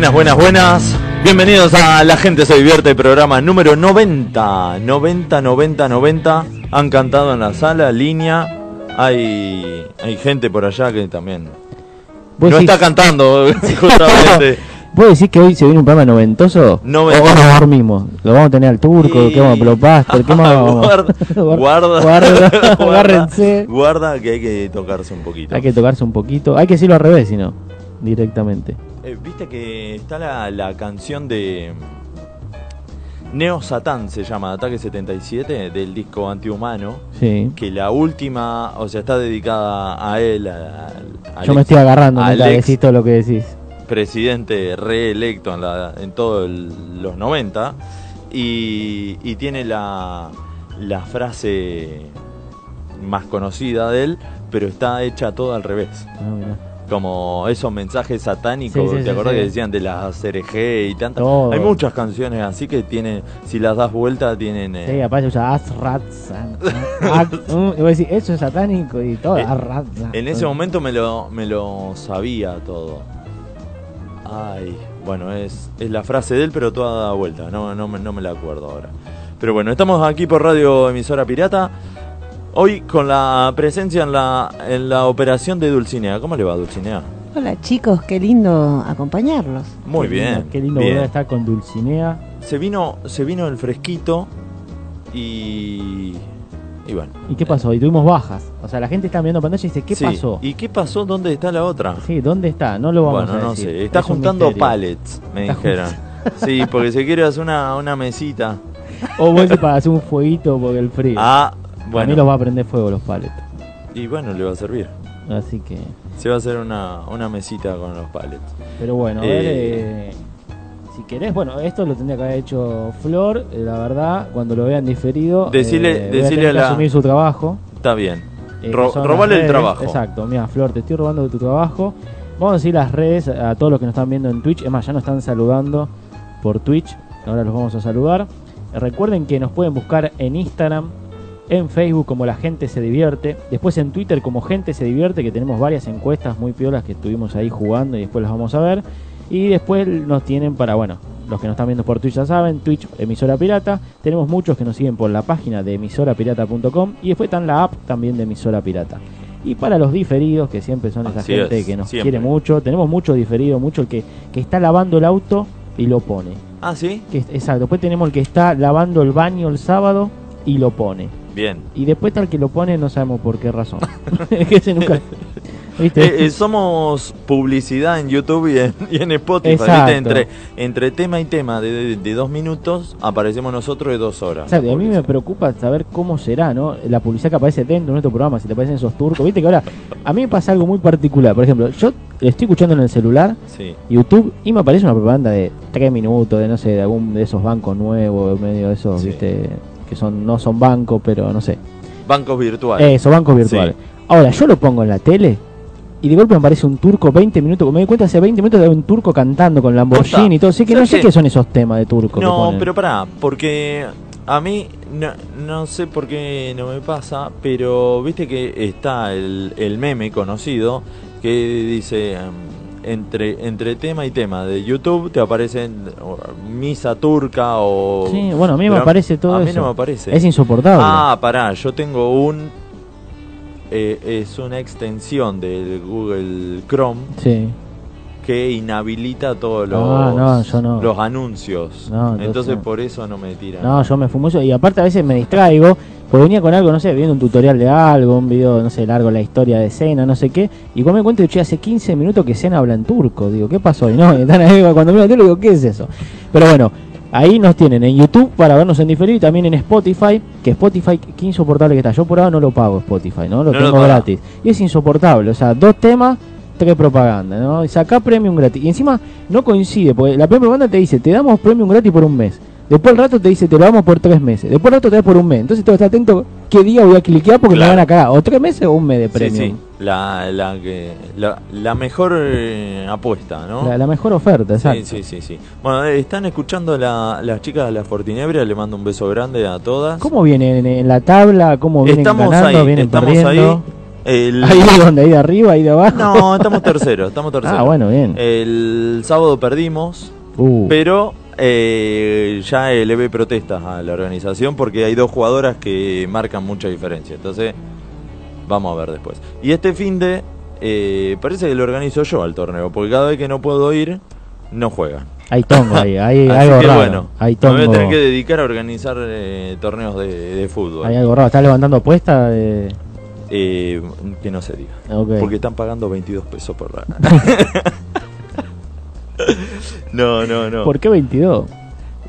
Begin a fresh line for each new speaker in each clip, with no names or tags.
Buenas, buenas, buenas. Bienvenidos a La Gente Se Divierte, programa número 90. 90, 90, 90. Han cantado en la sala, línea. Hay, hay gente por allá que también
¿Vos
no
decís-
está cantando, justamente.
¿Vos decís que hoy se viene un programa noventoso?
Noventoso.
¿O nos dormimos? ¿Lo vamos a tener al turco?
Guarda, guarda,
Guarda,
guarda que hay que tocarse un poquito.
Hay que tocarse un poquito. Hay que decirlo al revés, si no. Directamente.
Eh, Viste que está la, la canción de Neo Satán, se llama, Ataque 77, del disco Antihumano.
Sí.
Que la última, o sea, está dedicada a él, a- al
Yo me estoy agarrando
al
mientras
ex
decís todo lo que decís.
presidente reelecto en, la, en todos los 90. Y, y tiene la, la frase más conocida de él, pero está hecha toda al revés.
Ah.
Como esos mensajes satánicos,
Sí, sí,
¿te acordás
sí.
que decían de las RG y tantas?
Todo.
Hay muchas canciones así que tienen, si las das vuelta, tienen... eh,
Sí, aparte usa Y vos decís, eso es satánico y todo.
Eh, en ese momento me lo, me lo sabía todo. Ay, bueno, es, es la frase de él, pero toda dada vuelta, no, no, me- no me la acuerdo ahora. Pero bueno, estamos aquí por Radio Emisora Pirata. Hoy con la presencia en la, en la operación de Dulcinea. ¿Cómo le va, Dulcinea?
Hola chicos, qué lindo acompañarlos.
Muy
Qué
bien.
lindo, Qué lindo
bien.
volver a estar con Dulcinea.
Se vino, se vino el fresquito y. Y bueno.
¿Y qué pasó? Y tuvimos bajas. O sea, la gente está viendo pantalla y dice, ¿qué
Sí.
pasó?
¿Y qué pasó? ¿Dónde está la otra?
Sí, ¿dónde está? No lo vamos
bueno,
a
no
decir.
sé. Está
Es un
juntando pallets, me
Está
dijeron. Sí, porque se quiere hacer una, una mesita.
O vuelve para hacer un fueguito porque el frío.
Ah,
A mí
bueno.
los va a prender fuego los paletos.
Y bueno, le va a servir.
Así que.
Se va a hacer una, una mesita con los pallets.
Pero bueno, a ver.
Eh.
eh, si querés, bueno, esto lo tendría que haber hecho Flor, eh, la verdad, cuando lo vean diferido. Eh, voy a
la-
asumir su trabajo.
Está bien. Ro-
las
el trabajo.
Exacto, mira, Flor, te estoy robando de tu trabajo. Vamos a decir las redes a todos los que nos están viendo en Twitch. Es más, ya nos están saludando por Twitch. Ahora los vamos a saludar. Recuerden que nos pueden buscar en Instagram, en Facebook como La Gente Se Divierte. Después en Twitter como Gente Se Divierte, que tenemos varias encuestas muy piolas que estuvimos ahí jugando y después las vamos a ver. Y después nos tienen para, bueno, los que nos están viendo por Twitch ya saben, Twitch Emisora Pirata. Tenemos muchos que nos siguen por la página de emisorapirata.com y después está en la app también de Emisora Pirata. Y para los diferidos, que siempre son esa
Así
gente
es,
que nos
siempre.
quiere mucho, tenemos mucho diferido, mucho el que, que está lavando el auto y lo pone.
Ah, sí.
Que, exacto, después tenemos el que está lavando el baño el sábado y lo pone.
Bien.
Y después el que lo pone, no sabemos por qué razón. es que ese nunca. ¿Viste?
Eh, eh, somos publicidad en YouTube y en, y en Spotify. Entre, entre tema y tema de, de- de dos minutos aparecemos nosotros de dos horas.
Y a mí me preocupa saber cómo será, ¿no? La publicidad que aparece dentro de nuestro programa, si te parecen esos turcos. Viste que ahora, a mí me pasa algo muy particular. Por ejemplo, yo estoy escuchando en el celular,
Sí.
YouTube, y me aparece una propaganda de 3 minutos, de no sé, de algún de esos bancos nuevos, medio de esos,
Sí.
viste, que son no son bancos, pero no sé.
Bancos virtuales.
Eso, bancos virtuales. Ahora, yo lo pongo en la tele. Y de golpe me aparece un turco 20 minutos, me di cuenta hace 20 minutos de un turco cantando con Lamborghini y todo, así que no
¿Sabes
sé
qué?
qué son esos temas de turco.
No, pero pará, porque a mí no, no sé por qué no me pasa, pero viste que está el, el meme conocido que dice em, entre entre tema y tema de YouTube te aparecen misa turca o
Sí, bueno, a mí me aparece todo
a mí
eso.
no me aparece.
Es insoportable.
Ah, pará, yo tengo un eh, es una extensión del Google Chrome
Sí.
Que inhabilita todos los,
no, yo no.
los anuncios.
Entonces
por eso no me tiran.
No, yo me fumo eso y aparte a veces me distraigo, porque venía con algo, no sé, viendo un tutorial de algo, un video, no sé, largo, la historia de Cena, no sé qué, y cuando me encuentro, che, hace 15 minutos que Cena habla en turco, digo, ¿qué pasó? Y no, están ahí, cuando miro turco, digo, ¿qué es eso? Pero bueno, ahí nos tienen en YouTube para vernos en diferido y también en Spotify, que Spotify, qué insoportable que está, yo por ahora no lo pago Spotify, ¿no? Lo
No
tengo gratis. Y es insoportable, o sea, dos temas... Tres propaganda, ¿no? Y saca premium gratis. Y encima no coincide, porque la primera propaganda te dice, te damos premium gratis por un mes. Después al rato te dice, te lo damos por tres meses. Después al rato te da por un mes. Entonces tengo que estar atento qué día voy a cliquear porque
Claro.
me van a cagar. O tres meses o un mes de premium.
sí, la, la, que, la, la mejor eh, apuesta, ¿no?
La, la mejor oferta, exacto.
Sí, sí, sí, sí. Bueno, eh, están escuchando la- las chicas de la Fortinebra, le mando un beso grande a todas.
¿Cómo vienen en, en la tabla? ¿Cómo vienen
estamos
ganando?
ahí,
¿Vienen
estamos
perdiendo?
ahí. El...
¿Ahí de dónde? ¿Ahí de arriba? ¿Ahí de abajo?
No, estamos terceros, estamos terceros.
Ah, bueno, bien.
El sábado perdimos,
Uh,
pero eh, ya elevé protestas a la organización porque hay dos jugadoras que marcan mucha diferencia. Entonces, vamos a ver después. Y este fin de, eh, parece que lo organizo yo al torneo, porque cada vez que no puedo ir, no juegan.
hay tongo ahí, hay
Así
algo
que
raro.
bueno,
hay
me
tongo.
voy a tener que dedicar a organizar eh, torneos de, de fútbol.
Hay algo raro. ¿Estás levantando apuestas? De...
Eh, que no se diga.
Ok.
Porque están pagando 22 pesos por la... no, no, no.
¿Por qué 22?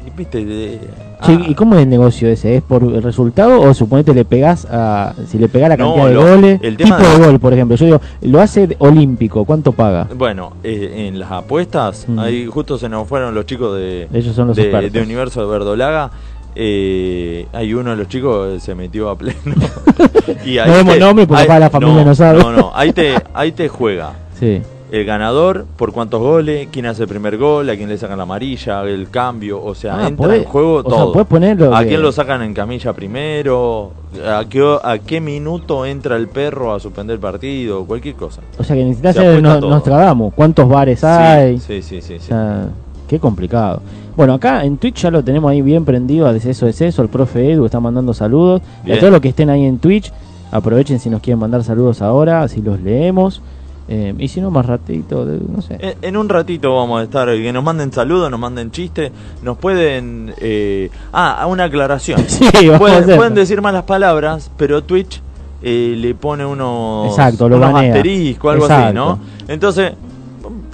Y Viste, de-
Che,
ah,
¿Y cómo es el negocio ese? ¿Es por el resultado o suponete le pegás a. Si le pegás la
No,
cantidad de
lo-
goles?
el tema
tipo de...
de-
gol, por ejemplo. Yo digo, lo hace olímpico, ¿cuánto paga?
Bueno, eh, en las apuestas,
Mm.
ahí justo se nos fueron los chicos de,
Ellos son los
de, de Universo de Verdolaga. Eh, hay uno de los chicos se metió a pleno. y
No demos nombre porque la familia no sabe.
No, no, ahí te, ahí te juega
Sí.
el ganador, por cuántos goles, quién hace el primer gol, a quién le sacan la amarilla, el cambio, o sea,
Ah,
entra
podés-
en juego
o
todo.
ponerlo
a quién lo sacan en camilla primero, a qué, a qué minuto entra el perro a suspender el partido, cualquier cosa.
O sea que necesitas
Se
no,
todo.
Nostradamus. ¿Cuántos bares
Sí,
hay?
Sí, sí, sí.
O
sí.
sea, qué complicado. Bueno, acá en Twitch ya lo tenemos ahí bien prendido a Eso es Eso. El profe Edu está mandando saludos. Y a todos los que estén ahí en Twitch, aprovechen si nos quieren mandar saludos ahora, así los leemos. Eh, y si no, más ratito, no sé.
En, en un ratito vamos a estar, que nos manden saludos, nos manden chistes, nos pueden... eh, ah, una aclaración.
Sí,
pueden, pueden decir malas palabras, pero Twitch eh, le pone unos,
Exacto, lo
unos
banea.
asteriscos, algo así. ¿no? Entonces,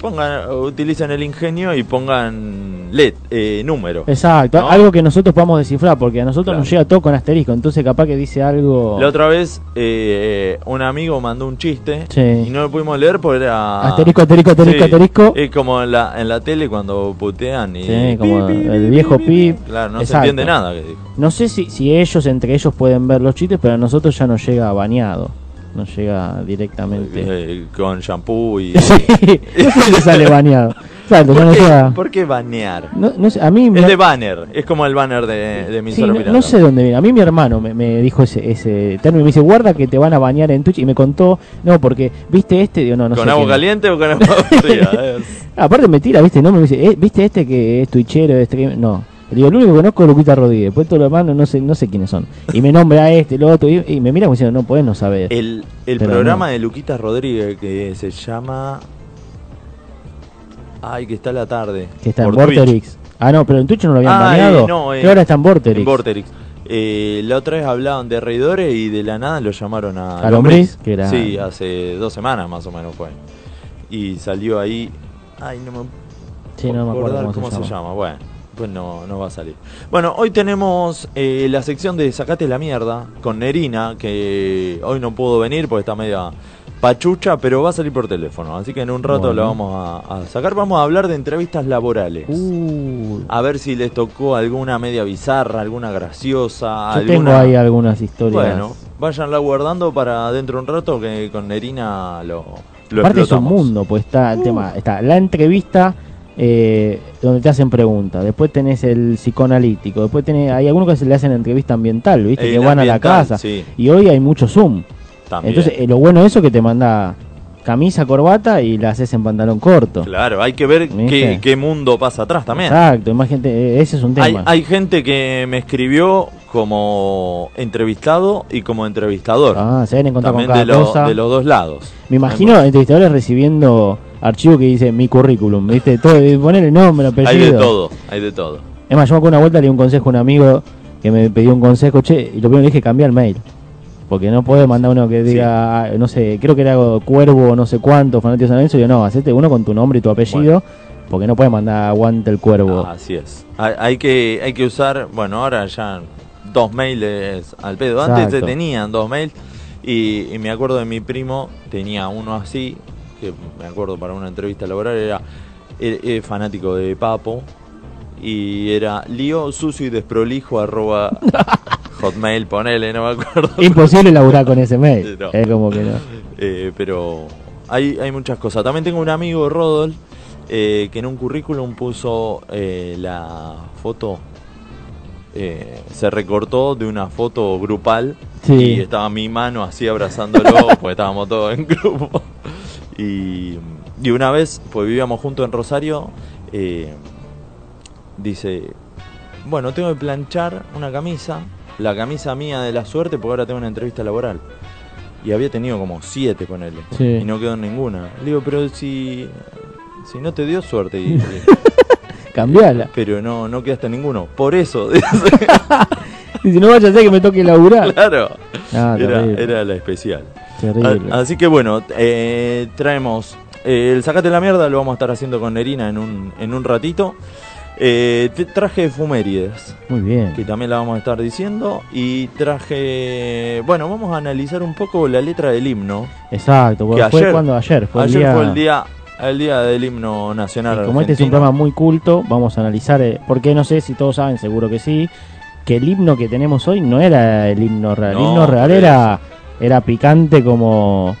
pongan, utilicen el ingenio y pongan let, eh, número.
Exacto,
¿no?
algo que nosotros podamos descifrar, porque a nosotros
Claro.
nos llega todo con asterisco, entonces capaz que dice algo...
La otra vez eh, un amigo mandó un chiste
Sí.
y no lo pudimos leer porque era...
Asterisco, asterisco, asterisco,
Sí,
asterisco.
Es como en la, en la tele cuando putean y...
Sí, como
pi, pi,
el viejo
pi,
pi.
Claro, no
Exacto.
se entiende nada que dijo.
No sé si, si ellos, entre ellos, pueden ver los chistes, pero a nosotros ya nos llega bañado. Nos llega directamente.
Eh, con shampoo y...
Sí, no sale bañado. Exacto,
¿Por qué,
llega-
por qué banear?
No, no sé, a mí me-
Es de banner, es como el banner de, de mi
Sí, no, sé dónde viene. A mí mi hermano me, me dijo ese, ese término. Me dice, guarda que te van a bañar en Twitch. Y me contó, no, porque, ¿viste este? Digo, no, no
¿Con
sé
agua
quién
caliente o con agua fría? Es-
Ah, aparte me tira, ¿viste? No, me dice, "Eh, ¿viste este que es twitchero? Este que... No. Digo, el único que conozco es Luquita Rodríguez. Después todo lo demás no, sé, no sé quiénes son. Y me nombra a este, lo otro. Y, y me mira como diciendo, no podés no saber.
El, el programa
no.
de Luquita Rodríguez que se llama... Ay, que está la tarde.
que está en
Twitch.
Vorterix. Ah, no, pero en Twitch no lo habían
Ah,
baneado.
eh, no, eh,
que ahora está en Vorterix.
En Vorterix. Eh, la otra vez hablaban de reidores y de la nada lo llamaron a,
A Lombriz, que era-
Sí, hace dos semanas más o menos fue. Y salió ahí. Ay, no me
Sí, no me acuerdo cómo, se, llama.
Bueno, pues no, no va a salir. Bueno, hoy tenemos eh, la sección de Sacate la mierda con Nerina, que hoy no pudo venir porque está media pachucha, pero va a salir por teléfono. Así que en un rato
Bueno.
la vamos a, a sacar. Vamos a hablar de entrevistas laborales.
Uh,
A ver si les tocó alguna media bizarra, alguna graciosa.
yo
alguna...
tengo ahí algunas historias.
Bueno, váyanla guardando para dentro de un rato que con Nerina lo, lo
Aparte es un mundo, pues está el tema, está la entrevista eh, donde te hacen preguntas, después tenés el psicoanalítico, después tenés, hay algunos que se le hacen entrevista ambiental, viste,
El
que van a la casa.
sí,
Y hoy hay mucho Zoom.
También.
Entonces, eh, lo bueno de eso es que te manda camisa, corbata y la haces en pantalón corto.
Claro, hay que ver qué, qué mundo pasa atrás también.
Exacto, imagínate, eh, ese es un tema.
hay gente que me escribió como entrevistado y como entrevistador.
Ah, se deben encontrar con
también
cada
de, lo-
cosa.
de los dos lados.
Me imagino entrevistadores recibiendo archivo que dice mi currículum, ¿viste? Todo, y ponerle nombre, apellido.
Hay de todo, hay de todo.
Es más, yo me acuerdo una vuelta le di un consejo a un amigo que me pidió un consejo, che, y lo primero que le dije, cambia el mail. Porque no puede mandar uno que diga, ah, no sé, creo que era cuervo, no sé cuánto, fanático de San Lorenzo. Y yo, no, hacete uno con tu nombre y tu apellido, porque no puede mandar aguante el cuervo.
Ah, así es. Hay, hay que, hay que usar, bueno, ahora ya dos mails al pedo. Antes se tenían dos mails y, y me acuerdo de mi primo, tenía uno así, que me acuerdo para una entrevista laboral, era, era- era fanático de Papo y era lío sucio y desprolijo arroba hotmail, ponele, no me acuerdo.
Imposible laburar con ese mail.
No.
Es como que no.
Eh, pero hay, hay muchas cosas. También tengo un amigo, Rodol, eh, que en un currículum puso eh, la foto se recortó de una foto grupal
Sí.
y estaba mi mano así abrazándolo, porque estábamos todos en grupo. Y, y una vez, pues vivíamos juntos en Rosario, dice, bueno, tengo que planchar una camisa, la camisa mía de la suerte, porque ahora tengo una entrevista laboral. Y había tenido como siete, ponele.
Sí.
Y no quedó en ninguna. Le digo, pero si, si no te dio suerte, y-
Cambiala.
pero no, no quedaste en ninguno. Por eso,
Y si no vaya a ser que me toque laburar.
claro,
Ah,
era, la especial.
terrible.
Así que bueno, eh, traemos eh, el Sacate la Mierda, lo vamos a estar haciendo con Nerina en un, en un ratito. Eh, traje efumérides,
Muy bien.
que también la vamos a estar diciendo. Y traje, bueno, vamos a analizar un poco la letra del himno.
Exacto. porque
Que
fue
ayer-
cuando ayer. Fue el
Ayer
día...
fue el día, el día del himno nacional.
Y como este es un programa muy culto, vamos a analizar, eh, porque no sé si todos saben, seguro que sí, que el himno que tenemos hoy no era el himno real. el
No,
himno real era, era picante como,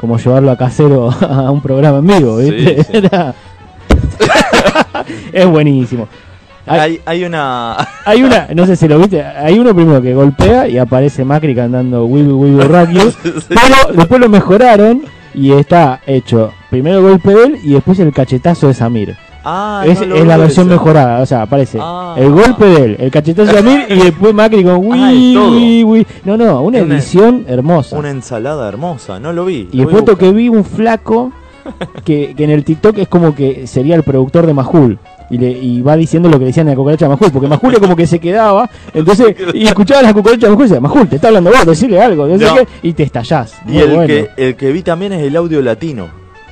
como llevarlo a casero a un programa en vivo,
Sí,
¿viste?
sí.
Era- es buenísimo. Hay,
Hay, hay una.
hay una, no sé si lo viste, hay uno primero que golpea y aparece Macri cantando Will Rock You, pero después lo mejoraron y está hecho primero el golpe de él y después el cachetazo de Samir.
Ah,
es,
no lo
es la versión mejorada, o sea, aparece
Ah.
el golpe de él, el cachetazo de Samir y después Macri con
Ah,
Wii,
todo.
Wii. No, no, una edición hermosa.
Una ensalada hermosa, no lo vi.
y
lo
después
a
otro que vi un flaco que, que en el TikTok es como que sería el productor de Majul. Y, le, y va diciendo lo que decían a la cucaracha Majul, porque Majul es como que se quedaba, entonces, y escuchaba a la cucaracha Majul y decía, Majul, te está hablando vos, decirle algo, no sé
No.
qué, y te estallás.
Y el,
bueno.
que, el que vi también es el audio latino.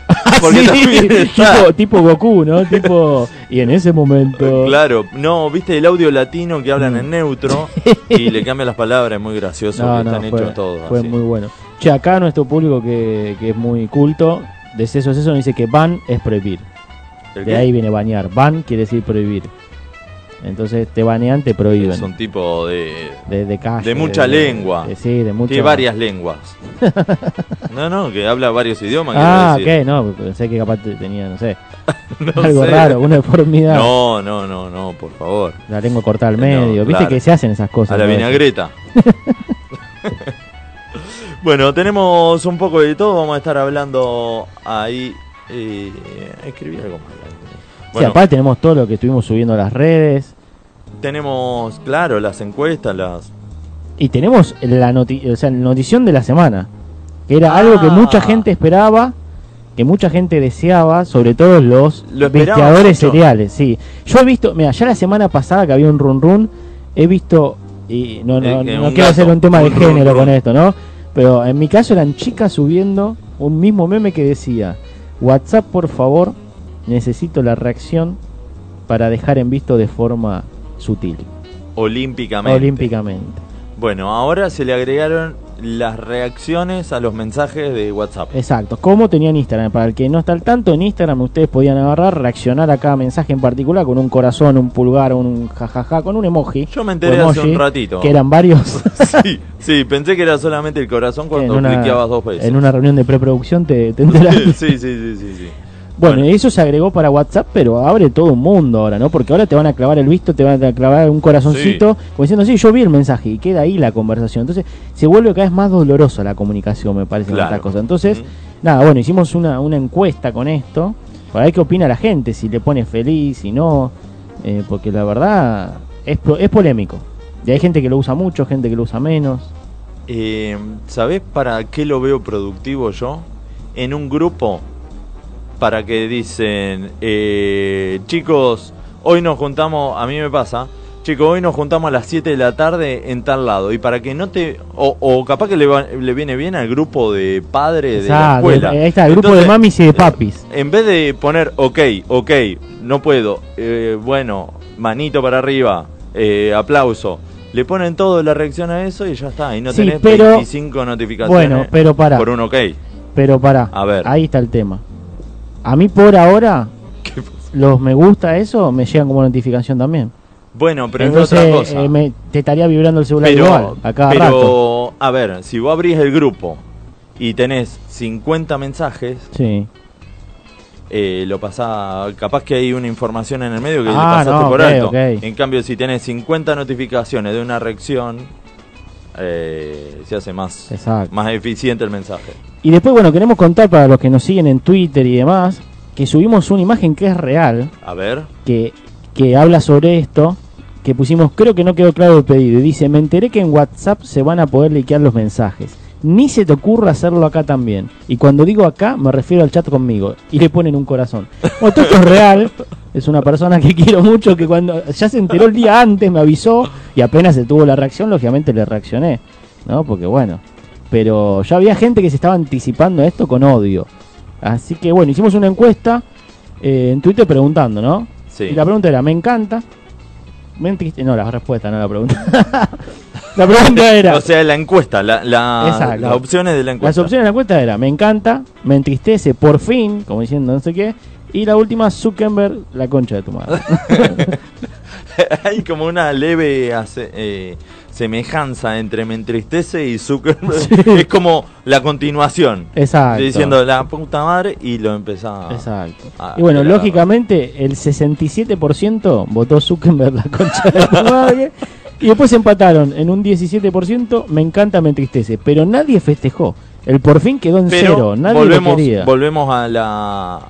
Sí,
está-
tipo, tipo Goku, ¿no? Tipo, y en ese momento...
Claro, no, viste el audio latino que hablan
Mm.
en neutro y le cambian las palabras, es muy gracioso,
No,
que
no,
están
fue,
hechos todos.
fue
así.
muy bueno. Che, acá nuestro público que, que es muy culto, de seso a seso, nos dice que ban es prohibir.
¿El
De
qué?
ahí viene bañar. Ban quiere decir prohibir. Entonces te banean, te prohíben.
Es un tipo de...
De, de calle.
de mucha lengua.
de- sí, de mucha...
Tiene varias lenguas. no, no, que habla varios idiomas.
Ah,
decir.
ok, no, pensé que capaz te- tenía, no sé,
No
algo
sé.
raro, una deformidad.
No, no, no, no, por favor.
La lengua cortada al
No,
medio. Viste
claro.
que se hacen esas cosas.
A la
¿no?
vinagreta. bueno, tenemos un poco de todo. Vamos a estar hablando ahí. Eh, escribí algo más.
Sí,
Bueno,
aparte tenemos todo lo que estuvimos subiendo a las redes.
tenemos, claro, las encuestas, las.
Y tenemos la, noti o sea, la notición de la semana, que era
Ah.
algo que mucha gente esperaba, que mucha gente deseaba, sobre todo los
Lo
cereales. Sí, yo he visto, mira, ya la semana pasada que había un run run, he visto, y no, no,
Eh, eh,
no quiero hacer un tema de
un
género
run.
con esto, ¿no? Pero en mi caso eran chicas subiendo un mismo meme que decía, WhatsApp por favor, necesito la reacción para dejar en visto de forma sutil,
Olímpicamente.
olímpicamente.
Bueno, ahora se le agregaron las reacciones a los mensajes de WhatsApp.
Exacto, como tenían Instagram. Para el que no está al tanto, en Instagram ustedes podían agarrar, reaccionar a cada mensaje en particular con un corazón, un pulgar, un jajaja, con un emoji.
Yo me enteré hace un ratito.
Que eran varios.
Sí, sí, pensé que era solamente el corazón cuando
una,
cliqueabas dos veces.
en una reunión de preproducción te, te enteraste.
sí, sí, sí, sí, sí.
Bueno,
Bueno.
eso se agregó para WhatsApp, pero abre todo un mundo ahora, ¿no? Porque ahora te van a clavar el visto, te van a clavar un corazoncito, como diciendo, sí, yo vi el mensaje y queda ahí la conversación. Entonces se vuelve cada vez más dolorosa la comunicación, me parece, en
Claro.
estas cosas. Entonces, nada, bueno, hicimos una, una encuesta con esto, para ver qué opina la gente, si le pone feliz, si no, eh, porque la verdad es, es polémico. Y hay gente que lo usa mucho, gente que lo usa menos.
Eh, ¿Sabés para qué lo veo productivo yo? En un grupo, para que dicen, eh, chicos, hoy nos juntamos, a mí me pasa, chicos, hoy nos juntamos a las 7 de la tarde en tal lado, y para que no te, o, o capaz que le, va- le viene bien al grupo de padres de la escuela.
ahí está, el grupo
Entonces,
de mamis y de papis.
En vez de poner, ok, ok, no puedo, eh, bueno, manito para arriba, eh, aplauso. Le ponen todo la reacción a eso y ya está. Y no
Sí,
tenés
pero-
25 notificaciones
Bueno, pero para.
por un ok.
Pero pará,
A ver.
ahí está el tema. A mí por ahora, los me gusta eso me llegan como notificación también.
Bueno, pero
Entonces
es otra cosa.
eh, me, te estaría vibrando el celular
pero,
igual, a cada
pero,
rato.
a ver, si vos abrís el grupo y tenés 50 mensajes,
Sí.
eh, lo pasa capaz que hay una información en el medio que le
Ah,
pasaste
no,
por alto. En cambio, si tenés 50 notificaciones de una reacción, eh, se hace más,
Exacto.
más eficiente el mensaje.
Y después, bueno, queremos contar para los que nos siguen en Twitter y demás, que subimos una imagen que es real,
A ver,
que, que habla sobre esto, que pusimos, creo que no quedó claro el pedido, y dice, me enteré que en WhatsApp se van a poder liquear los mensajes. Ni se te ocurra hacerlo acá también. Y cuando digo acá, me refiero al chat conmigo. Y le ponen un corazón. Bueno, esto es real. Es una persona que quiero mucho, que cuando ya se enteró el día antes, me avisó, y apenas se tuvo la reacción, lógicamente le reaccioné. ¿No? Porque bueno. Pero ya había gente que se estaba anticipando a esto con odio. Así que bueno, hicimos una encuesta eh, en Twitter preguntando, ¿no?
sí.
Y la pregunta era, ¿me encanta? ¿Me entriste? No, la respuesta, no la pregunta. la pregunta era,
O sea, la encuesta, la, las opciones de la encuesta.
las opciones de la encuesta era, me encanta, me entristece, por fin, como diciendo no sé qué, y la última, Zuckerberg, la concha de tu madre.
Hay como una leve eh, semejanza entre me entristece y Zuckerberg.
Sí.
Es como la continuación.
Exacto.
Diciendo la puta madre y lo empezaba.
Exacto.
Ah,
y bueno, lógicamente, el 67% votó Zuckerberg, la concha de tu madre. Y después empataron en un 17%, me encanta, me entristece. Pero nadie festejó. El por fin quedó en
Pero
cero, nadie
volvemos,
lo quería.
volvemos a la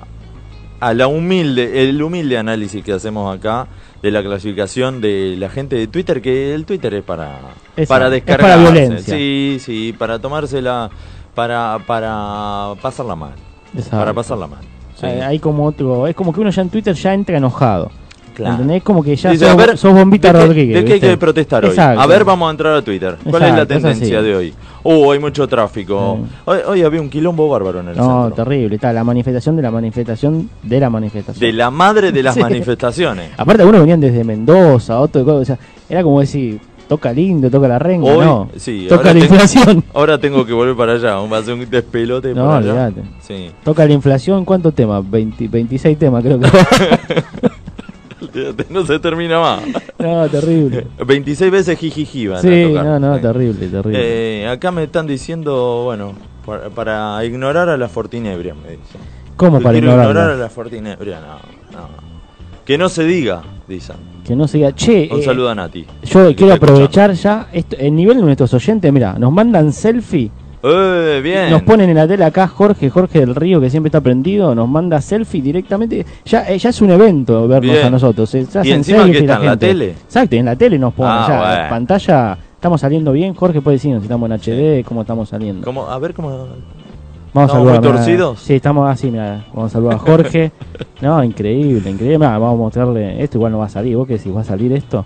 a la humilde, el humilde análisis que hacemos acá de la clasificación de la gente de Twitter, que el Twitter es para,
Exacto,
para
es
descargar.
para violencia.
Sí, sí, para tomársela, para, para pasarla mal.
Exacto.
Para pasarla mal. Sí.
Hay como otro, es como que uno ya en Twitter ya entra enojado.
Claro.
¿Entendés? Como que ya
Dice,
sos,
a ver,
sos bombita
¿de qué-
Rodríguez.
¿De qué hay
¿viste?
que protestar
Exacto.
hoy? A ver, vamos a entrar a Twitter. ¿Cuál es la tendencia
así.
de hoy? Uh, hay mucho tráfico.
Sí.
Hoy, hoy había un quilombo bárbaro en el
No,
centro.
terrible. Está la manifestación de la manifestación de la manifestación.
De la madre de las
Sí.
manifestaciones.
Aparte, algunos venían desde Mendoza, otro. O sea, era como decir, toca lindo, toca la renga.
Hoy,
no.
sí,
toca
ahora
la
tengo-
inflación.
Ahora tengo que volver para allá. Va a ser un despelote
No,
para allá.
olvídate.
Sí.
Toca la inflación, ¿cuántos temas? 20, 26 temas, creo que.
No se termina más.
no, terrible.
26 veces jijiji van a
Sí,
tocar.
no, no, terrible, terrible.
Eh, acá me están diciendo, bueno, para, para ignorar a la Fortinebria, me dicen.
¿Cómo para
quiero ignorar a la Fortinebria, no, no. Que no se diga, dicen.
Que no se diga, che.
Un
eh,
saludo a Nati.
Yo quiero aprovechar ya esto, el nivel de nuestros oyentes. Mira, nos mandan selfie.
Eh, bien.
Nos ponen en la tele acá Jorge, Jorge del Río, que siempre está prendido, nos manda selfie directamente. Ya, eh, ya es un evento vernos
Bien.
a nosotros. eh,
¿Y encima
selfie
que está en la tele?
Exacto, en la tele nos ponen.
Ah,
ya,
bueno.
en pantalla estamos saliendo bien. Jorge puede decirnos si estamos en HD, cómo estamos saliendo.
¿Cómo? A ver cómo.
Vamos a
¿Estamos muy
saludar.
torcidos?
Sí, estamos así, mira. Vamos a saludar a Jorge. no, increíble, increíble. Mirá, vamos a mostrarle. Esto igual no va a salir. ¿Vos qué decís? ¿Va a salir esto?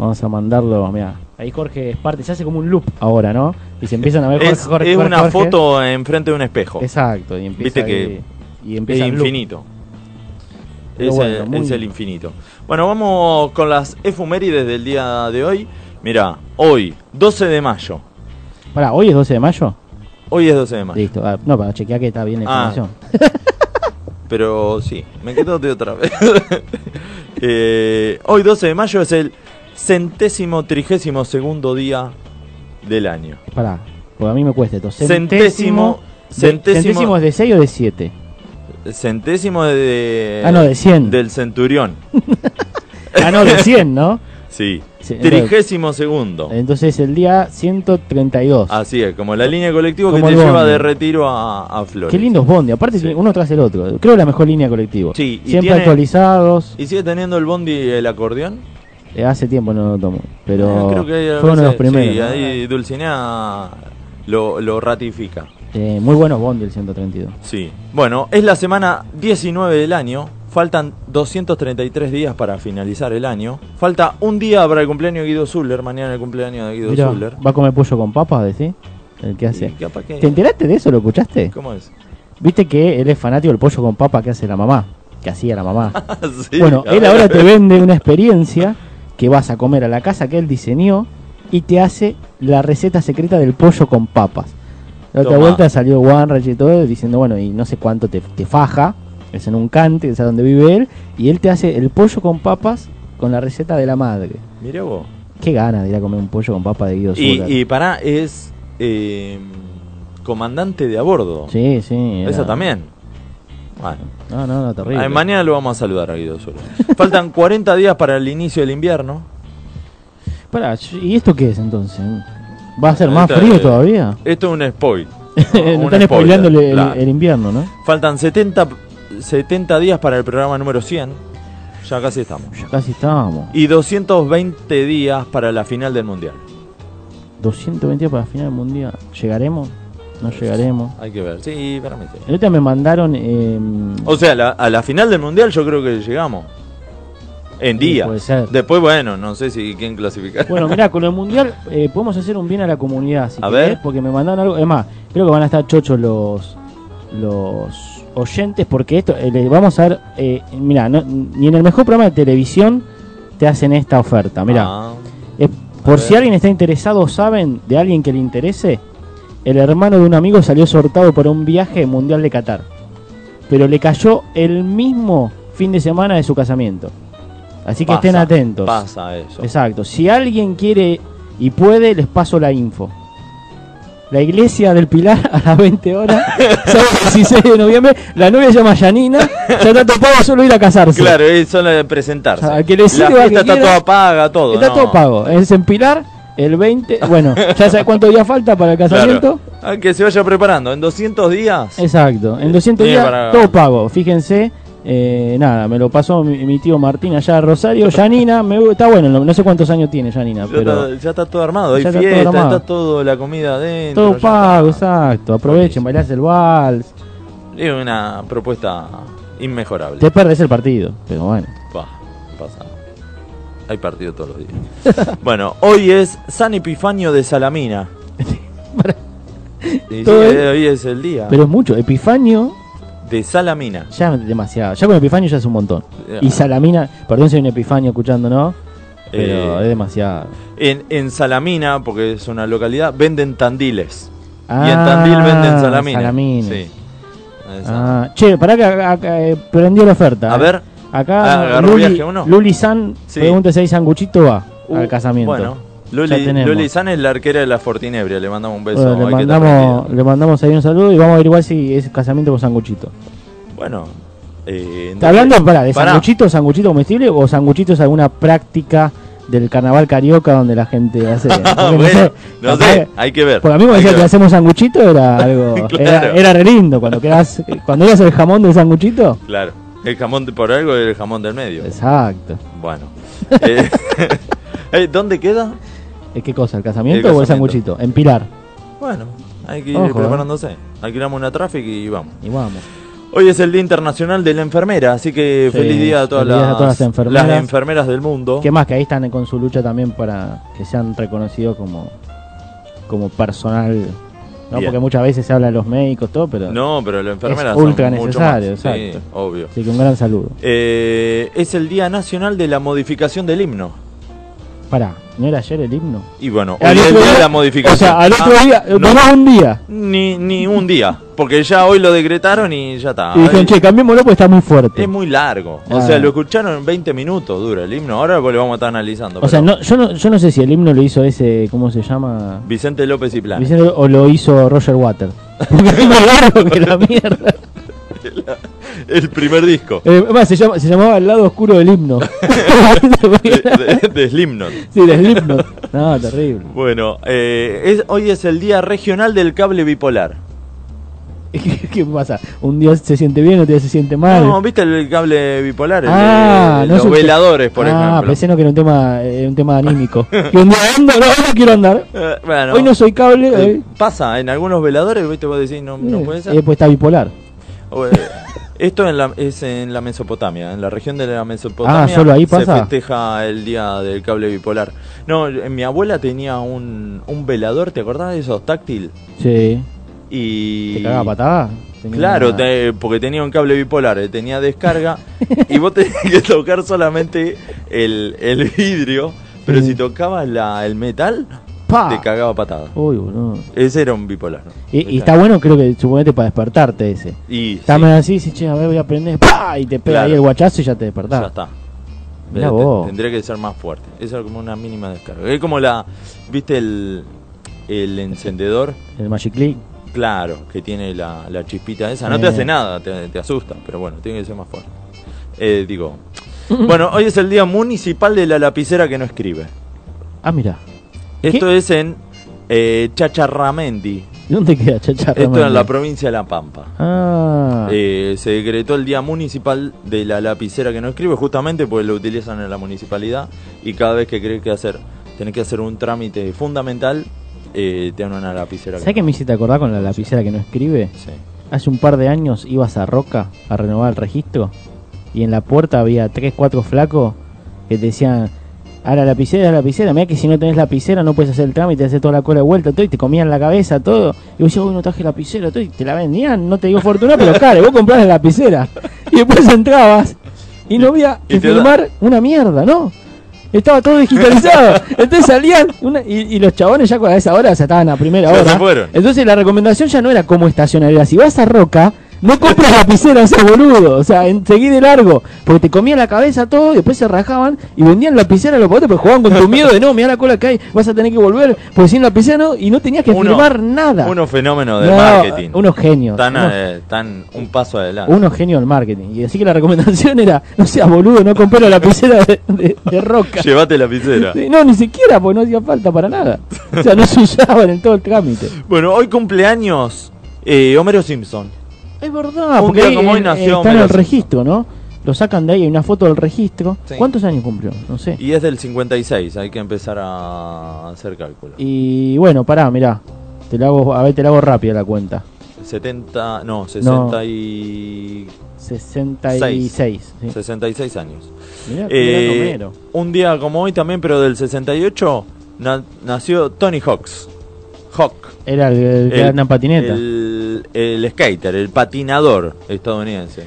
Vamos a mandarlo. Mira, ahí Jorge es parte. Se hace como un loop ahora, ¿no? Y se empiezan a ver Jorge,
Es,
Jorge,
es
Jorge,
una foto enfrente de un espejo.
Exacto, y empieza
Viste que
y
Es
empieza loop.
infinito. Es,
bueno,
el,
muy-
es el infinito. Bueno, vamos con las efumérides del día de hoy. Mira, hoy, 12 de mayo.
Pará, ¿hoy es 12 de mayo?
Hoy es 12 de mayo.
Listo, ah, no, para chequear que está bien la
Ah.
información.
Pero sí, me quedo de otra vez. Eh, hoy 12 de mayo es el centésimo trigésimo segundo día del año.
Pará, porque a mí me cuesta esto.
Centésimo,
de-
centésimo,
¿Centésimo es de 6 o de 7?
centésimo de,
Ah, no, de 100.
del centurión.
Ah, no, de 100, ¿no?
Sí. Trigésimo segundo.
Entonces el día 132.
Así es, como la línea
Como
que te lleva
bondi.
de retiro a, a Flores.
Qué lindos bondi, aparte
Sí.
uno tras el otro. Creo la mejor línea de colectivo.
Sí, y
Siempre
tiene-
actualizados.
¿Y sigue teniendo el bondi el acordeón?
Eh, hace tiempo no lo tomo, pero
Eh, creo que a
fue uno de los primeros.
Sí,
¿no?
ahí Dulcinea lo, lo ratifica.
Eh, muy buenos bondi el 132.
Sí. Bueno, es la semana 19 del año. Faltan 233 días para finalizar el año. Falta un día para el cumpleaños de Guido Zuller. Mañana el cumpleaños de Guido
Mirá,
Zuller.
¿Va a comer pollo con papas, decís? El que hace.
que-
¿Te enteraste de eso? ¿Lo escuchaste?
¿Cómo es?
Viste que él es fanático del pollo con papa que hace la mamá. Que hacía la mamá.
Sí,
bueno, él ahora te vende una experiencia que vas a comer a la casa que él diseñó y te hace la receta secreta del pollo con papas. La otra vuelta salió Wanrich y todo diciendo, bueno, y no sé cuánto te, te faja, es en un cante, que es a donde vive él, y él te hace el pollo con papas con la receta de la madre.
Mirá vos.
Qué ganas de ir a comer un pollo con papas de Guido
Y, y pará, es eh, comandante de a bordo.
Sí, sí.
Eso también. Bueno.
No, no, no, terrible.
Ay, mañana lo vamos a saludar a Guido Suárez. Faltan 40 días para el inicio del invierno.
Pará, ¿y esto qué es entonces? ¿Va a ser más frío todavía?
Esto es un spoil.
Están
spoiler,
spoileando el, el-
claro.
el invierno, ¿no?
Faltan 70, 70 días para el programa número 100. Ya casi estamos.
Ya casi estábamos.
Y 220 días para la final del mundial.
220 para la final del mundial. ¿Llegaremos? No llegaremos.
Hay que ver. Sí.
El otro día me mandaron. eh,
O sea, la- a la final del mundial yo creo que llegamos. En
Sí,
día.
puede ser.
Después, bueno, no sé si quién clasificar.
Bueno, mirá, con el mundial eh, podemos hacer un bien a la comunidad. Si
A
querés,
ver.
Porque me mandaron algo. Es más, creo que van a estar chochos los los oyentes. Porque esto, eh, vamos a ver. Eh, mirá, no- ni en el mejor programa de televisión te hacen esta oferta. Mirá,
Ah,
por si alguien está interesado, saben de alguien que le interese. El hermano de un amigo salió sortado para un viaje mundial de Qatar. Pero le cayó el mismo fin de semana de su casamiento. Así que
pasa,
estén atentos.
Pasa eso.
Exacto. Si alguien quiere y puede, les paso la info. La iglesia del Pilar a las 20 horas, sábado 16 de noviembre. La novia se llama Yanina, ya está topado solo ir a casarse.
Claro, es solo presentarse.
Al que le
la fiesta
que
está
quiera.
toda paga, todo.
Está
¿no?
todo pago. Es en Pilar, el 20. Bueno, ya sabes cuántos días falta para el casamiento.
Claro. Ah, que se vaya preparando. En 200 días.
Exacto. En 200
Bien
días,
para-
todo pago. Fíjense. eh, nada, me lo pasó mi, mi tío Martín allá de Rosario. Yanina, me, está bueno, no, no sé cuántos años tiene Yanina,
Ya,
pero.
está, ya está todo armado. Hay
Ya está todo
fiesta,
armado.
está todo la comida adentro.
Todo pago, exacto. Aprovechen, bailás el vals.
Es una propuesta inmejorable.
Te perdés el partido, pero bueno.
Pasa. Hay partido todos los días. bueno, hoy es San Epifanio de Salamina. Sí,
Todo
eh, hoy es el día
Pero es mucho. Epifanio,
de Salamina.
ya es demasiado. Ya con Epifanio ya es un montón. Y Salamina, perdón si hay un Epifanio escuchando, ¿no? Pero
Eh,
es demasiado.
En, en Salamina, porque es una localidad, venden tandiles. y en
Ah,
Tandil venden salamines.
salamines.
Sí.
Ah, che, pará que acá, acá, eh, prendió la oferta.
A
eh.
ver.
Acá
Ah, ¿agarró
Luli,
viaje uno?
Luli San
Sí.
pregunta si hay sanguchito va
Uh,
al casamiento.
Bueno, Luli. Luli San es la arquera de la Fortinebria. Le mandamos un beso.
Bueno, le, mandamos, le mandamos ahí un saludo y vamos a averiguar si es casamiento con sanguchito.
Bueno. eh,
¿Está hablando pará, de
Pará.
sanguchito, sanguchito comestible o sanguchito es alguna práctica del carnaval carioca donde la gente hace? No sé,
no sé, hay que ver.
Porque a mí me decía
que
hacemos sanguchito era algo.
Claro.
era, era re lindo. Cuando quedas, cuando ibas el jamón del sanguchito.
Claro. El jamón de- por algo es el jamón del medio.
Exacto.
Bueno. Eh, eh, ¿Dónde queda?
¿Es ¿Qué cosa? ¿El casamiento,
El
o el sanguchito? En Pilar.
Bueno, hay que ir
Ojo, eh.
preparándose. Alquilamos una tráfico y vamos.
Y vamos.
Hoy es el Día Internacional de la Enfermera, así que
Sí,
feliz día a todas, las,
a todas las enfermeras.
las enfermeras del mundo.
¿Qué más? Que ahí están con su lucha también para que sean reconocidos como, como personal. ¿No?
Bien.
Porque muchas veces se habla de los médicos, todo, pero.
No, pero las enfermeras
Es ultra
son mucho
necesario,
más. Sí,
exacto.
obvio.
Así que un gran saludo.
Eh, es el Día Nacional de la Modificación del Himno.
Pará, ¿no era ayer el himno?
Y bueno, hoy es el
otro
Día de la Modificación.
O sea, al otro
Ah,
día,
no,
tomás un día.
ni, ni un día, porque ya hoy lo decretaron y ya está.
y dijeron, che, cambiémoslo porque está muy fuerte.
Es muy largo. O
Ah.
sea, lo escucharon en 20 minutos, dura el himno. Ahora pues lo vamos a estar analizando.
o sea, no, yo, no, yo no sé si el himno lo hizo ese, ¿cómo se llama?
Vicente López y Plan.
Vicente, o lo hizo Roger Waters. Porque es más largo que la mierda.
El primer disco
Eh, se, llama, se llamaba El lado oscuro del himno.
de, de, de Slipknot.
sí, Slipknot. No, terrible.
Bueno, eh, es- hoy es el Día Regional del Cable Bipolar.
¿Qué, qué pasa? Un día se siente bien, otro día se siente mal.
No, ¿viste el cable bipolar? El
ah,
de
no
los veladores, por
ah,
ejemplo.
pensé no que era un tema, eh, un tema anímico. que un día ando, no, no quiero andar.
Eh, bueno,
Hoy no soy cable.
eh, pasa en algunos veladores, ¿viste? Vos decís, no, no puede ser.
eh, pues está bipolar.
Esto en la- es en la Mesopotamia, en la región de la Mesopotamia.
Ah, ¿solo ahí
Se
pasa?
festeja el día del cable bipolar. No, mi abuela tenía un, un velador, ¿te acordás de esos táctil?
Sí.
Y.
¿Te cagaba patada? Tenía
Claro, te- porque tenía un cable bipolar, eh, tenía descarga y vos tenías que tocar solamente el, el vidrio, pero si tocabas la, el metal,
¡Pa!
te cagaba patada.
Uy, boludo.
Ese era un bipolar. ¿no?
Y, y está bueno, creo que suponete para despertarte ese.
Y
Está
sí,
así, sí, che, a ver, voy a aprender. ¡Pa! Y te pega
Claro.
ahí el guachazo y ya te despertás.
ya está.
Mirá
Te-
vos.
Tendría que ser más fuerte. Eso es como una mínima descarga. Es como la. ¿Viste el, el encendedor?
El Magic Click.
Claro, que tiene la, la chispita esa. No te
Eh.
hace nada, te, te asusta, pero bueno, tiene que ser más fuerte. Eh, digo, bueno, hoy es el día municipal de la lapicera que no escribe.
Ah, mira.
Esto es en eh, Chacharramendi.
¿Dónde queda Chacharra?
Esto es en la provincia de La Pampa.
Ah.
Eh, se decretó el día municipal de la lapicera que no escribe, justamente porque lo utilizan en la municipalidad y cada vez que crees que hacer, tenés que hacer un trámite fundamental, eh, te dan una lapicera.
¿Sabes qué me hiciste acordar con la lapicera que no escribe?
Sí.
Hace un par de años ibas a Roca a renovar el registro y en la puerta había tres, cuatro flacos que te decían, a la lapicera, a la lapicera, mira que si no tenés lapicera no puedes hacer el trámite, hacer toda la cola de vuelta, todo, y te comían la cabeza, todo. Y vos decías, uy, no traje lapicera, todo, y te la vendían, no te digo fortuna, pero claro, vos comprás la lapicera. Y después entrabas y no había que
da-
firmar una mierda, ¿no? Estaba todo digitalizado. Entonces salían una- y, y los chabones ya a esa hora, o sea, estaban a primera
Ya
hora.
se fueron.
Entonces la recomendación ya no era como estacionar, era si vas a Roca, no compres lapicera, ese boludo. O sea, seguí de largo. Porque te comían la cabeza todo y después se rajaban y vendían lapicera a los potes, porque jugaban con tu miedo de no, mira la cola que hay, vas a tener que volver. Porque sin lapicera no, y no tenías que
Uno-
firmar nada.
Unos fenómenos de
No,
marketing.
Unos genios.
Tan,
unos,
eh, tan un paso adelante.
unos genios del marketing. Y así que la recomendación era, no seas boludo, no compres la lapicera de, de- de Roca.
Llévate lapicera.
No, ni siquiera, porque no hacía falta para nada. O sea, no se usaban en todo el trámite.
Bueno, hoy cumpleaños eh, Homero Simpson.
Es verdad,
Un
porque
día
ahí,
como hoy
eh,
nació
está en el registro, ¿no? Lo sacan de ahí, hay una foto del registro.
Sí.
¿Cuántos años cumplió? No sé.
Y es del 56, hay que empezar a hacer cálculo.
Y bueno, pará, mirá. Te la hago, a ver, te la hago rápida la cuenta.
70, no, 60 y...
66. Sí.
66 años.
Mirá,
Eh,
mirá
un día como hoy también, pero del 68, na- nació Tony Hawks. Hawk.
Era el, el que
el-
anda en patineta.
El, el skater, el patinador estadounidense.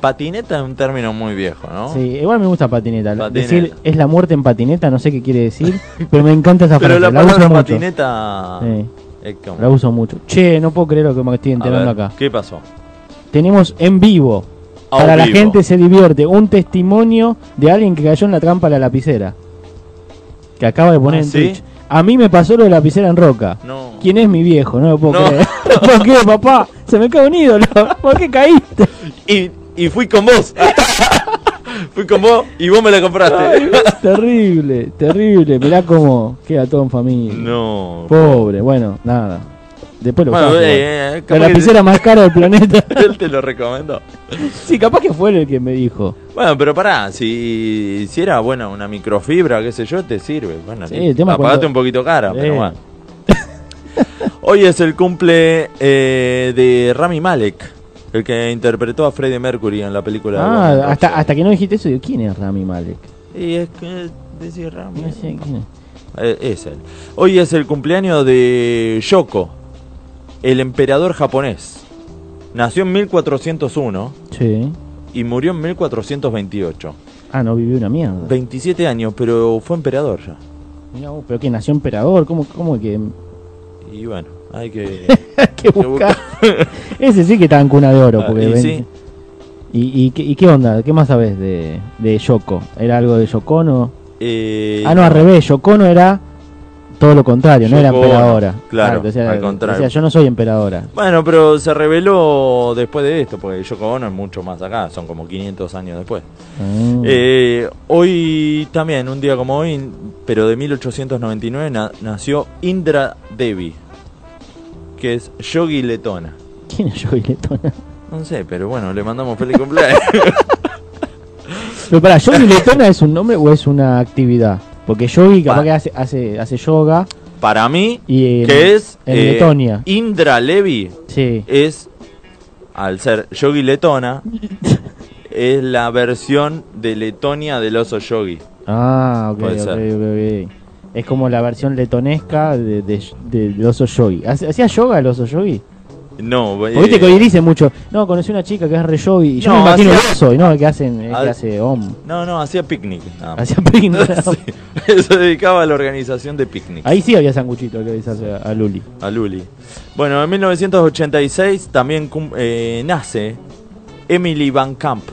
Patineta es un término muy viejo, ¿no?
Sí, igual me gusta patineta.
Patineta.
Decir es la muerte en patineta, no sé qué quiere decir, pero me encanta esa
Pero
frase.
la
La, uso
palabra
mucho.
patineta
Sí, la uso mucho. Che, no puedo creer lo que me estoy enterando
ver,
acá.
¿Qué pasó?
Tenemos en vivo
A
Para la gente se divierte. Un testimonio de alguien que cayó en la trampa de la lapicera. Que acaba de poner
Ah,
en
¿sí?
Twitch. A mí me pasó lo de la lapicera en roca.
No.
¿Quién es mi viejo? No lo puedo
No.
creer. ¿Por qué, papá? Se me cae un ídolo. ¿Por qué caíste?
Y, y fui con vos. fui con vos y vos me la compraste.
Ay, terrible, terrible. Mirá cómo queda todo en familia.
no.
Pobre, bueno, nada. Después lo
Bueno, eh, eh,
La lapicera más cara del planeta.
Él te lo recomendó.
Sí, capaz que fue él el que me dijo.
Bueno, pero pará, si, si era buena una microfibra, qué sé yo, te sirve. Bueno,
Sí, el tema
apagate
cuando-
un poquito cara, pero bueno. Hoy es el cumple eh, de Rami Malek, el que interpretó a Freddie Mercury en la película. de
Ah,
Rhapsody.
hasta, hasta que no dijiste eso, digo, ¿quién es Rami Malek?
Y es que decir Rami.
No sé quién es.
Eh, es él. Hoy es el cumpleaños de Yoko, el emperador japonés. Nació en 1401
Sí.
y murió en 1428.
Ah, no vivió una mierda.
27 años, pero fue emperador ya.
Mirá vos, pero que nació emperador, ¿cómo, cómo que
Y bueno, hay que...
buscar? Ese sí que está en cuna de oro.
Ah,
Porque
y
ven-
sí.
¿Y, y, qué, y qué onda? ¿Qué más sabes de, de Yoko? ¿Era algo de Yokono?
eh,
ah, no, al revés. Yokono era todo lo contrario, no era emperadora.
claro,
decía-
al contrario.
decía, yo no soy emperadora.
Bueno, pero se reveló después de esto, porque Yoko Ono es mucho más acá, son como 500 años después.
Ah.
Eh, hoy también, un día como hoy, pero de 1899, na- nació Indra Devi, que es yogi letona.
¿Quién es Yogi Letona?
No sé, pero bueno, le mandamos feliz cumpleaños.
Pero para, ¿Yogi Letona es un nombre o es una actividad? Porque Yogi capaz
Pa-
que hace, hace, hace yoga
Para mí,
y
que es
en
eh,
Letonia.
Indra Levi
Sí.
es, al ser yogi letona, es la versión de Letonia del oso yogi.
Ah, ok,
Puede
ok,
ser.
ok. Es como la versión letonesca de, de, de- del oso yogi. ¿Hace- ¿Hacía yoga el oso yogi?
No,
Porque viste que
eh,
hoy dice mucho, no, conocí una chica que es re. Y yo
No,
me imagino
hacía-
oso, y no, que hacen, es que hace om.
no, no, hacía picnic.
Hacía picnic.
Sí, se dedicaba a la organización de picnic.
Ahí sí había sanguchito que dice a, a Luli.
A Luli. Bueno, en 1986 también eh, nace Emily Van Camp,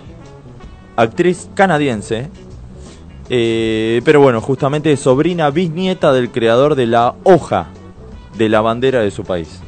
actriz canadiense. eh, pero bueno, justamente sobrina bisnieta del creador de la hoja de la bandera de su país.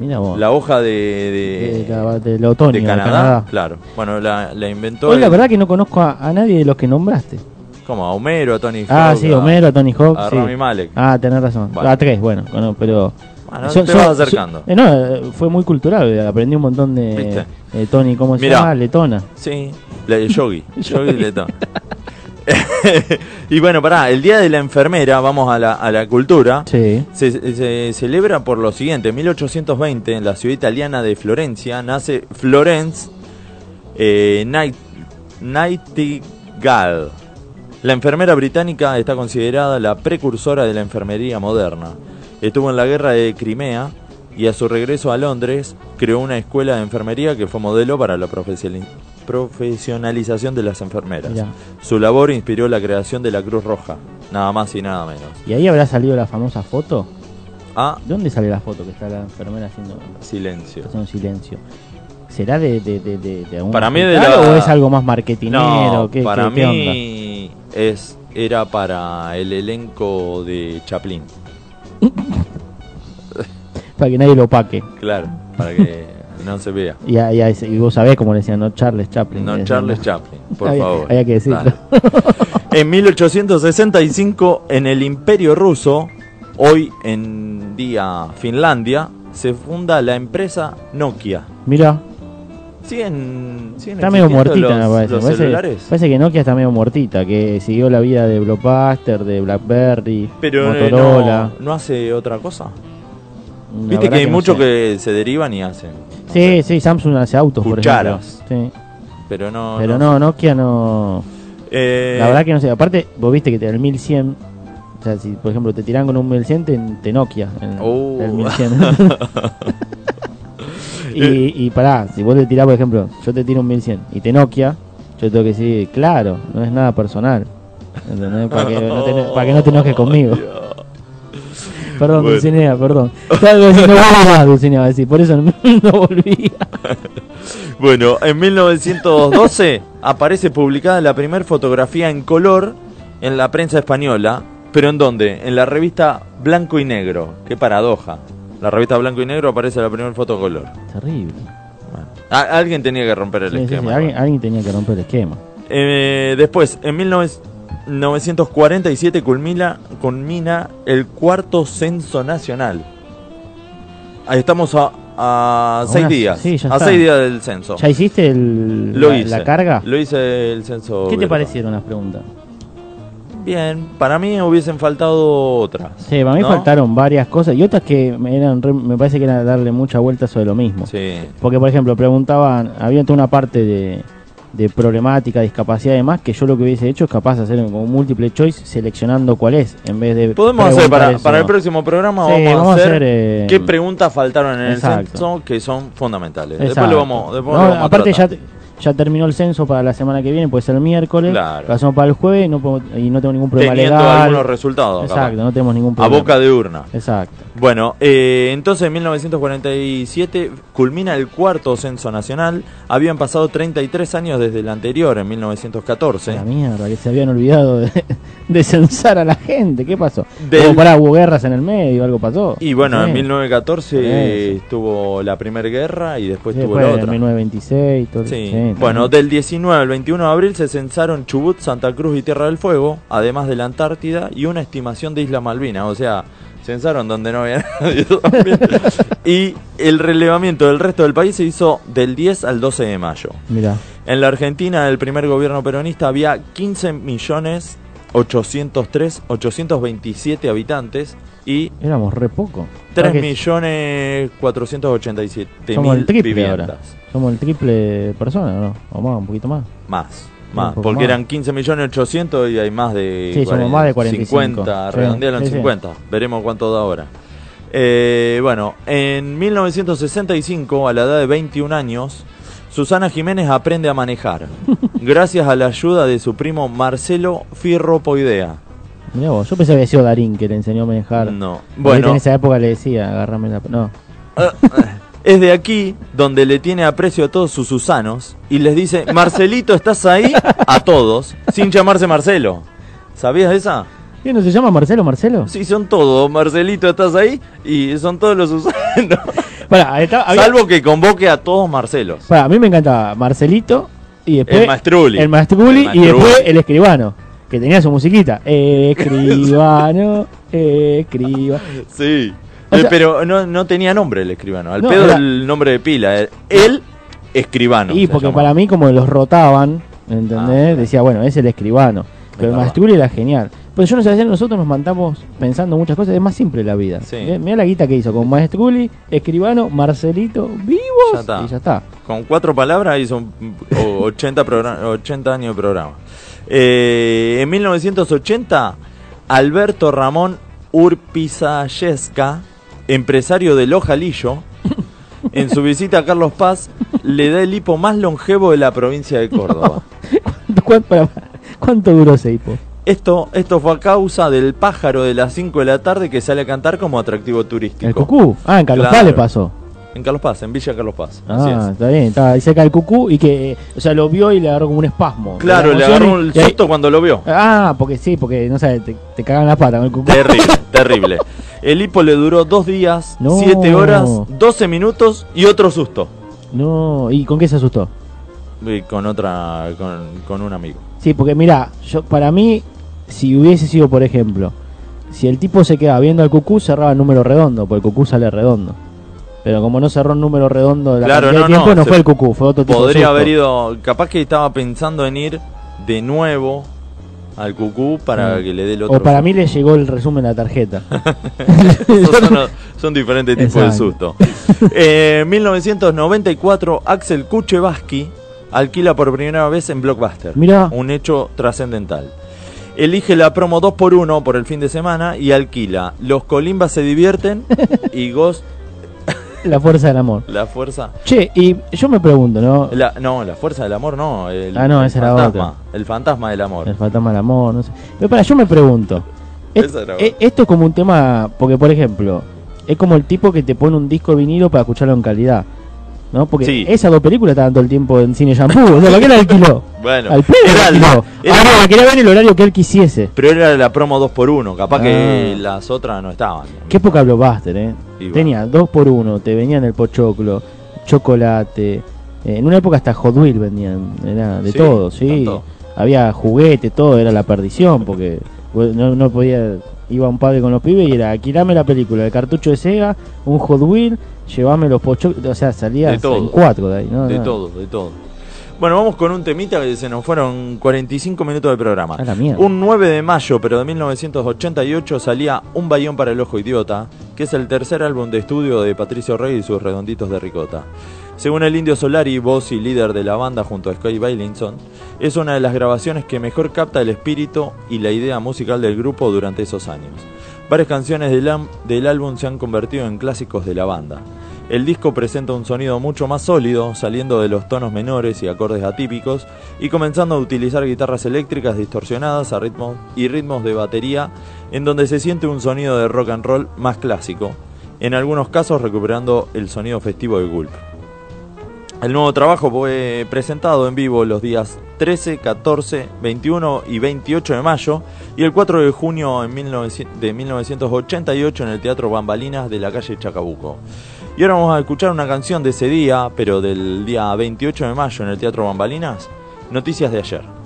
Mira vos.
La hoja de, de,
de, la- del otoño,
de
de
Canadá,
Canadá.
claro. Bueno, la, la inventó.
Hoy la
el-
verdad que no conozco a, a nadie de los que nombraste.
como a Homero, a Tony
Ah,
Hawk,
sí,
a-
Homero, Tony Hawk.
a
sí.
Rami Malek.
Ah, tenés razón.
Bueno.
A tres, bueno, bueno, pero.
Bueno,
Yo-
te
yo-
vas acercando.
yo- eh, no, eh, fue muy cultural. eh, Aprendí un montón de,
¿Viste?
de Tony, ¿cómo se
Mirá.
llama? Letona.
Sí, la de Yogi. Yogi Letón. y bueno, pará, el Día de la Enfermera, vamos a la, a la cultura.
Sí.
Se, se celebra por lo siguiente, en 1820 en la ciudad italiana de Florencia nace Florence eh, Night, Nightingale. La enfermera británica está considerada la precursora de la enfermería moderna. Estuvo en la guerra de Crimea y a su regreso a Londres creó una escuela de enfermería que fue modelo para la profesioni- profesionalización de las enfermeras.
Mirá.
Su labor inspiró la creación de la Cruz Roja, nada más y nada menos.
¿Y ahí habrá salido la famosa foto?
Ah,
¿De dónde sale la foto que está la enfermera haciendo,
silencio.
haciendo silencio? ¿Será de, de, de, de, de algún
Para mí de
hospital
la-
o es algo más marketinero?
No,
¿Qué,
para
qué- qué onda?
mí es era para el elenco de Chaplin.
Para que nadie lo paque.
Claro, para que no se vea.
Y, y vos sabés cómo le decían, no Charles Chaplin.
No Charles Chaplin, por
Había-
favor.
había que decirlo.
En 1865, en el Imperio Ruso, hoy en día Finlandia, se funda la empresa Nokia.
Mira,
¿Siguen, siguen
está medio muertita,
los,
me parece.
los
parece, parece que Nokia está medio muertita, que siguió la vida de Blockbuster, de Blackberry,
Pero eh,
Motorola.
no, no hace otra cosa. Viste que hay
no
muchos
sé.
que se derivan y hacen. no
Sí,
sé,
sí, Samsung hace autos,
Cucharas.
por ejemplo. Sí.
Pero no.
Pero no, Nokia no.
Eh,
La verdad que no sé. Aparte, vos viste que te el 1100. O sea, si por ejemplo te tiran con un 1100, te, te Nokia. El,
Oh.
el 1100. y, y pará, si vos te tirás, por ejemplo, yo te tiro un 1100 y te Nokia, yo tengo que decir, claro, no es nada personal. ¿Entendés? Para que no te, para que no te enojes conmigo. Perdón,
Bueno.
Dulcinea, perdón. Estaba diciendo, no vuelvo más, Dulcinea, decir. Por eso no, no volvía.
Bueno, en 1912 aparece publicada la primera fotografía en color en la prensa española. ¿Pero en dónde? En la revista Blanco y Negro. Qué paradoja. La revista Blanco y Negro aparece la primera foto color.
Terrible.
Bueno, alguien tenía que romper el
Sí, sí, sí,
esquema.
alguien, alguien tenía que romper el esquema.
Eh, después, en 1947 culmina, culmina el cuarto censo nacional. Ahí estamos a, a seis días.
sí, ya
a
está.
seis días del censo.
¿Ya hiciste el,
Lo
la,
hice.
la carga?
Lo hice el censo.
¿Qué te parecieron las preguntas?
Bien, para mí hubiesen faltado otras.
Sí, para mí
¿no?
faltaron varias cosas y otras que me, eran me parece que era darle mucha vuelta sobre lo mismo.
Sí.
Porque, por ejemplo, preguntaban, había toda una parte de, de problemática, discapacidad y demás, que yo lo que hubiese hecho es capaz de hacer como múltiple choice seleccionando cuál es, en vez de.
Podemos hacer para,
eso.
para el próximo programa,
Sí,
vamos,
vamos
a hacer,
eh,
qué preguntas faltaron en
exacto.
el censo que son fundamentales. Después lo vamos, después
No,
lo vamos a
aparte ya, te- ya terminó el censo para la semana que viene, puede ser el miércoles,
Claro.
lo hacemos para el jueves y no, podemos- y no tengo ningún problema
Teniendo
legal.
algunos resultados. capaz.
Exacto, no tenemos ningún
A
problema.
boca de urna.
Exacto.
Bueno, eh, entonces en 1947 culmina el cuarto censo nacional. Habían pasado 33 años desde el anterior, en 1914.
La mierda, que se habían olvidado de, de censar a la gente. ¿Qué pasó?
Del-
Hubo, pará, hubo guerras en el medio, algo pasó.
Y bueno,
Sí.
en 1914
Por
eh,
eso.
estuvo la primera guerra y después tuvo la
en
otra.
1926. Todo,
Sí.
sí,
bueno, del 19 al 21 de abril se censaron Chubut, Santa Cruz y Tierra del Fuego, además de la Antártida y una estimación de Isla Malvinas. O sea, censaron donde no había nadie también. y el relevamiento del resto del país se hizo del 10 al 12 de mayo.
Mirá,
En la Argentina, el primer gobierno peronista había 15 millones 803 827 habitantes y
éramos re poco.
3
Ahora que
millones 487
Somos el
mil
triple
viviendas.
ahora. Somos el triple de personas, ¿no? O más, un poquito más.
Más, más, porque
más.
eran 15 millones 800 y hay más de
Sí, somos más de 45.
50,
Sí,
redondearon
sí, sí.
50. Veremos cuánto da ahora. Eh, bueno, en 1965, a la edad de 21 años, Susana Jiménez aprende a manejar, gracias a la ayuda de su primo Marcelo Firropoidea.
Mirá vos, yo pensé que había sido Darín que le enseñó a manejar.
No, bueno,
En esa época le decía, agarrame la. No.
es de aquí donde le tiene aprecio a todos sus Susanos y les dice, Marcelito, ¿estás ahí? A todos, sin llamarse Marcelo. ¿Sabías esa?
¿Qué no se llama Marcelo Marcelo?
Sí, son todos. Marcelito, ¿estás ahí? Y son todos los Susanos.
Pará, está- había-
Salvo que convoque a todos Marcelos.
pará, a mí me encantaba Marcelito y después
El Maestruli.
el Maestruli
El
y después el escribano, que tenía su musiquita. Escribano, escribano.
Sí.
O
Eh,
sea-
pero no, no tenía nombre el escribano. Al
No,
pedo
era-
el nombre de pila. El, el escribano.
y
se
porque
llama.
para mí como los rotaban, ¿entendés?
Ah.
Decía, bueno, es el escribano. Pero el
verdad.
Era genial. Pero yo no sé, nosotros nos mandamos pensando muchas cosas, es más simple la vida.
Sí.
Mira la guita que hizo con Maestruli, escribano, Marcelito, vivos
Ya
y ya está.
Con cuatro palabras hizo un- o- 80, programa- 80 años de programa. Eh, en 1980, Alberto Ramón Urpizayesca, empresario de Lojalillo, en su visita a Carlos Paz, le da el hipo más longevo de la provincia de Córdoba.
¿Cuánto, ¿cuánto duró ese hipo?
Esto, esto fue a causa del pájaro de las 5 de la tarde que sale a cantar como atractivo turístico.
El cucú. Ah, en Carlos
Claro.
Paz le pasó.
En Carlos Paz, en Villa Carlos Paz. Así
Ah,
es.
está bien, estaba ahí cerca del cucú y que, o sea, lo vio y le agarró como un espasmo.
Claro, le agarró
ahí-
susto cuando lo vio.
Ah, porque sí, porque, no sé, te, te cagan la pata con el cucú.
Terrible, terrible. El hipo le duró dos días,
No.
siete horas, 12 minutos y otro susto.
No, ¿y con qué se asustó?
Y con otra, con, con un amigo.
Sí, porque mira, yo para mí, si hubiese sido, por ejemplo, si el tipo se quedaba viendo al cucú, cerraba el número redondo, porque el cucú sale redondo. Pero como no cerró un número redondo de la
Claro, no,
de tiempo,
no,
no, fue el cucú, fue otro tipo de
Podría
susto.
haber ido, capaz que estaba pensando en ir de nuevo al cucú para
Mm.
que le dé el otro.
O para mí le llegó el resumen de la tarjeta.
Son, son diferentes tipos de susto. Eh, En 1994, Axel Kuchevaski alquila por primera vez en Blockbuster.
Mirá.
Un hecho trascendental. Elige la promo 2x1 por el fin de semana y alquila Los Colimbas se divierten y Ghost,
la fuerza del amor.
la fuerza.
Che, y yo me pregunto, ¿no?
La, no, la fuerza del amor no. El,
Ah, no,
el
esa era
fantasma.
otra.
El fantasma del amor.
El fantasma del amor, no sé. Pero para, yo me pregunto. es-
era
e- esto es como un tema, porque por ejemplo, es como el tipo que te pone un disco vinilo para escucharlo en calidad. ¿No? Porque
Sí.
esas dos películas estaban todo el tiempo en cine shampoo. ¿no? ¿Para qué la alquiló?
Bueno,
Al pedo
era
la
el-
alquiló.
era-
Ah, no, la quería ver el horario que él quisiese.
pero era la promo 2x1. Capaz que
Ah.
las otras no estaban.
Qué poca blockbuster, ¿eh? Tenía dos por uno, te venían el pochoclo, chocolate. eh, en una época hasta Hot Wheels vendían, era de
Sí,
todo, sí.
tanto.
Había juguete, todo, era la perdición, porque no, no podía. Iba un padre con los pibes y era alquilame la película, el cartucho de Sega, un Hot Wheel, llevame los pochoclos, o sea, salía
De todo.
en cuatro de ahí, ¿no?
De
No.
todo, de todo. Bueno, vamos con un temita que se nos fueron 45 minutos de programa.
A la mierda.
Un 9 de mayo, pero de 1988, salía Un Bayón para el Ojo Idiota, que es el tercer álbum de estudio de Patricio Rey y sus redonditos de ricota. Según el Indio Solari, voz y líder de la banda junto a Sky Bailinson, es una de las grabaciones que mejor capta el espíritu y la idea musical del grupo durante esos años. Varias canciones del, álbum se han convertido en clásicos de la banda. El disco presenta un sonido mucho más sólido, saliendo de los tonos menores y acordes atípicos, y comenzando a utilizar guitarras eléctricas distorsionadas a ritmos y ritmos de batería, en donde se siente un sonido de rock and roll más clásico, en algunos casos recuperando el sonido festivo de Gulp. El nuevo trabajo fue presentado en vivo los días 13, 14, 21 y 28 de mayo y el 4 de junio en 1900 de 1988 en el Teatro Bambalinas de la calle Chacabuco. Y ahora vamos a escuchar una canción de ese día, pero del día 28 de mayo en el Teatro Bambalinas, Noticias de ayer.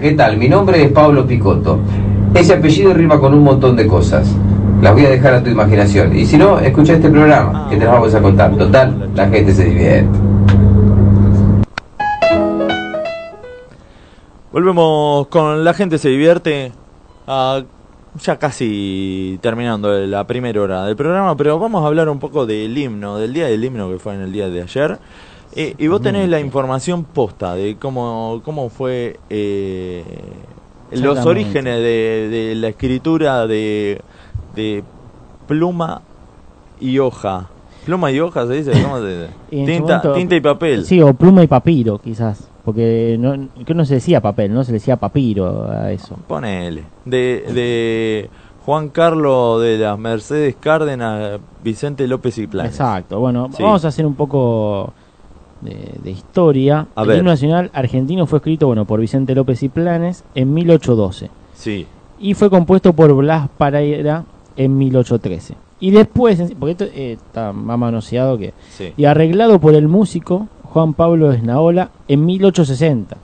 ¿Qué
tal? Mi nombre es Pablo Picotto. Ese apellido rima con un montón de cosas. Las voy a dejar a tu imaginación. Y si no, escucha este programa, que te las vamos a contar. Total, la gente se divierte.
Volvemos con La gente se divierte. ah, ya casi terminando la primera hora del programa, pero vamos a hablar un poco del himno, del día del himno que fue en el día de ayer. Eh, y vos tenés la información posta de cómo, cómo fue eh, los orígenes de, de la escritura de, de pluma y hoja. Pluma y hoja se dice, ¿cómo se dice?
Y en su
tinta,
momento-
tinta y papel.
Sí, o pluma y papiro, quizás. Porque no, que no se decía papel, no se decía papiro a eso.
Ponele. De, de Juan Carlos de las Mercedes Cárdenas, Vicente López y Planes.
Exacto. Bueno,
Sí.
vamos a hacer un poco de, de historia.
A
el
ver.
himno nacional argentino fue escrito bueno, por Vicente López y Planes en 1812
Sí.
y fue compuesto por Blas Pareira en 1813. Y después, porque esto eh, está más manoseado que...
Sí.
Y arreglado por el músico Juan Pablo Esnaola en 1860.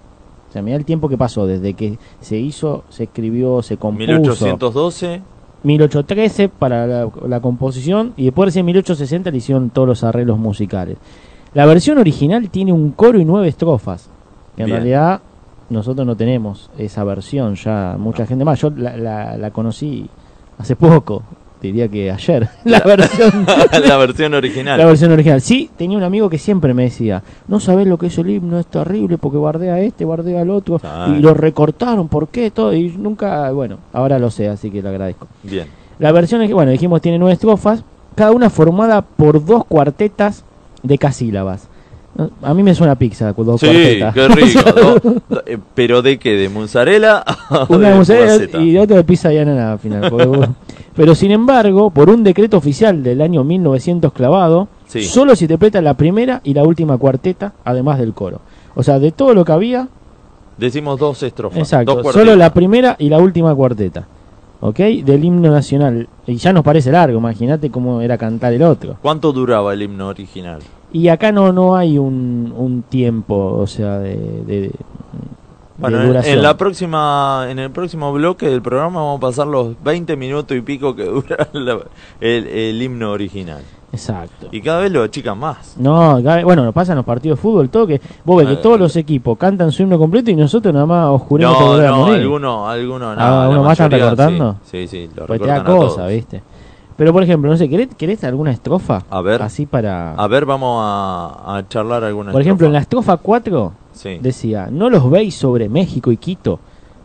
O sea, mira el tiempo que pasó desde que se hizo, se escribió, se compuso.
1812.
1813 para la, la composición y después en 1860 le hicieron todos los arreglos musicales. La versión original tiene un coro y nueve estrofas. Que en
Bien.
realidad nosotros no tenemos esa versión ya. Mucha gente más. Yo la, la- la conocí hace poco. Diría que ayer. La versión.
la versión original.
La versión original. Sí, tenía un amigo que siempre me decía, no sabés lo que es el himno, es terrible porque bardea a este, bardea al otro,
Ah.
y lo recortaron, ¿por qué? Todo, y nunca, bueno, ahora lo sé, así que le agradezco.
Bien.
La versión bueno, dijimos tiene nueve estrofas, cada una formada por dos cuartetas de casílabas. No, A mí me suena a pizza con dos
Sí, qué rico. Eh, ¿Pero de qué? ¿De mozzarella?
Una de mozzarella
guaceta?
y otra de pizza y ananá al final. porque. Pero sin embargo, por un decreto oficial del año 1900 clavado,
Sí.
solo se interpreta la primera y la última cuarteta, además del coro. O sea, de todo lo que había,
Decimos dos estrofas.
exacto,
dos
solo la primera y la última cuarteta. ¿Ok? Del himno nacional. Y ya nos parece largo, imagínate cómo era cantar el otro.
¿Cuánto duraba el himno original?
Y acá no, no hay un, un tiempo, o sea, de, de- de
Bueno, en,
duración.
en la próxima, en el próximo bloque del programa vamos a pasar los 20 minutos y pico que dura la- el, el himno original.
Exacto.
Y cada vez lo achican más.
No, cada vez- bueno, nos pasa en los partidos de fútbol, todo que vos ves que todos
eh.
los equipos cantan su himno completo y nosotros nada más oscuremos
No, no,
morir.
alguno, alguno, no.
Ah,
la
¿uno más están recortando?
Sí, sí, sí, lo
Pues te da cosa,
todos.
¿viste? Pero por ejemplo, no sé, ¿querés, querés alguna estrofa?
A ver.
Así para...
A ver, vamos a, a charlar alguna
por ejemplo, en la
estrofa.
estrofa 4
Sí.
decía, no los veis sobre México y Quito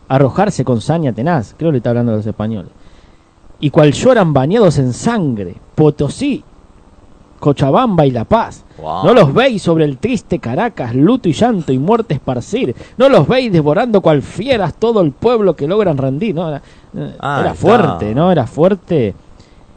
arrojarse con saña tenaz, creo que le está hablando a los españoles, y cual lloran bañados en sangre, Potosí, Cochabamba y La Paz.
Wow.
No los veis sobre el triste Caracas, luto y llanto y muerte esparcir. No los veis devorando cual fieras todo el pueblo que logran rendir. No, era,
Ah,
era fuerte, ¿no? Era fuerte.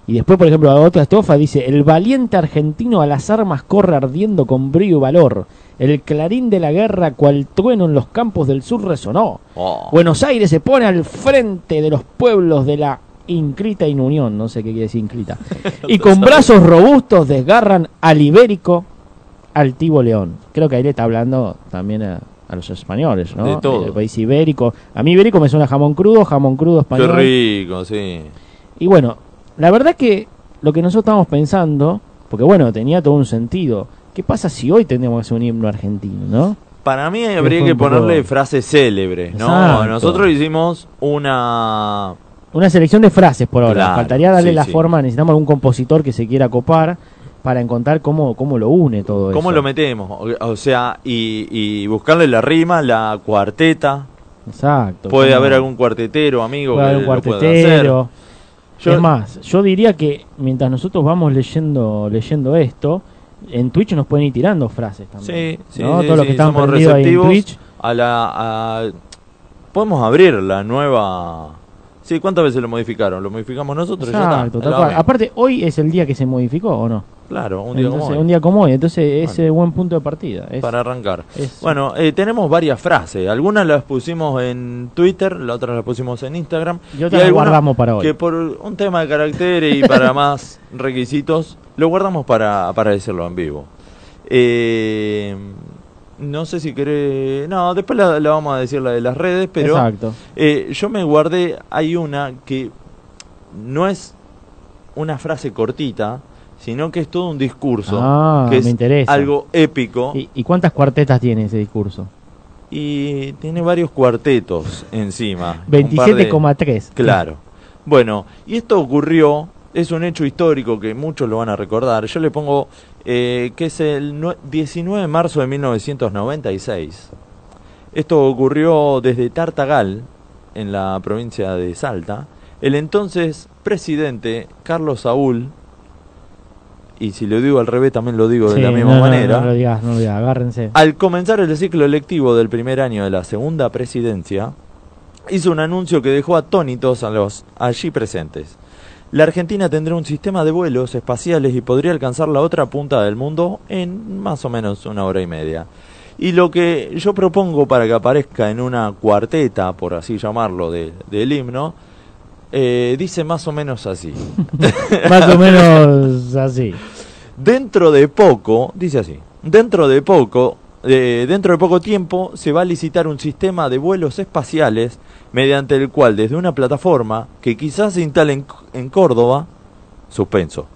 Y después, por ejemplo, la otra estrofa dice, el valiente argentino a las armas corre ardiendo con brío y valor. El clarín de la guerra cual trueno en los campos del sur resonó.
Oh.
Buenos Aires se pone al frente de los pueblos de la Inclita Inunión, no sé qué quiere decir Inclita. Y con brazos robustos desgarran al ibérico altivo león. Creo que ahí le está hablando también a, a los españoles, ¿no?
De todo.
El país ibérico. A mí ibérico me suena jamón crudo, jamón crudo
Qué
español.
rico, sí.
Y bueno, la verdad que lo que nosotros estamos pensando, porque bueno, tenía todo un sentido. ¿Qué pasa si hoy tenemos que hacer un himno argentino, no?
Para mí habría que
poco-
ponerle frases célebres, ¿no?
Exacto.
Nosotros hicimos una...
Una selección de frases por ahora.
Claro,
Faltaría darle
sí,
la
sí.
forma, necesitamos algún compositor que se quiera copar para encontrar cómo, cómo lo une todo
¿Cómo
eso.
lo metemos? O, o sea, y, y buscarle la rima, la cuarteta.
Exacto.
Puede
cómo-
haber algún cuartetero, amigo,
puede
que
haber un
lo pueda
cuartetero.
hacer. Yo-
Es más, yo diría que mientras nosotros vamos leyendo leyendo esto, en Twitch nos pueden ir tirando frases también.
Sí, sí,
¿no?
sí,
Todo lo que
somos
prendidos ahí en
receptivos
Twitch.
a la... a- Podemos abrir la nueva... Sí, ¿cuántas veces lo modificaron? ¿Lo modificamos nosotros? Ya está,
Exacto,
la
cual.
ven.
Aparte, hoy es el día que se modificó, ¿o no?
Claro, un día como hoy,
un día como hoy. Entonces, ese es buen punto de partida. Es-
para arrancar.
es-
Bueno, eh, tenemos varias frases. Algunas las pusimos en Twitter, las otras las pusimos en Instagram.
Y otras las guardamos para hoy.
Que por un tema de caracteres y para más requisitos, lo guardamos para, para decirlo en vivo. Eh, no sé si querés... No, después la, la vamos a decir la de las redes, pero
Exacto.
eh, yo me guardé, hay una que no es una frase cortita, sino que es todo un discurso,
Ah,
que
me
es
interesa.
algo épico
¿Y, y cuántas cuartetas tiene ese discurso?
y tiene varios cuartetos encima. un par de-
27,3.
Claro. Bueno, y esto ocurrió, es un hecho histórico que muchos lo van a recordar. Yo le pongo eh, que es el nue- 19 de marzo de 1996. Esto ocurrió desde Tartagal, en la provincia de Salta. El entonces presidente Carlos Saúl, y si lo digo al revés también lo digo de la misma
no, no,
manera,
No, lo digas, no lo digas, agárrense.
al comenzar el ciclo electivo del primer año de la segunda presidencia, hizo un anuncio que dejó atónitos a los allí presentes. La Argentina tendrá un sistema de vuelos espaciales y podría alcanzar la otra punta del mundo en más o menos una hora y media. Y lo que yo propongo para que aparezca en una cuarteta, por así llamarlo, de- del himno, eh, dice más o menos así.
Más o menos así.
Dentro de poco, dice así, dentro de poco, eh, dentro de poco tiempo se va a licitar un sistema de vuelos espaciales mediante el cual desde una plataforma que quizás se instale en, en Córdoba, suspenso,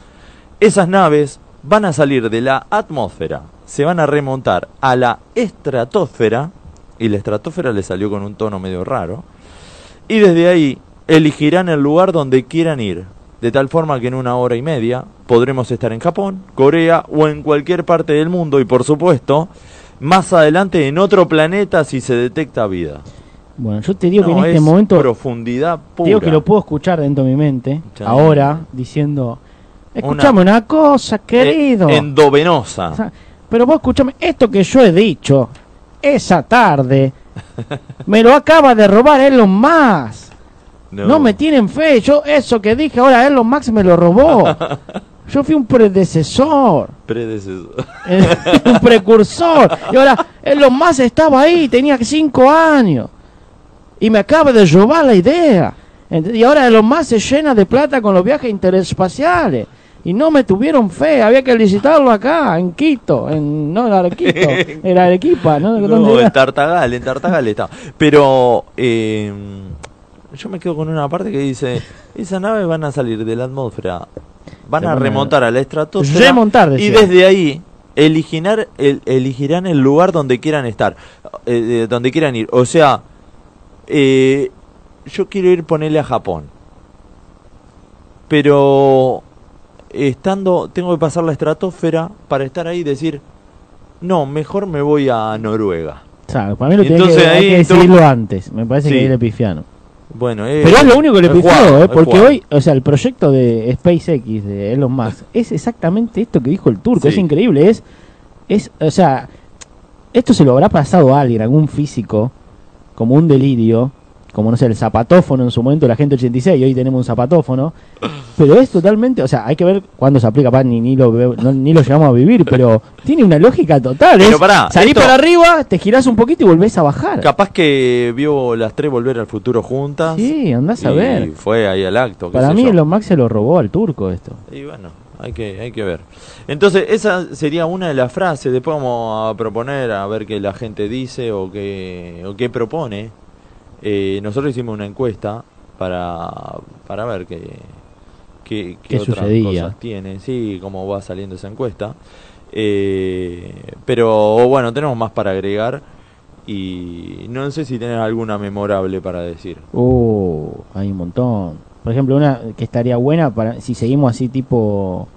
esas naves van a salir de la atmósfera, se van a remontar a la estratosfera, y la estratosfera le salió con un tono medio raro, y desde ahí elegirán el lugar donde quieran ir, de tal forma que en una hora y media podremos estar en Japón, Corea o en cualquier parte del mundo y por supuesto más adelante en otro planeta si se detecta vida.
Bueno, yo te digo que en este
es
momento.
profundidad
Te digo que lo puedo escuchar dentro de mi mente, ahora, diciendo: Escuchame una, cosa,
Eh,
querido.
endovenosa.
O sea, pero vos escuchame, esto que yo he dicho esa tarde, me lo acaba de robar Elon Musk. No. me tienen fe. Yo, eso que dije ahora, Elon Musk me lo robó. Yo fui un predecesor.
Predecesor.
Eh, un precursor. Y ahora, Elon Musk estaba ahí, tenía cinco años. Y me acaba de robar la idea. Y ahora Elon Musk se llena de plata con los viajes interespaciales. Y no me tuvieron fe, había que licitarlo acá, en Quito, en, no en Arequito, en Arequipa, ¿no? ¿Dónde
No, en Tartagal, en Tartagal está. Pero eh, yo me quedo con una parte que dice, esa nave van a salir de la atmósfera, van a remontar a la estratosfera
Remontar,
y desde ahí eliginar, el, elegirán el lugar donde quieran estar, eh, donde quieran ir. O sea, eh, yo quiero ir ponerle a Japón, pero estando, tengo que pasar la estratosfera para estar ahí y decir, no, mejor me voy a Noruega.
O sea, para mí lo
Entonces
que, hay
ahí
que
entró-
decidirlo antes. Me parece
Sí.
que ahí le pifiaron.
Bueno, eh,
Pero es lo único que le
jugado,
¿eh? Porque
jugado.
hoy, o sea, el proyecto de SpaceX de Elon Musk es exactamente esto que dijo el turco.
Sí.
Es increíble. Es, es, o sea, esto se lo habrá pasado a alguien, algún físico, como un delirio, como no sé, el zapatófono en su momento, la gente 86, y hoy tenemos un zapatófono. Pero es totalmente, o sea, hay que ver cuándo se aplica, pa, ni, ni, lo, no- ni lo llegamos a vivir, pero tiene una lógica total.
Pero
es
pará,
salís
esto-
para arriba, te girás un poquito y volvés a bajar.
Capaz que vio las tres volver al futuro juntas.
Sí, andás a
y
ver.
fue ahí al acto.
Para mí. Elon Musk se lo robó al turco esto.
Y bueno, hay que, hay que ver. Entonces, esa sería una de las frases. Después vamos a proponer a ver qué la gente dice o qué, o qué propone. Eh, nosotros hicimos una encuesta para, para ver qué, qué, qué
¿Qué
otras
sucedía?
cosas tiene, sí, cómo va saliendo esa encuesta. Eh, pero bueno, tenemos más para agregar. Y no sé si tenés alguna memorable para decir.
Uh, hay un montón. Por ejemplo, una que estaría buena para si seguimos así tipo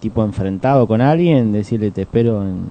tipo enfrentado con alguien, decirle te espero en,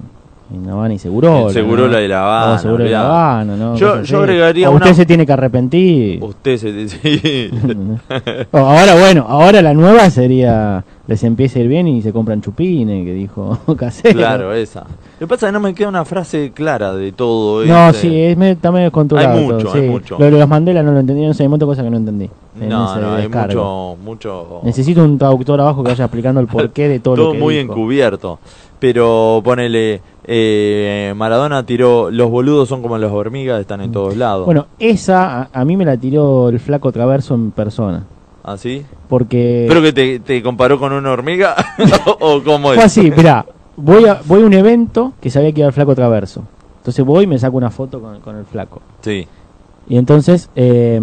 en Habana y Segurola.
En Segurola
¿no?
y La Habana,
O Segurola y La. Habana, ¿no?
Yo- yo agregaría
O
una-
usted se tiene que arrepentir.
Usted se sí.
O ahora bueno, ahora la nueva sería les empieza a ir bien y se compran chupines, que dijo Casero.
Claro, esa. Lo que pasa es que no me queda una frase clara de todo.
No,
este.
sí, es medio, está medio descontrolado.
Hay mucho,
todo,
hay
sí.
mucho.
Lo de los Mandela no lo entendí, no sé, hay de cosas que no entendí. en
No, no, hay
descargo.
mucho, mucho.
Necesito un traductor abajo que vaya explicando el porqué de todo, lo
todo
que
muy
dijo.
encubierto. Pero ponele, eh, Maradona tiró, los boludos son como las hormigas, están en todos lados.
Bueno, esa a, a mí me la tiró el flaco Traverso en persona.
¿Así?
Porque
¿Pero que te, te comparó con una hormiga? ¿O cómo
fue
es?
así, mirá, voy a, voy a un evento que sabía que iba el flaco Traverso. Entonces voy y me saco una foto con, con el flaco.
Sí.
Y entonces eh,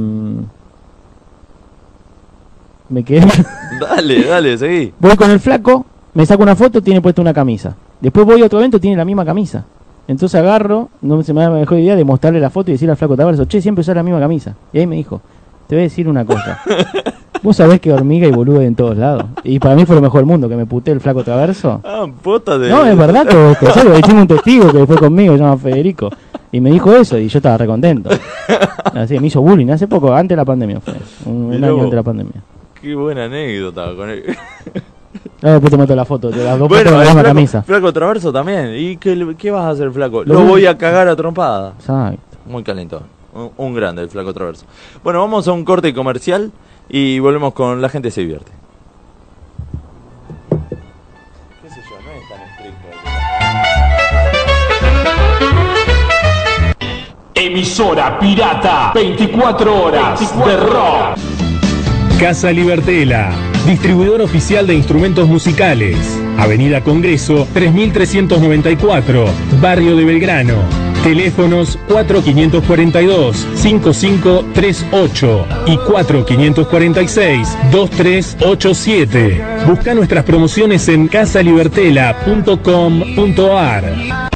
me quedé.
Dale, dale, seguí.
voy con el flaco, me saco una foto, tiene puesta una camisa. Después voy a otro evento, tiene la misma camisa. Entonces agarro, no se me mejor idea de mostrarle la foto y decirle al flaco Traverso, che, siempre usas la misma camisa. Y ahí me dijo, te voy a decir una cosa. Vos sabés que hormiga y boludo en todos lados. Y para mí fue lo mejor del mundo, que me puté el flaco Traverso.
Ah, posta de.
No, es verdad todo esto, serio, hicimos un testigo que fue conmigo, se llama Federico. Y me dijo eso y yo estaba recontento. Así, me hizo bullying hace poco, antes de la pandemia fue. Un, un año antes de la pandemia.
Qué buena anécdota con él.
Ahora después te meto la foto, de las dos
Bueno,
fotos de la
flaco,
camisa.
flaco traverso también. ¿Y qué, qué vas a hacer, flaco?
Lo
Lo,
voy-
a cagar a trompada.
Exacto.
Muy calentón. Un, un grande el flaco traverso. Bueno, vamos a un corte comercial y volvemos con La gente se divierte. ¿Qué sé yo? No es tan estricto.
Emisora pirata, 24 horas de rock.
Casa Libertela, distribuidor oficial de instrumentos musicales. Avenida Congreso 3394, Barrio de Belgrano. Teléfonos 4542-5538 y 4546-2387. Busca nuestras promociones en casalibertela.com.ar.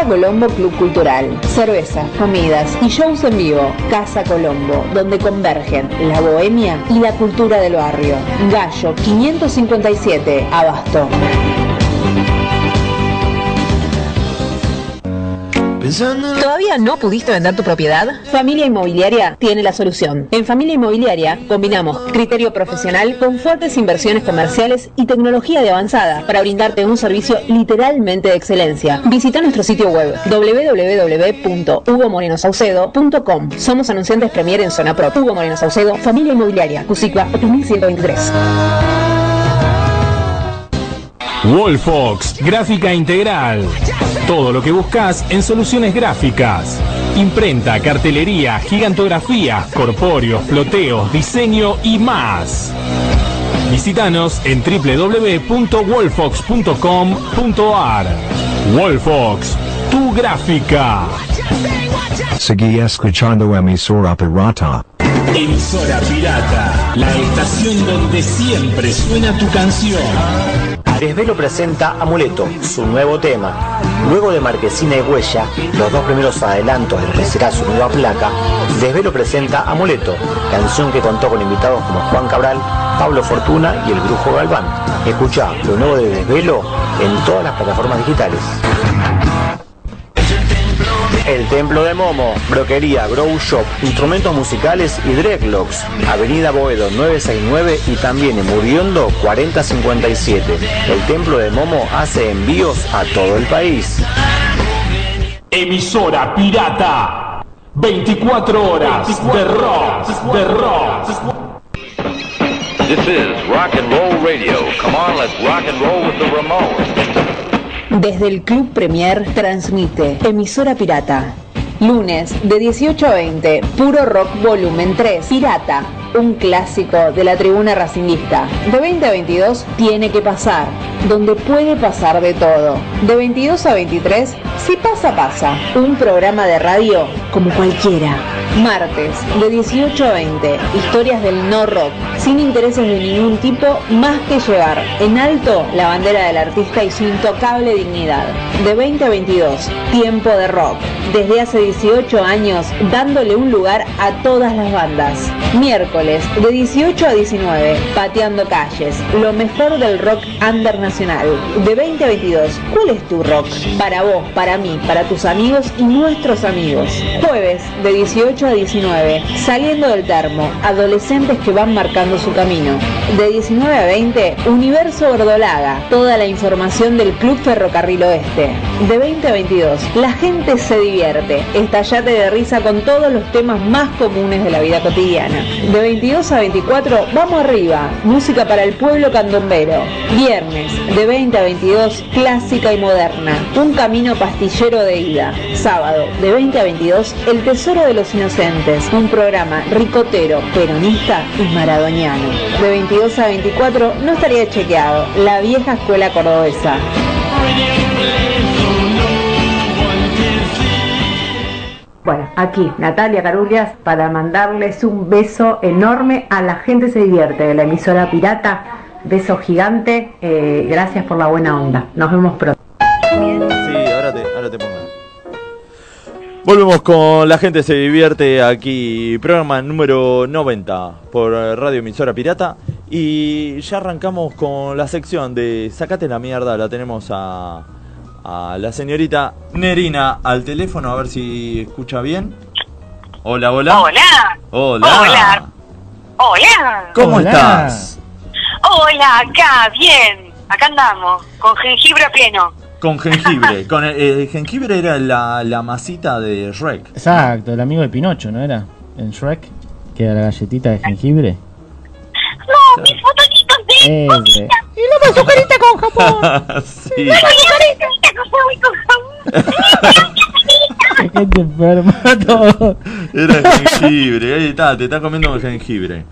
Casa Colombo Club Cultural. Cerveza, comidas y shows en vivo. Casa Colombo, donde convergen la bohemia y la cultura del barrio. Gallo 557, Abasto. ¿Todavía no pudiste vender tu propiedad? Familia Inmobiliaria tiene la solución. En Familia Inmobiliaria combinamos criterio profesional con fuertes inversiones comerciales y tecnología de avanzada para brindarte un servicio literalmente de excelencia. Visita nuestro sitio web www.hugomorenosaucedo.com. Somos anunciantes premier en Zona Pro. Hugo Moreno Saucedo, Familia Inmobiliaria, Cusicua 8123.
Wolfox, gráfica integral. Todo lo que buscas en soluciones gráficas. Imprenta, cartelería, gigantografía, corpóreos, floteos, diseño y más. Visítanos en www.wolfox.com.ar. Wolfox, tu gráfica.
Seguí escuchando emisora pirata.
Emisora pirata, la estación donde siempre suena tu canción.
Desvelo presenta Amuleto, su nuevo tema. Luego de Marquesina y Huella, los dos primeros adelantos de lo que será su nueva placa, Desvelo presenta Amuleto, canción que contó con invitados como Juan Cabral, Pablo Fortuna y el Brujo Galván. Escucha lo nuevo de Desvelo en todas las plataformas digitales. El Templo de Momo, Broquería, Grow Shop, Instrumentos Musicales y Dreadlocks, Avenida Boedo 969 y también en Muriondo 4057. El Templo de Momo hace envíos a todo el país.
Emisora pirata, 24 horas de rock, de rock.
This is rock and roll radio. Come on, let's rock and roll with the Ramones.
Desde el Club Premier transmite Emisora Pirata. Lunes de 18 a 20, Puro Rock Volumen 3, Pirata. un clásico de la tribuna racinguista. De 20 a 22 tiene que pasar, donde puede pasar de todo. De 22 a 23, si pasa, pasa. Un programa de radio como cualquiera. Martes, de 18 a 20, historias del no rock, sin intereses de ningún tipo, más que llevar en alto la bandera del artista y su intocable dignidad. De 20 a 22, tiempo de rock. Desde hace 18 años, dándole un lugar a todas las bandas. Miércoles, de 18 a 19, pateando calles, lo mejor del rock under nacional. De 20 a 22, ¿cuál es tu rock? Para vos, para mí, para tus amigos y nuestros amigos. Jueves, de 18 a 19, saliendo del termo, adolescentes que van marcando su camino. De 19 a 20, Universo Verdolaga, toda la información del Club Ferrocarril Oeste. De 20 a 22, la gente se divierte, estallate de risa con todos los temas más comunes de la vida cotidiana. De 22 a 24, vamos arriba, música para el pueblo candombero. Viernes, de 20 a 22, clásica y moderna, un camino pastillero de ida. Sábado, de 20 a 22, El Tesoro de los Inocentes, un programa ricotero, peronista y maradoniano. De 22 a 24, no estaría chequeado, la vieja escuela cordobesa.
Bueno, aquí Natalia Carulias para mandarles un beso enorme a la gente se divierte de la emisora pirata. Beso gigante, eh, gracias por la buena onda. Nos vemos pronto.
Volvemos con La gente se divierte aquí, programa número 90 por Radio Emisora Pirata. Y ya arrancamos con la sección de Sacate la mierda, la tenemos a, a la señorita Nerina al teléfono, a ver si escucha bien. Hola, hola.
Hola.
Hola.
Hola. Hola.
¿Cómo
Hola.
estás?
Hola, acá, bien. Acá andamos, con jengibre a pleno.
Con jengibre. con el, el jengibre era la, la masita de Shrek.
Exacto, el amigo de Pinocho, ¿no era? En Shrek, que era la galletita de jengibre.
No, mis fototitos de
Ese.
Y luego su carita con Japón.
sí.
Luego su carita con.
Qué gente enferma todo.
Era jengibre. Ahí está, te está comiendo el jengibre.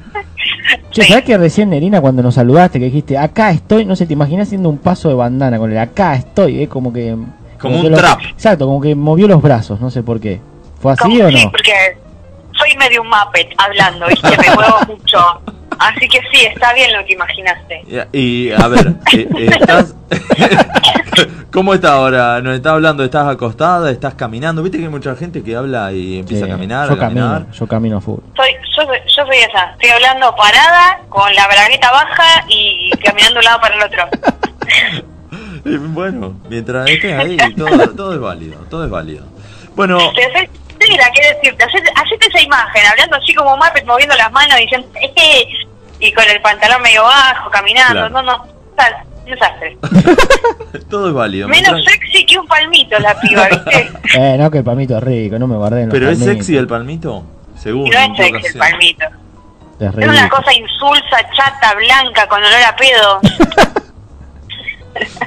Che, ¿sabes que recién, Nerina, cuando nos saludaste, que dijiste, acá estoy, no sé, te imaginas haciendo un paso de bandana con el acá estoy, eh, como que...
Como un trap.
Exacto, como que movió los brazos, no sé por qué. ¿Fue así
Como
o
sí,
no?
porque soy medio un Muppet hablando, ¿viste? Me muevo mucho. Así que sí, está bien lo que imaginaste.
Y, y, a ver, eh, eh, estás... ¿Cómo está ahora? ¿Nos está hablando? ¿Estás acostada? ¿Estás caminando? ¿Viste que hay mucha gente que habla y empieza
Sí,
a caminar?
yo
a caminar?
camino, yo camino a full.
Soy, yo, soy, yo soy esa. Estoy hablando parada, con la bragueta baja y caminando de un lado para el otro.
Y bueno, mientras estés ahí, todo, todo es válido, todo es válido. Bueno,
entera, ¿qué decirte? Hacete, hacete esa imagen, hablando así como Muppet, moviendo las manos, diciendo, "Eh", y con el pantalón medio bajo, caminando,
Claro.
no, no, tal, desastre.
todo es válido.
Menos sexy que un palmito la piba, ¿viste?
Eh, no, que el palmito es rico, no me guardé en los
¿Pero es sexy el palmito? Según.
Y no es sexy el palmito.
Es
Es una cosa insulsa, chata, blanca, con olor a pedo.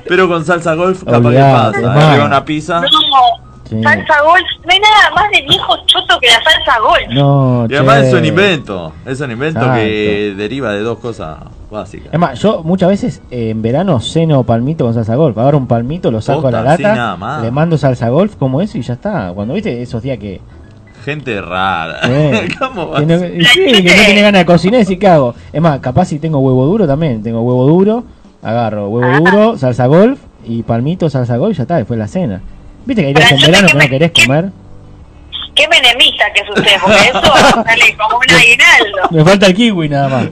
Pero con salsa golf, capaz
Olvidate,
que pasa. Arriba una pizza.
No,
Sí.
salsa golf, no hay nada más de viejo choto que la salsa golf.
No,
Y además
che.
es un invento. Es un invento
Exacto.
que deriva de dos cosas básicas.
Es más, yo muchas veces eh, en verano ceno palmito con salsa golf. Agarro un palmito, lo saco a la lata, le mando salsa golf como eso y ya está. Cuando viste esos días que,
Gente rara.
eh,
¿Cómo va
que, no, sí, que no tiene ganas de cocinar, y ¿qué hago? Es más, capaz si tengo huevo duro también. Tengo huevo duro, agarro huevo duro, salsa golf y palmito, salsa golf y ya está, después la cena. Viste que hay días en verano que no querés comer.
Qué menemista que es usted, porque eso sale como un aguinaldo.
Me falta el kiwi nada más.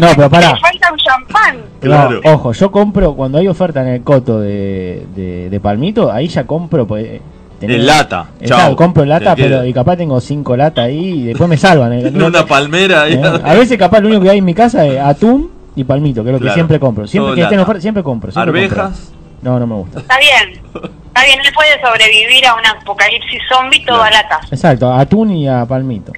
No, pero pará.
Le falta un champán.
Claro.
No, ojo, yo compro, cuando hay oferta en el coto de, de, de palmito, ahí ya compro. Pues, eh,
En lata,
Exacto,
chao.
compro en lata, pero y capaz tengo cinco latas ahí y después me salvan. eh.
En una palmera.
Eh,
ahí.
A veces capaz lo único que hay en mi casa es atún y palmito, que es lo que
Claro.
siempre compro. Siempre
Todo
que esté en oferta, siempre compro. siempre
Arvejas.
compro. No, no me gusta.
Está bien. Está bien, él puede sobrevivir a un apocalipsis zombie todo a lata.
Exacto, atún y a palmito.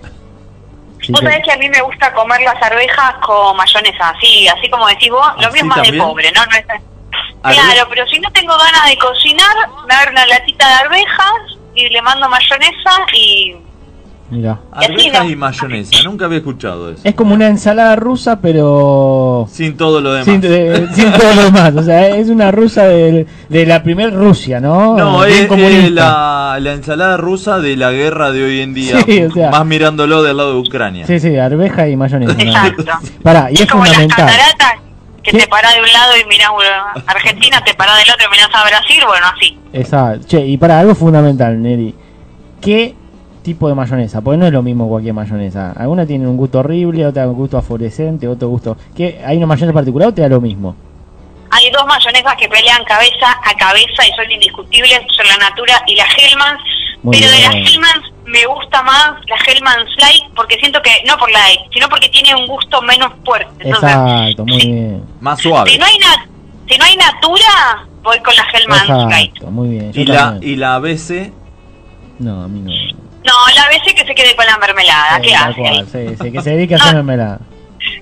Así
Vos
que-
sabés que a mí me gusta comer las arvejas con mayonesa, así, así como decís vos, lo
¿Así
mío es más de pobre, ¿no? no es... Claro, pero si no tengo ganas de cocinar, me agarro una latita de arvejas y le mando mayonesa y,
Mira.
Arvejas y mayonesa, nunca había escuchado eso.
Es como una ensalada rusa, pero.
Sin todo lo demás.
Sin, de- sin todo lo demás. O sea, es una rusa de, de la primer Rusia, ¿no?
No,
Bien
es, es la, la ensalada rusa de la guerra de hoy en día,
Sí, o sea.
más mirándolo del lado de Ucrania.
Sí, sí, arveja y mayonesa. ¿no?
Exacto.
Pará, y es
como las
fundamental.
cataratas que te parás de un lado y mirás uh, Argentina, te parás del otro y mirás a Brasil, bueno, así.
Exacto. Che, y para algo fundamental, Neri. ¿Qué tipo de mayonesa? Porque no es lo mismo cualquier mayonesa. Alguna tiene un gusto horrible, otra un gusto afluorescente, otro gusto. ¿Qué? ¿Hay una mayonesa particular o te da lo mismo?
Hay dos mayonesas que pelean cabeza a cabeza y son indiscutibles, son la Natura y la Hellmann's.
Muy
pero de
bien.
las Hellmann's me gusta más la Hellmann's Light porque siento que, no por light, sino porque tiene un gusto menos fuerte. Entonces,
Exacto, muy bien.
Más suave.
si no hay na- si no hay Natura, voy con la Hellmann's Light.
Muy bien. Yo
Y la, y la ABC,
No, a mí no.
No, la veces que se quede con la mermelada,
Sí,
¿qué hace?
cual, sí, sí, que se dedique a hacer mermelada.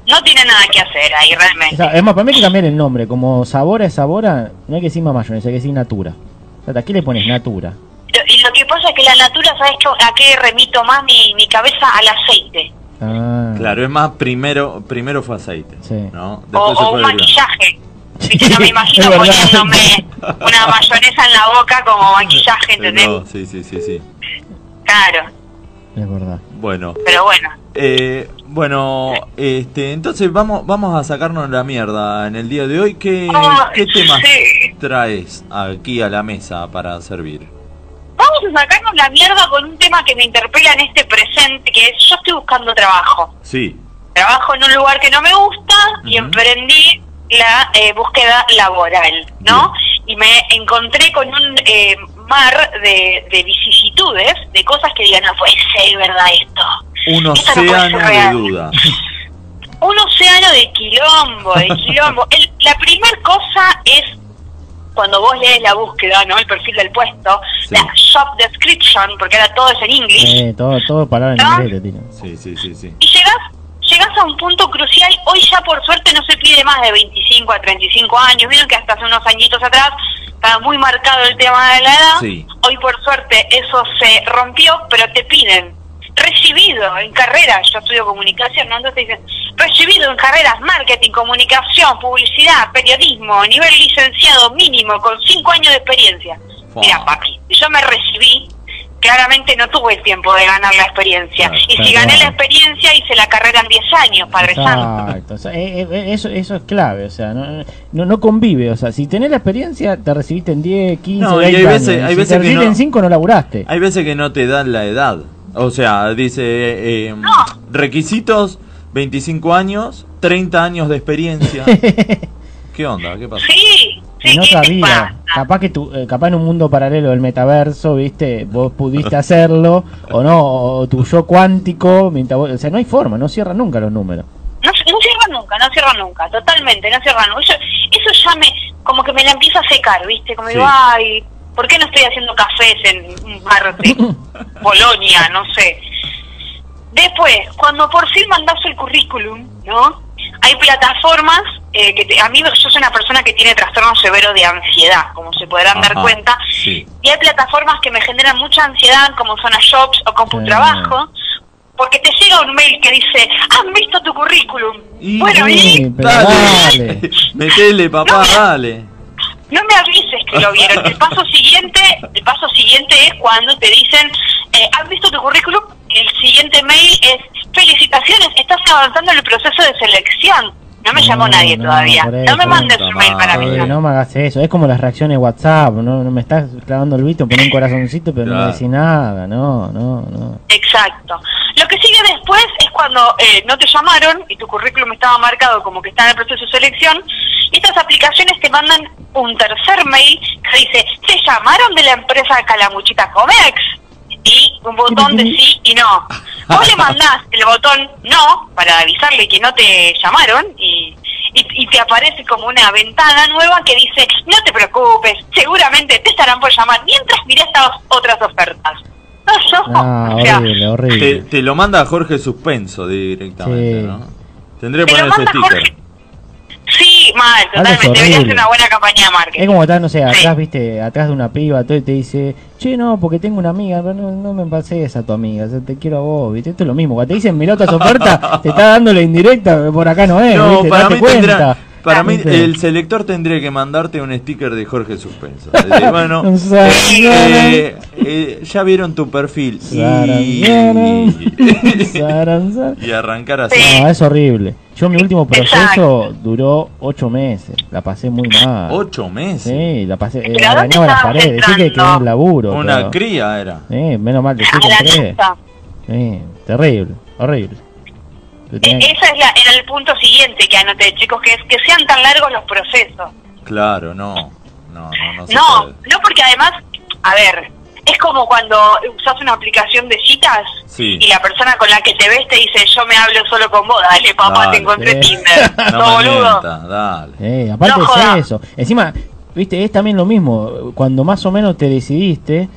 No tiene nada que hacer ahí realmente.
O sea, es más, para mí hay que cambiar el nombre. Como Sabora es Sabora, no hay que decir más mayonesa, hay que decir Natura. O sea, ¿a qué le pones Natura?
Lo- Y lo que pasa es que la Natura, ¿sabes qué? a qué remito más mi, mi cabeza? Al aceite.
Ah,
claro, es más primero primero fue aceite,
Sí.
¿no?
O,
Después
o
fue
un maquillaje. Viste, yo me imagino poniéndome una mayonesa en la boca como maquillaje, ¿entendés?
No, sí, sí, sí, sí.
Claro,
es verdad.
Bueno,
pero bueno.
eh, bueno, este, entonces vamos vamos a sacarnos la mierda en el día de hoy. ¿Qué, qué temas
sí.
traes aquí a la mesa para servir?
Vamos a sacarnos la mierda con un tema que me interpela en este presente, que es yo estoy buscando trabajo.
Sí,
Trabajo en un lugar que no me gusta y emprendí la eh, búsqueda laboral, ¿no? Y me encontré con un eh, mar de, de vicisitudes, de cosas que digan, no puede ser verdad esto.
un
Esto no puede ser
océano de duda.
Un océano de quilombo, de quilombo. El- la primer cosa es cuando vos lees la búsqueda, ¿no? El perfil del puesto, la job description, porque ahora todo es en inglés.
Eh, todo, todo palabras en
¿No?
inglés te tiran.
Sí, sí, sí, sí.
Y llegas, llegas a un punto crucial. Hoy ya por suerte no se pide más de 25 a 35 años. Vieron que hasta hace unos añitos atrás estaba muy marcado el tema de la edad.
Sí.
Hoy por suerte eso se rompió, pero te piden recibido en carreras, yo estudio comunicación, ¿no? Entonces dicen, recibido en carreras marketing, comunicación, publicidad, periodismo, nivel licenciado mínimo, con 5 años de experiencia. Mira, papi, yo me recibí, claramente no tuve el tiempo de ganar la experiencia. y si
claro.
gané la experiencia, hice la carrera en 10 años, Padre Santo.
Exacto, o sea, eh, eh, eso, eso es clave, o sea, no, no, no convive, o sea, si tenés la experiencia, te recibiste en 10, 15,
No, y
20
hay veces-
años,
hay
si
veces
te
que
recibiste
no-
en 5 no laburaste.
Hay veces que no te dan la edad. O sea, dice eh, eh, requisitos 25 años, 30 años de experiencia. ¿Qué onda? ¿Qué pasa?
Sí,
Y no sabía, capaz que tu, eh, capaz en un mundo paralelo del metaverso, viste, vos pudiste hacerlo, o no, o tu yo cuántico, mientras vos- o sea, no hay forma, no cierran nunca los números.
No, no cierra nunca, no cierra nunca, totalmente, no cierra nunca. Eso, eso ya me, como que me la empieza a secar, ¿viste? Como
Sí.
digo, ay, ¿por qué no estoy haciendo cafés en un bar de Bolonia? No sé. Después, cuando por fin mandas el currículum, ¿no? Hay plataformas eh, que te- a mí yo soy una persona que tiene trastorno severo de ansiedad, como se podrán dar cuenta,
Sí.
y hay plataformas que me generan mucha ansiedad, como Zona Shops o CompuTrabajo, porque te llega un mail que dice, ¿han visto tu currículum? bueno, y
Dale. Metele, papá, dale.
no me avises que lo vieron. El paso siguiente, el paso siguiente es cuando te dicen, eh, ¿has visto tu currículum? El siguiente mail es, felicitaciones, estás avanzando en el proceso de selección. No me llamó nadie
no,
todavía. No me mandes un mail para avisar.
no me hagas eso, es como las reacciones de WhatsApp, no, no me estás clavando el visto, pon un corazoncito, pero no
Claro.
me decís nada, no, no, no.
Exacto. Lo que sigue después es cuando eh, no te llamaron y tu currículum estaba marcado como que está en el proceso de selección. Y estas aplicaciones te mandan un tercer mail que dice, ¿te llamaron de la empresa Calamuchita Comex? Y un botón de sí y no. Vos le mandás el botón no para avisarle que no te llamaron y, y, y te aparece como una ventana nueva que dice, no te preocupes, seguramente te estarán por llamar mientras miré estas otras ofertas. No, no,
Ah,
o sea,
horrible,
Te,
horrible.
te lo manda Jorge Suspenso directamente,
Sí.
¿no? Tendría que poner ese sticker.
Jorge. Sí, mal, totalmente. Debería ser una buena campaña de marketing.
Es como estar, no sé, atrás, viste, atrás de una piba, todo y te dice, che, no, porque tengo una amiga, pero no, no me pases a tu amiga, o sea, te quiero a vos, viste, esto es lo mismo. Cuando te dicen, mirá otras ofertas, te está dando la indirecta, por acá no es,
No,
viste,
para
date
mí
cuenta.
tendrá- Para mí el selector tendría que mandarte un sticker de Jorge Suspenso. Decir, bueno,
Un
eh, eh, ya vieron tu perfil y, arrancar así.
No, es horrible. Yo mi último proceso duró ocho meses, la pasé muy mal.
¿Ocho meses?
Sí, la pasé, eh,
¿Pero a dónde
arañaba las paredes, decía que quedé en laburo.
Una
pero-
cría era.
Sí, menos mal, decía
A
que. Sí, terrible, horrible.
E- Esa es la, era el punto siguiente que anoté, chicos, que es que sean tan largos los procesos.
Claro, no. No, no, no se
No,
puede.
no porque además, a ver, es como cuando usas una aplicación de citas
Sí.
y la persona con la que te ves te dice, yo me hablo solo con vos, dale papá,
Dale.
te encontré. Tinder,
No
boludo.
dale.
Eh, aparte
No
es eso. Encima, viste, es también lo mismo. Cuando más o menos te decidiste,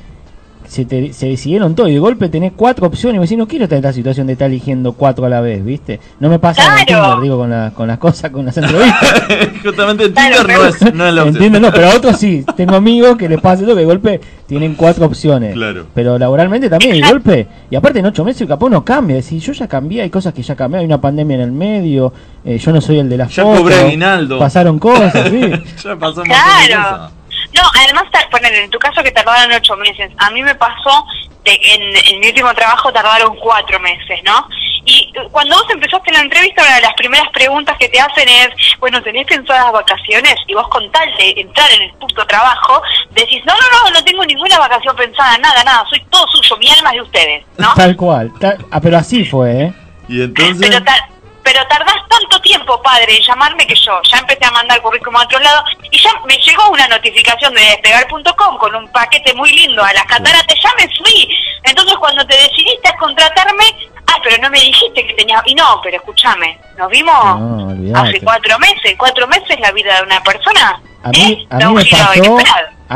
se, te- se decidieron todo y de golpe tenés cuatro opciones y vos decís, no quiero estar en esta situación de estar eligiendo cuatro a la vez, ¿viste? No me pasa en
Claro.
Tinder, digo, con, la- con las cosas, con las entrevistas.
Justamente en Tinder no es, no es la opción.
Entiendo, no, pero a otros sí. Tengo amigos que les pasa eso, que de golpe tienen cuatro opciones.
Claro.
Pero laboralmente también, de golpe. Y aparte en ocho meses capaz uno cambia. Decir, yo ya cambié, hay cosas que ya cambié, hay una pandemia en el medio, eh, yo no soy el de las
Ya
fotos.
cobré aguinaldo.
Pasaron cosas, sí.
ya pasó
Claro. No, además, poner en tu caso que tardaron ocho meses. A mí me pasó de que en, en mi último trabajo tardaron cuatro meses, ¿no? Y eh, cuando vos empezaste la entrevista, una de las primeras preguntas que te hacen es, bueno, ¿tenés pensadas vacaciones? Y vos con tal de entrar en el puto trabajo, decís, no, no, no, no tengo ninguna vacación pensada, nada, nada, soy todo suyo, mi alma es de ustedes, ¿no?
Tal cual. tal- ah, pero así fue, ¿eh?
Y entonces.
Pero, ta- pero tardás tanto tiempo, padre, en llamarme que yo ya empecé a mandar currículum a otro lado y ya me llegó una notificación de despegar.com con un paquete muy lindo a las cataratas, ya me fui. Entonces cuando te decidiste a contratarme, ah, pero no me dijiste que tenías... Y no, pero escúchame, nos vimos
No,
hace cuatro meses, cuatro meses la vida de una persona.
A mí, a me pasó.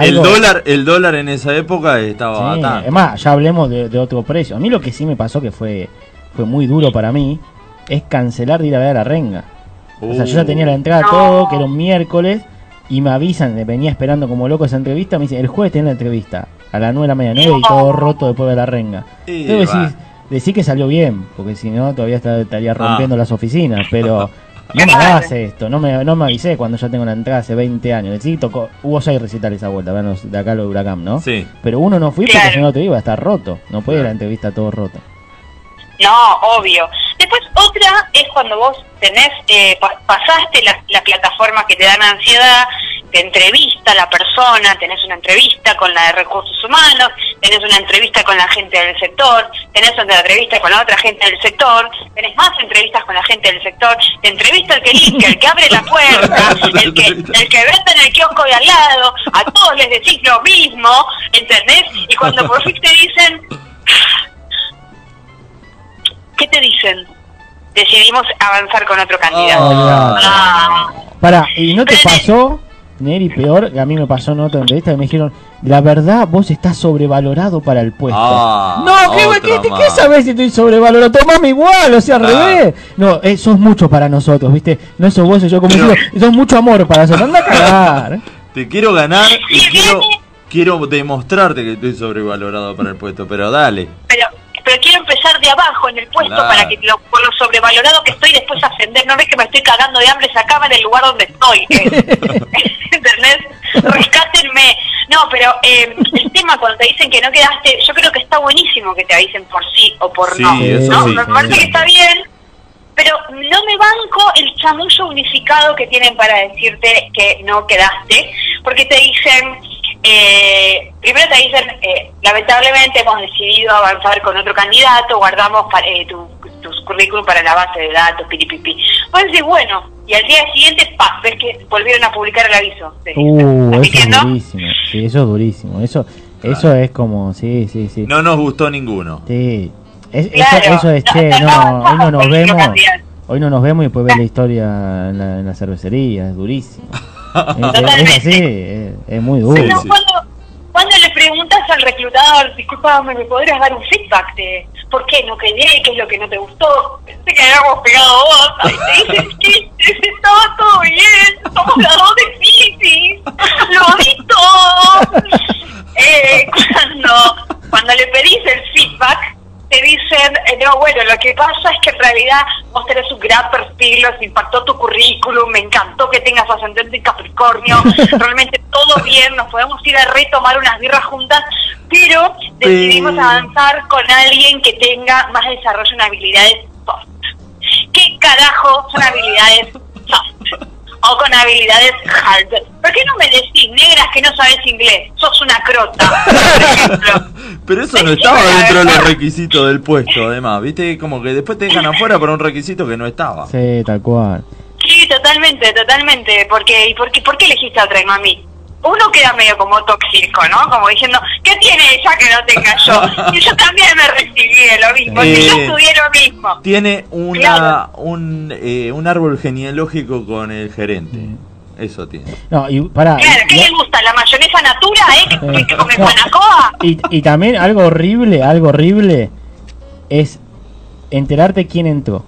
El dólar, el dólar en esa época estaba
Sí, es más, ya hablemos de, de otro precio. A mí lo que sí me pasó que fue, fue muy duro para mí es cancelar de ir a ver a la renga. O sea, yo ya tenía la entrada
No.
todo, que era un miércoles, y me avisan, me venía esperando como loco esa entrevista, me dicen, el jueves tenés la entrevista, a las 9 de la mañana, 9 y todo roto después de la renga.
Y
Entonces decís, decís que salió bien, porque si no todavía estaría rompiendo las oficinas, pero no me hagas esto, no me, no me avisé cuando ya tengo la entrada hace 20 años. Decís, tocó, hubo 6 recitales esa vuelta, de acá lo de Huracán, ¿no?
Sí.
Pero uno no fui porque si no te iba a estar roto, no puede ir a la entrevista todo roto.
No, obvio. Después otra es cuando vos tenés, eh, pa- pasaste la, la plataforma que te dan ansiedad, te entrevista la persona, tenés una entrevista con la de recursos humanos, tenés una entrevista con la gente del sector, tenés otra entrevista con la otra gente del sector, tenés más entrevistas con la gente del sector, te entrevista el que limpia, el que abre la puerta, el que, el que vende en el kiosco de al lado, a todos les decís lo mismo, ¿entendés? Y cuando por fin te dicen, ¿qué te dicen? Decidimos avanzar con otro candidato.
Olvidate.
Ah,
Pará, ¿y no te pasó, Neri, peor? A mí me pasó en otra entrevista que me dijeron, la verdad, vos estás sobrevalorado para el puesto.
Ah,
no, ¿qué, qué, qué, sabés si estoy sobrevalorado? Tomame igual, o sea, al revés. No, eh, sos mucho para nosotros, ¿viste? No sos vos y yo como digo, sos mucho amor para nosotros. Anda a cagar.
Te quiero ganar y quiero, quiero demostrarte que estoy sobrevalorado para el puesto, pero dale.
pero, pero quiero empezar de abajo en el puesto
Claro.
para que lo, por lo sobrevalorado que estoy después ascender. No ves que me estoy cagando de hambre, sacame del lugar donde estoy. ¿Entendés? Rescátenme. No, pero eh, el tema cuando te dicen que no quedaste, yo creo que está buenísimo que te avisen por sí o por
Sí,
no. ¿no?
sí.
Me parece que está bien, pero no me banco el chamullo unificado que tienen para decirte que no quedaste, porque te dicen, eh, primero te dicen, eh, lamentablemente hemos decidido avanzar con otro candidato, guardamos eh, tu, tus currículum para la base de datos, piripipi. Vos decís, bueno, y al día siguiente, pa, ves que volvieron a publicar el aviso.
Uh,
¿estás
eso es durísimo. Sí, eso es durísimo. Eso, eso es como, sí, sí, sí.
No nos gustó ninguno.
Sí. Es-
Claro.
eso, eso es,
No,
che,
no,
no,
no,
hoy no nos
no,
vemos. Hoy no nos vemos y después ves la historia en la, en la cervecería, es durísimo. Es-
Totalmente.
así, es, es muy duro.
Cuando, cuando le preguntas al reclutador, disculpame, ¿me podrías dar un feedback de, ¿por qué no quedé? ¿Qué es lo que no te gustó? Pensé que habíamos pegado vos. Te dice, sí, estaba todo bien, somos las dos de Piscis, lo vi todo. Eh, cuando, cuando le pedís el feedback, te dicen, eh, no, bueno, lo que pasa es que en realidad vos tenés un gran perfil, nos impactó tu currículum, me encantó que tengas ascendente en Capricornio, realmente todo bien, nos podemos ir a retomar unas birras juntas, pero decidimos avanzar con alguien que tenga más desarrollo en habilidades soft. ¿Qué carajo son habilidades soft? O con habilidades hard. ¿Por qué no me decís, negras, que no sabes inglés? Sos una crota, por ejemplo.
Pero eso no estaba dentro de los requisitos del puesto, además. Viste, como que después te dejan afuera por un requisito que no estaba.
Sí, tal cual.
Sí, totalmente, totalmente. Porque, ¿Y por qué, por qué elegiste a otra mami? Uno queda medio como tóxico, ¿no? Como diciendo, ¿qué tiene ella que no tenga yo? Y yo también me recibí de lo mismo. Si yo
Eh,
estudié lo mismo.
Tiene una,
Claro.
un, eh, un árbol genealógico con el gerente. Eso tiene.
No, y pará.
Claro, ¿qué
y-
le gusta? ¿La mayonesa natura, eh? ¿Que, que, que come
No. Y, y también algo horrible, algo horrible es enterarte quién entró.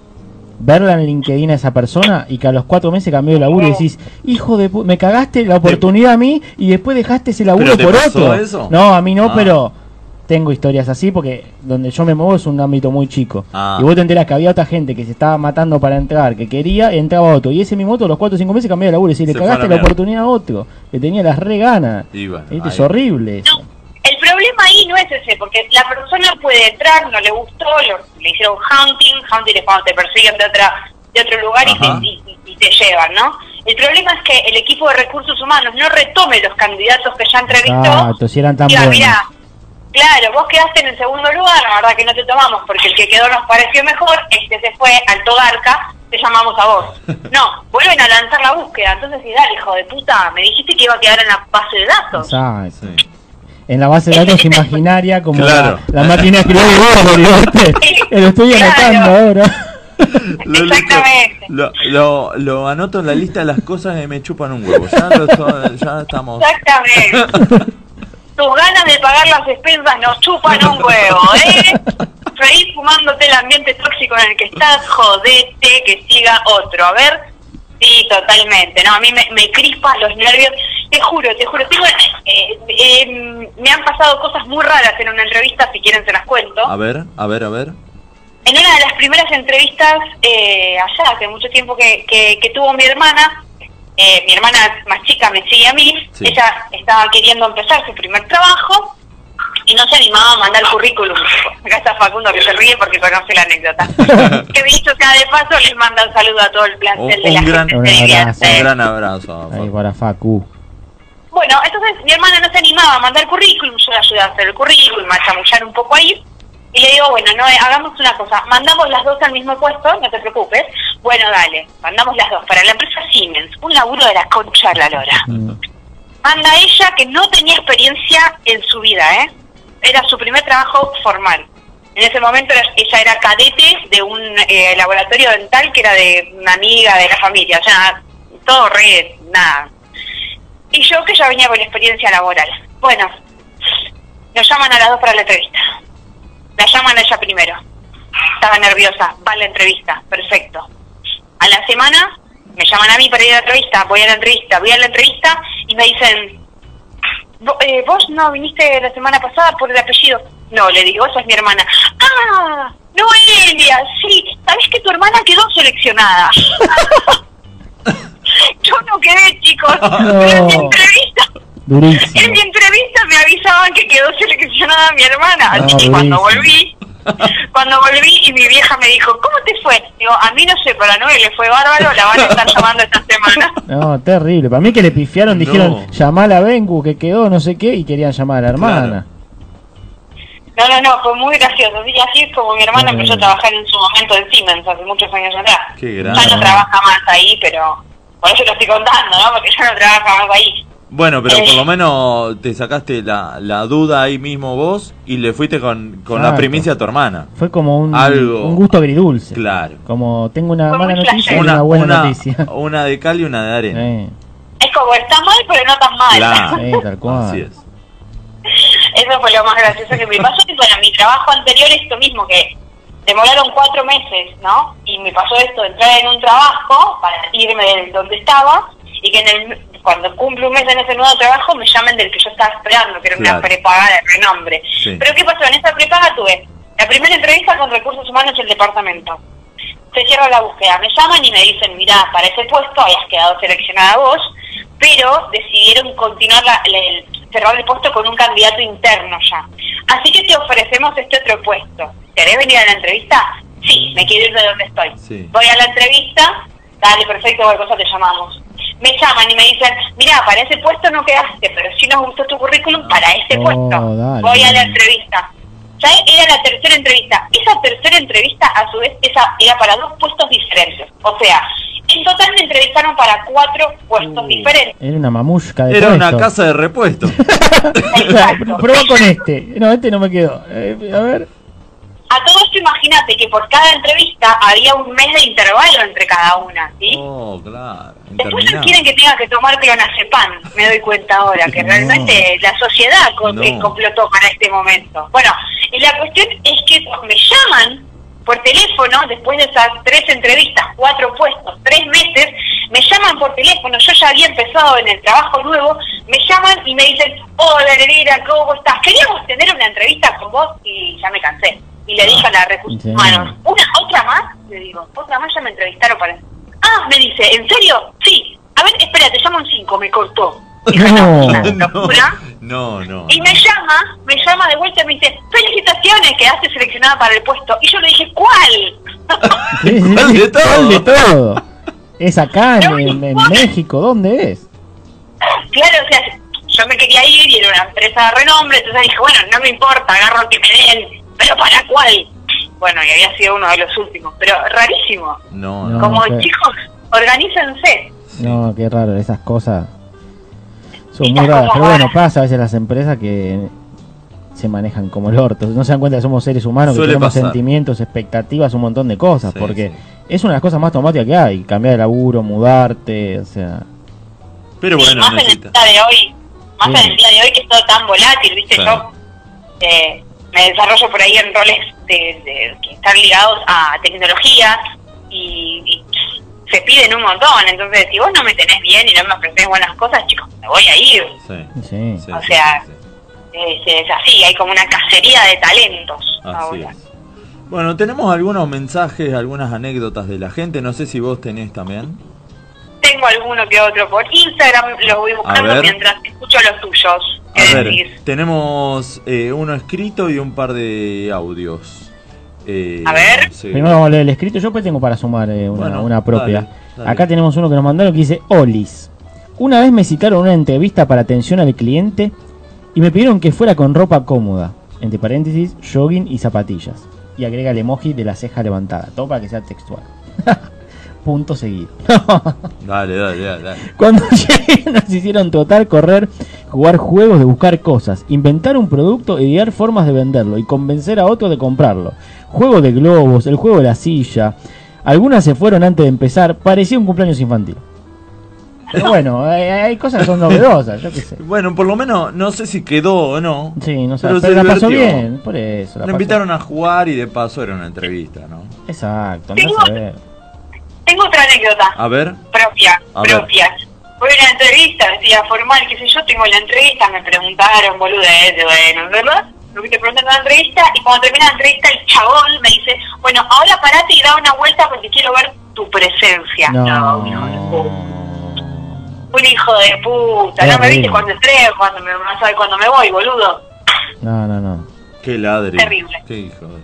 Verla en LinkedIn a esa persona y que a los cuatro meses cambió de laburo y decís, hijo de pu- me cagaste la oportunidad a mí y después dejaste ese laburo
¿Pero te
por
pasó
otro.
eso?
No, a mí no,
Ah.
pero tengo historias así porque donde yo me muevo es un ámbito muy chico.
Ah.
Y vos te enterás que había otra gente que se estaba matando para entrar, que quería, y entraba otro. Y ese mismo otro a los cuatro o cinco meses cambió de laburo y decís, le cagaste
la mierda.
oportunidad a otro, que tenía las re ganas.
Y bueno,
¿Viste? Es horrible eso.
El problema ahí no es ese, porque la persona puede entrar, no le gustó, lo- le hicieron hunting, hunting es cuando te persiguen de otra de otro lugar y y- y te llevan, ¿no? El problema es que el equipo de recursos humanos no retome los candidatos que ya entrevistó
Exacto, si eran tan
Diga,
buenos.
mira, claro, vos quedaste en el segundo lugar, la verdad que no te tomamos porque el que quedó nos pareció mejor, este se fue, Alto Garca, te llamamos a vos. No, vuelven a lanzar la búsqueda, entonces sí, dale, hijo de puta, me dijiste que iba a quedar en la base de datos.
Exacto. En la base de datos imaginaria, como
Claro.
la, la máquina escribió Lo estoy anotando ahora.
Lo,
Exactamente.
Lo, lo, lo anoto en la lista de las cosas que me chupan un huevo. Ya, lo ya estamos.
Exactamente. Tus ganas de pagar las expensas nos chupan un huevo, ¿eh? Seguís fumándote el ambiente tóxico en el que estás, jodete que siga otro. A ver, sí, totalmente. No, a mí me, me crispan los nervios. Te juro, te juro. Tengo, eh, eh, me han pasado cosas muy raras en una entrevista, si quieren se las cuento.
A ver, a ver, a ver.
En una de las primeras entrevistas, eh, allá, hace mucho tiempo que, que, que tuvo mi hermana, eh, mi hermana más chica me sigue a mí,
Sí.
ella estaba queriendo empezar su primer trabajo y no se animaba a mandar currículum. Acá está Facundo que se ríe porque conoce la anécdota. que dicho sea de paso, les manda un saludo a todo el
Un,
plantel de la
un gran,
Un abrazo.
un gran abrazo.
Ahí para Facu.
Bueno, entonces mi hermana no se animaba a mandar currículum, yo le ayudé a hacer el currículum, a chamullar un poco ahí. Y le digo, bueno, no, eh, hagamos una cosa, mandamos las dos al mismo puesto, no te preocupes. Bueno, dale, mandamos las dos para la empresa Siemens, un laburo de la concha de la lora. Manda ella que no tenía experiencia en su vida, ¿eh? Era su primer trabajo formal. En ese momento ella era cadete de un eh, laboratorio dental que era de una amiga de la familia, o sea, todo re, nada. Y yo que ya venía con experiencia laboral. Bueno, nos llaman a las dos para la entrevista. La llaman a ella primero. Estaba nerviosa, va a la entrevista, perfecto. A la semana me llaman a mí para ir a la entrevista, voy a la entrevista, voy a la entrevista y me dicen, "Vo- eh, vos no viniste la semana pasada por el apellido. No, le digo, esa es mi hermana. Ah, Noelia, sí, sabés que tu hermana quedó seleccionada. Yo no quedé, chicos. Pero en mi
No.
entrevista, en
Durísimo.
mi entrevista me avisaban que quedó seleccionada mi hermana.
No,
Así que cuando volví, cuando volví y mi vieja me dijo, ¿cómo te fue? Digo, a mí no sé, pero a Noel le fue bárbaro, la van a estar llamando esta semana.
No, terrible. Para mí que le pifiaron,
No.
dijeron, llamar a Bengu que quedó, no sé qué, y querían llamar a la hermana.
No, no, no, fue muy gracioso. Y así es como mi hermana empezó a trabajar en su momento en Siemens hace muchos años atrás.
Qué
Ya
grande.
no trabaja más ahí, pero por eso lo estoy contando, ¿no? Porque ya no trabaja más ahí.
Bueno, pero
Eh.
por lo menos te sacaste la, la duda ahí mismo vos y le fuiste con, con la primicia a tu hermana.
Fue como un,
Algo.
un gusto agridulce.
Claro.
Como tengo una
Fue
mala noticia y una, buena
una,
noticia.
una de cal y una de arena.
Eh,
Es como, está mal, pero no tan mal.
Claro.
sí, tal cual.
Así es.
Eso fue lo más gracioso que me pasó. Y bueno, mi trabajo anterior, esto mismo, que demoraron cuatro meses, ¿no? Y me pasó esto, entrar en un trabajo para irme de donde estaba y que en el, cuando cumplo un mes en ese nuevo trabajo me llamen del que yo estaba esperando, que era una prepaga de renombre.
Sí.
Pero ¿qué pasó? En esa prepaga tuve la primera entrevista con recursos humanos del departamento. Se cierra la búsqueda, me llaman y me dicen, mira, para ese puesto hayas quedado seleccionada vos, pero decidieron continuar la, la- el- cerrar el puesto con un candidato interno ya. Así que te ofrecemos este otro puesto. ¿Querés venir a la entrevista? Sí, me quiero ir de donde estoy.
Sí.
Voy a la entrevista, dale, perfecto, cualquier cosa te llamamos. Me llaman y me dicen, mira, para ese puesto no quedaste, pero sí nos gustó tu currículum para ese
Oh,
puesto.
dale.
Voy a la entrevista. Ya era la tercera entrevista. Esa tercera entrevista, a su vez, esa era para dos puestos diferentes. O sea, en total me entrevistaron para cuatro puestos diferentes.
Era una mamushka de
Era una casa de repuesto.
Prueba con este. No, este no me quedó. Eh, a ver.
A todo esto imagínate que por cada entrevista había un mes de intervalo entre cada una, ¿sí?
Oh, claro.
Después no quieren que tenga que tomar clonazepam, me doy cuenta ahora, que
No.
realmente la sociedad co-
No.
que complotó para este momento. Bueno, y la cuestión es que me llaman por teléfono, después de esas tres entrevistas, cuatro puestos, tres meses, me llaman por teléfono, yo ya había empezado en el trabajo nuevo, me llaman y me dicen, hola Nereida, ¿cómo estás? Queríamos tener una entrevista con vos y ya me cansé. Y le dije a la recursos
Sí.
humanos, ¿una otra más? Le digo, otra más ya me entrevistaron para... Ah, me dice, ¿en serio? Sí. A ver, espera, te llamo en cinco, me cortó.
No.
No, no.
Y me llama, me llama de vuelta y me dice, felicitaciones, quedaste seleccionada para el puesto. Y yo le dije, ¿cuál?
¿Cuál de todo?
¿Cuál de todo? ¿Es acá en, en- en México? ¿Dónde es?
Claro, o sea, yo me quería ir y era una empresa de renombre, entonces dije, bueno, no me importa, agarro el que me den, pero ¿para cuál? Bueno, y había sido uno de los últimos, pero rarísimo.
No,
No,
Como chicos, organícense.
No, qué raro, esas cosas son muy raras. Pero bueno, pasa a veces las empresas que se manejan como el orto. No se dan cuenta que somos seres humanos, que tenemos
pasar.
sentimientos, expectativas, un montón de cosas.
Sí,
porque
sí.
es una de las cosas más automáticas que hay. Cambiar de laburo, mudarte, o sea...
Pero bueno,
más en el día de hoy, más
Sí.
en el día de hoy que es todo tan volátil, ¿viste?
Claro.
Yo eh, me desarrollo por ahí en roles de, de- que están ligados a tecnología y, y se piden un montón. Entonces, si vos no me tenés bien y no me ofreces buenas cosas, chicos, me voy a ir.
Sí,
Sí.
sí,
O
sí,
sea,
sí, sí.
Es, es así, hay como una cacería de talentos
Así
ahora.
es. Bueno, tenemos algunos mensajes, algunas anécdotas de la gente. No sé si vos tenés también.
Tengo alguno que otro por Instagram, los voy buscando mientras escucho los tuyos. ¿Qué
A ver,
decís?
tenemos eh, uno escrito y un par de audios. Eh,
A ver.
sí.
Primero vamos a leer el escrito, yo pues tengo para sumar eh, una,
Bueno,
una propia.
dale, dale.
Acá tenemos uno que nos mandaron que dice Olis. Una vez me citaron una entrevista para atención al cliente y me pidieron que fuera con ropa cómoda, entre paréntesis, jogging y zapatillas. Y agrega el emoji de la ceja levantada, todo para que sea textual. Punto seguido.
Dale, dale, dale. dale.
Cuando llegué nos hicieron total correr, jugar juegos de buscar cosas, inventar un producto, idear formas de venderlo y convencer a otro de comprarlo. Juego de globos, el juego de la silla. Algunas se fueron antes de empezar, parecía un cumpleaños infantil. Pero bueno, hay, cosas que son novedosas, yo qué sé.
Bueno, por lo menos no sé si quedó o no.
Sí, no sé,
Pero
pero,
se
la pasó bien, por eso. La pasó-
invitaron a jugar y de paso era una entrevista, ¿no?
Exacto, a saber.
Tengo otra anécdota
A ver.
propia,
A ver.
propia. Fue una entrevista, decía formal, qué sé yo, tengo la entrevista, me preguntaron, boludez, bueno, ¿verdad? Lo que te preguntan en la entrevista, y cuando termina la entrevista, el chabón me dice, bueno, ahora parate y da una vuelta porque quiero ver tu presencia.
No.
un hijo de puta. Un hijo de puta, no me viste cuando entré, cuando me vas a ver cuando me voy, boludo.
No, no, no.
Qué ladre.
Terrible.
Qué hijo de...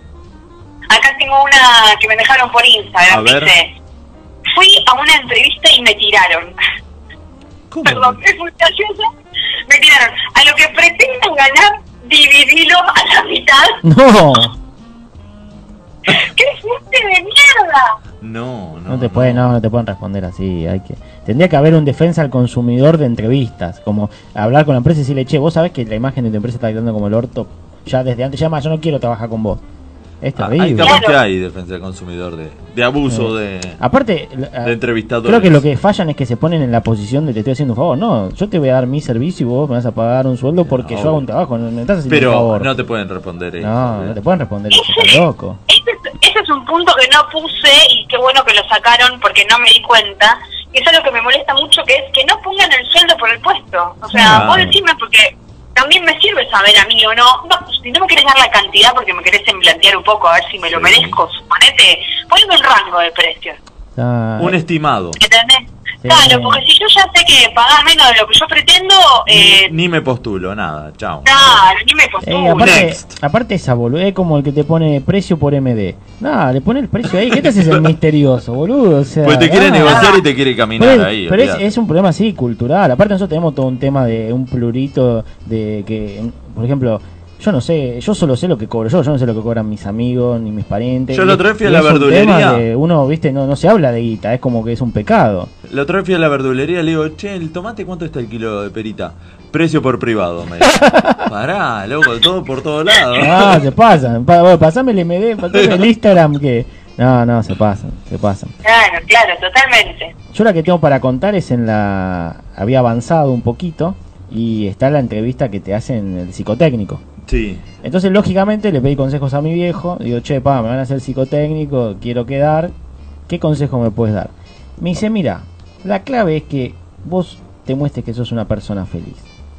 Acá tengo una que me dejaron por
A
Instagram,
ver.
dice, fui a una entrevista y me tiraron.
¿Cómo?
Perdón, es muy gracioso. Me tiraron. A lo que pretenden ganar, dividilo a la mitad.
No,
¡Qué gente de mierda!
No, no.
no te pueden, no, no te pueden responder así. Hay que, tendría que haber un defensa al consumidor de entrevistas, como hablar con la empresa y decirle, che, vos sabés que la imagen de tu empresa está quedando como el orto ya desde antes, ya más, yo no quiero trabajar con vos. Es
Ah. Ahí que hay defensa del consumidor de, de abuso de,
Aparte,
de entrevistadores.
creo que lo que fallan es que se ponen en la posición de te estoy haciendo un favor. No, yo te voy a dar mi servicio y vos me vas a pagar un sueldo porque yo hago un trabajo. No me estás haciendo un
Pero
favor.
no te pueden responder eso.
No, no te pueden responder eso, estás loco.
Ese es un punto que no puse y qué bueno que lo sacaron porque no me di cuenta. Y es lo que me molesta mucho, que es que no pongan el sueldo por el puesto. O sea,
Claro.
vos decime porque también me sirve saber a mí o no. no si no me querés dar la cantidad porque me querés emblantear un poco a ver si me lo merezco, suponete, poneme un rango de precios.
Ah,
Un estimado.
¿Entendés? Claro, porque si yo ya sé que pagás menos de lo que yo pretendo, eh,
Ni me postulo, nada, chao.
claro, ni me
Eh,
postulo.
aparte, aparte esa boludo, es como el que te pone precio por MD. Nada, le pone el precio ahí. ¿Qué te haces el misterioso, boludo? O sea,
Pues te quiere negociar y te quiere caminar
Pero,
ahí.
pero es, es un problema así cultural. Aparte nosotros tenemos todo un tema de un plurito de que, por ejemplo, yo no sé, yo solo sé lo que cobro yo, yo no sé lo que cobran mis amigos ni mis parientes.
Yo otra vez fui a la
es un tema
verdulería.
de uno, viste, no, no se habla de guita, es como que es un pecado.
Otra vez fui a la verdulería le digo, che, el tomate, ¿cuánto está el kilo de perita? Precio por privado, me dice. Pará, loco, todo por todos lados.
Ah, se pasan. Pa, bueno, pasame el MD, pasame el Instagram que... No, no, se pasan, se pasan.
Claro, claro, totalmente.
Yo la que tengo para contar es en la... Había avanzado un poquito y está la entrevista que te hacen el psicotécnico.
Sí.
Entonces, lógicamente, le pedí consejos a mi viejo. Digo, che, pa, me van a hacer psicotécnico, quiero quedar. ¿Qué consejo me puedes dar? Me dice, mira, la clave es que vos te muestres que sos una persona feliz.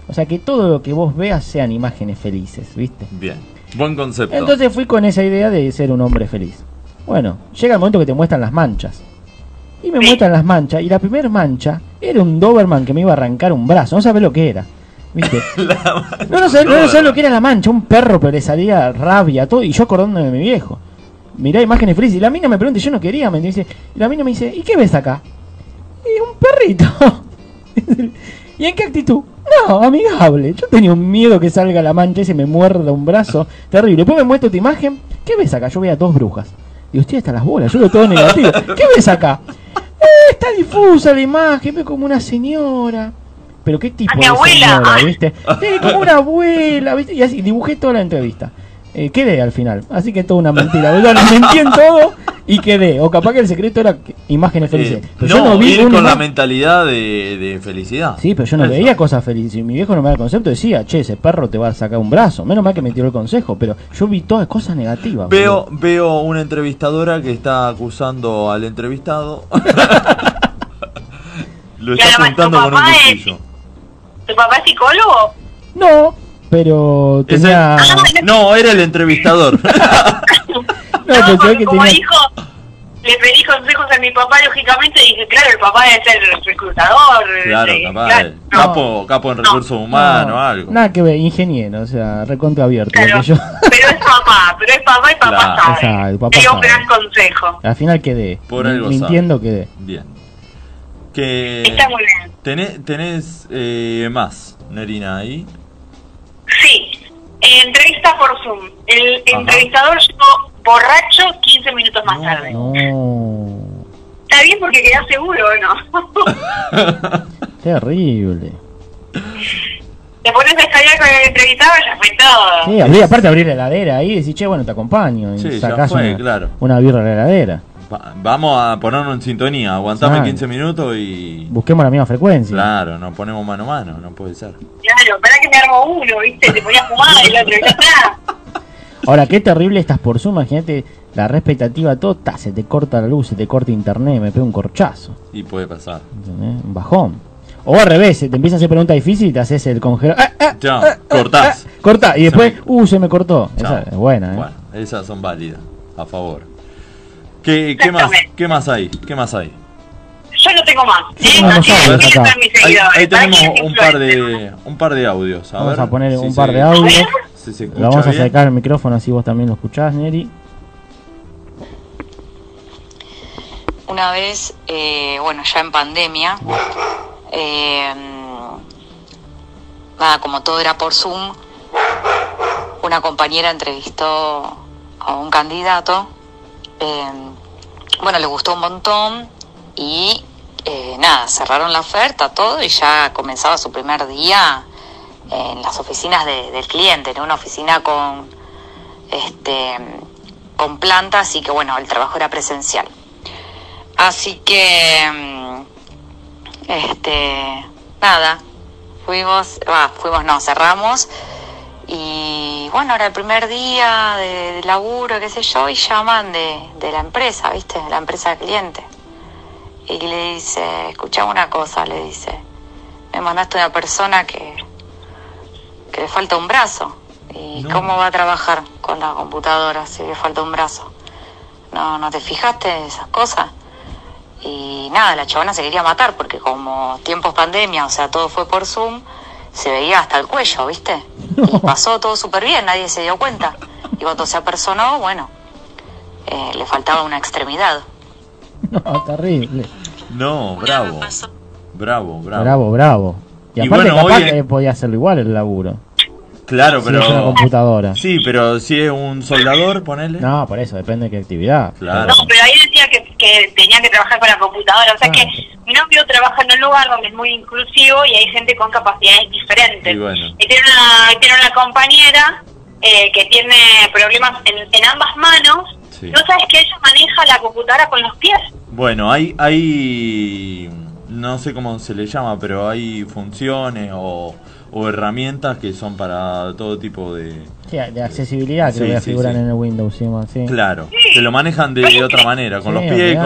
O sea, que todo lo que vos veas sean imágenes felices, ¿viste?
Bien. Buen concepto.
Entonces fui con esa idea de ser un hombre feliz. Bueno, llega el momento que te muestran las manchas. Y me muestran las manchas. Y la primera mancha era un Doberman que me iba a arrancar un brazo. No sabés lo que era. ¿Viste? no, no sabés, no, no sabés lo que era la mancha. Un perro, pero le salía rabia, todo. Y yo acordándome de mi viejo. Mirá imágenes felices. Y la mina me pregunta, yo no quería, me dice. Y la mina me dice, ¿y qué ves acá? Y un perrito. ¿Y en qué actitud? No, amigable. Yo tenía un miedo que salga la mancha y se me muerda un brazo. Terrible. Después me muestra tu imagen. ¿Qué ves acá? Yo veía dos brujas. Digo, estoy hasta las bolas. Yo veo todo negativo. ¿Qué ves acá? Eh, está difusa la imagen. Veo como una señora. Pero qué tipo
A mi
de
abuela.
señora, ¿viste? Sí, como una abuela, ¿viste? Y así dibujé toda la entrevista. Eh, quedé al final. Así que toda una mentira. ¿verdad? Le mentí en todo y quedé. O capaz que el secreto era que- imágenes felices.
Eh,
Pero
no,
yo no vi
ir con la mentalidad de, de felicidad.
Sí, pero yo no
Eso.
veía cosas felices. Y mi viejo no me da el concepto. Decía, che, ese perro te va a sacar un brazo. Menos mal que me tiró el consejo. Pero yo vi todas cosas negativas.
Veo, veo una entrevistadora que está acusando al entrevistado. Lo está apuntando con un cuchillo.
¿Tu papá es psicólogo?
No, pero tenía.
No, era el entrevistador.
No, pensé
porque
que
como
tenía.
hijo, le pedí consejos a mi papá, lógicamente, y dije, claro, el papá debe ser reclutador.
claro,
eh,
capaz.
claro.
Capo, capo en recursos humanos,
No,
algo.
Nada que ver, ingeniero, o sea, recontra abierto.
Claro.
yo-
Pero es papá, pero es papá y papá
Claro.
sabe.
Exacto, el papá
Te dio un
sabe.
gran consejo.
Al final quedé.
Por algo
Mintiendo
sabe.
quedé.
Bien. Que
Está muy bien.
Tenés, tenés eh, más, Nerina, ahí.
Sí, entrevista por Zoom. El
Ajá.
entrevistador llegó borracho 15 minutos más tarde.
No,
Está bien porque quedás seguro, ¿o no?
terrible.
Te pones a escalar con el entrevistado y ya fue todo.
Sí, abrí, aparte abrir la heladera ahí y decís, che, bueno, te acompaño. Y
Sí, ya
sacás
fue,
una,
claro.
una birra de la heladera.
Va- vamos a ponernos en sintonía. Aguantame
Claro.
15 minutos y.
Busquemos la misma frecuencia.
Claro, nos ponemos mano a mano, no puede ser.
Claro, para que me armo uno, ¿viste? Te ponía a fumar y el otro, ya está.
Ahora, qué terrible estás por Zoom. Imagínate la respectativa, todo, ta, se te corta la luz, se te corta internet, me pega un corchazo.
Y puede pasar.
¿entendés? Un bajón. O al revés, te empiezan a hacer preguntas difíciles y te haces el congelador. ¡Ah, ah!
Ya, cortás.
Corta, y después,
Se
uh, se me cortó. Esa es buena, ¿eh?
Bueno, esas son válidas. A favor. ¿Qué, qué más. ¿Qué más hay? ¿Qué más hay?
Yo no tengo más. ¿eh?
Vamos
Así
a
que
ver
¿quiénes
acá.
son mis
Ahí, tenemos un par de un par de audios. A
Vamos
ver
a poner
si
un
se-
par de audios.
si se
Lo
escucha
vamos a
bien.
acercar el micrófono así vos también lo escuchás, Neri.
Una vez, eh, bueno, ya en pandemia, eh, nada, como todo era por Zoom, una compañera entrevistó a un candidato, eh, bueno, le gustó un montón y eh, nada, cerraron la oferta, todo y ya comenzaba su primer día en las oficinas de- del cliente, en una oficina con este con planta, así que bueno, el trabajo era presencial. Así que, mm, este, nada, fuimos, va, fuimos, no, cerramos. Y bueno, era el primer día de, de laburo, qué sé yo, y llaman de, de la empresa, ¿viste? De la empresa del cliente. Y le dice, escuchame una cosa, le dice, me mandaste una persona que, que le falta un brazo. ¿Y cómo va a trabajar con la computadora si le falta un brazo? ¿No, no te fijaste en esas cosas? Y nada, la chabona se quería matar porque como tiempos pandemia, o sea, todo fue por Zoom, se veía hasta el cuello, ¿viste? Y pasó todo súper bien, nadie se dio cuenta. Y cuando se apersonó, bueno, eh, le faltaba una extremidad.
No, terrible.
No, bravo. Bravo, bravo.
Bravo, bravo. Y,
Y
aparte
bueno,
capaz
hoy en-
que podía hacerlo igual el laburo.
Claro,
Si es una
pero.
computadora.
Sí, pero si es un soldador, ponele.
No, por eso, depende de qué actividad.
Claro.
No, pero ahí decía que, que tenía que trabajar con la computadora. O sea que mi novio trabaja en un lugar donde es muy inclusivo y hay gente con capacidades diferentes.
Y bueno.
Y tiene una, tiene una compañera eh, que tiene problemas en, en ambas manos.
Sí.
No sabes que ella maneja la computadora con los pies.
Bueno, hay, hay, no sé cómo se le llama, pero hay funciones o, o herramientas que son para todo tipo de...
Sí, de accesibilidad
Sí,
creo que
sí,
figuran
sí.
en el Windows. Sí, más, sí.
Claro, que lo manejan de otra manera, con
Sí,
los pies,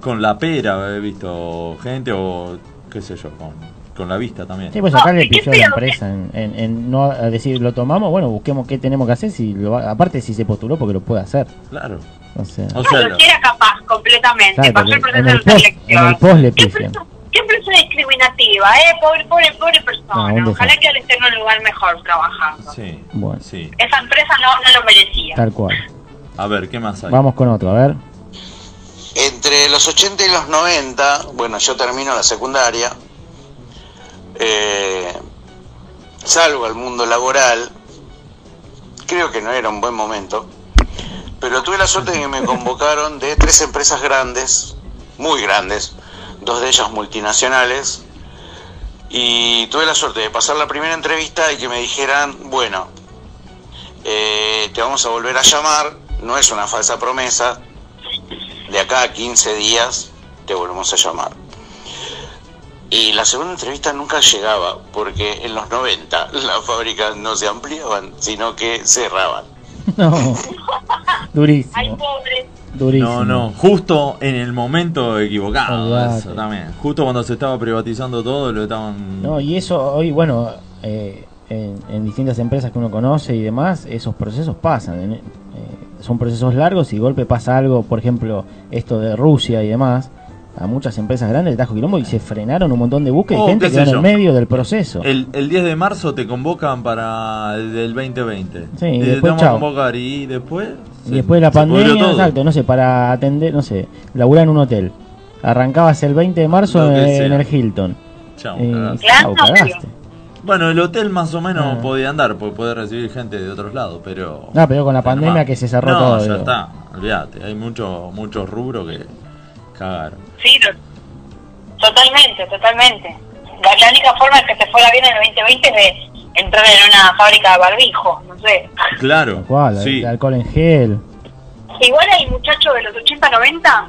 con, la pera, he visto gente o qué sé yo, con, con la vista también.
Sí, pues acá le pidió a la empresa en, en- en no a decir lo tomamos, bueno, busquemos qué tenemos que hacer. si lo va- Aparte, si se postuló, porque lo puede hacer.
Claro.
O sea,
O
era capaz completamente.
claro,
pasó el
en
proceso
el
de
post, en
selección.
el post le
¿eh? Pobre, pobre, pobre persona.
No, un
Ojalá que ahora esté en un lugar mejor trabajando.
Sí,
Bueno,
sí.
Esa empresa no, no lo merecía.
tal cual.
A ver, ¿qué más hay?
Vamos con otro, a ver.
Entre los 80 y los 90, bueno, yo termino la secundaria, eh, salgo al mundo laboral, creo que no era un buen momento, pero tuve la suerte de que me convocaron de tres empresas grandes, muy grandes, dos de ellas multinacionales, y tuve la suerte de pasar la primera entrevista y que me dijeran, bueno, eh, te vamos a volver a llamar, no es una falsa promesa, de acá a 15 días te volvemos a llamar. Y la segunda entrevista nunca llegaba, porque en los 90 las fábricas no se ampliaban, sino que cerraban.
No. Durísimo.
Ay, pobre.
Durísimo.
No, no, justo en el momento equivocado, eso también. Justo cuando se estaba privatizando todo, lo estaban...
No, y eso hoy, bueno, eh, en, en distintas empresas que uno conoce y demás, esos procesos pasan. en- eh, son procesos largos y de golpe pasa algo, por ejemplo, esto de Rusia y demás. A muchas empresas grandes le trajo quilombo y se frenaron un montón de búsquedas
Oh,
y gente
qué
que en el medio del proceso.
El, el 10 de marzo te convocan para el del 2020.
Sí, y
te
después,
vamos a
chao.
convocar y después...
Y después de la pandemia, exacto, no sé, para atender, no sé, laburar en un hotel. Arrancabas el 20 de marzo en, el Hilton.
Chao,
Y
cagaste.
chao, cagaste.
Bueno, el hotel más o menos
Ah.
podía andar, porque puede recibir gente de otros lados, pero...
No, pero con la pandemia que se cerró
no,
todo,
ya
digo.
está, olvídate, hay muchos muchos rubros que cagaron.
Sí, totalmente, totalmente. La, la única forma de que te fuera bien en el 2020 es de entrar en una fábrica de barbijo, no sé.
Claro,
¿Cuál?
sí.
De alcohol en gel.
Igual hay muchachos de los 80, 90,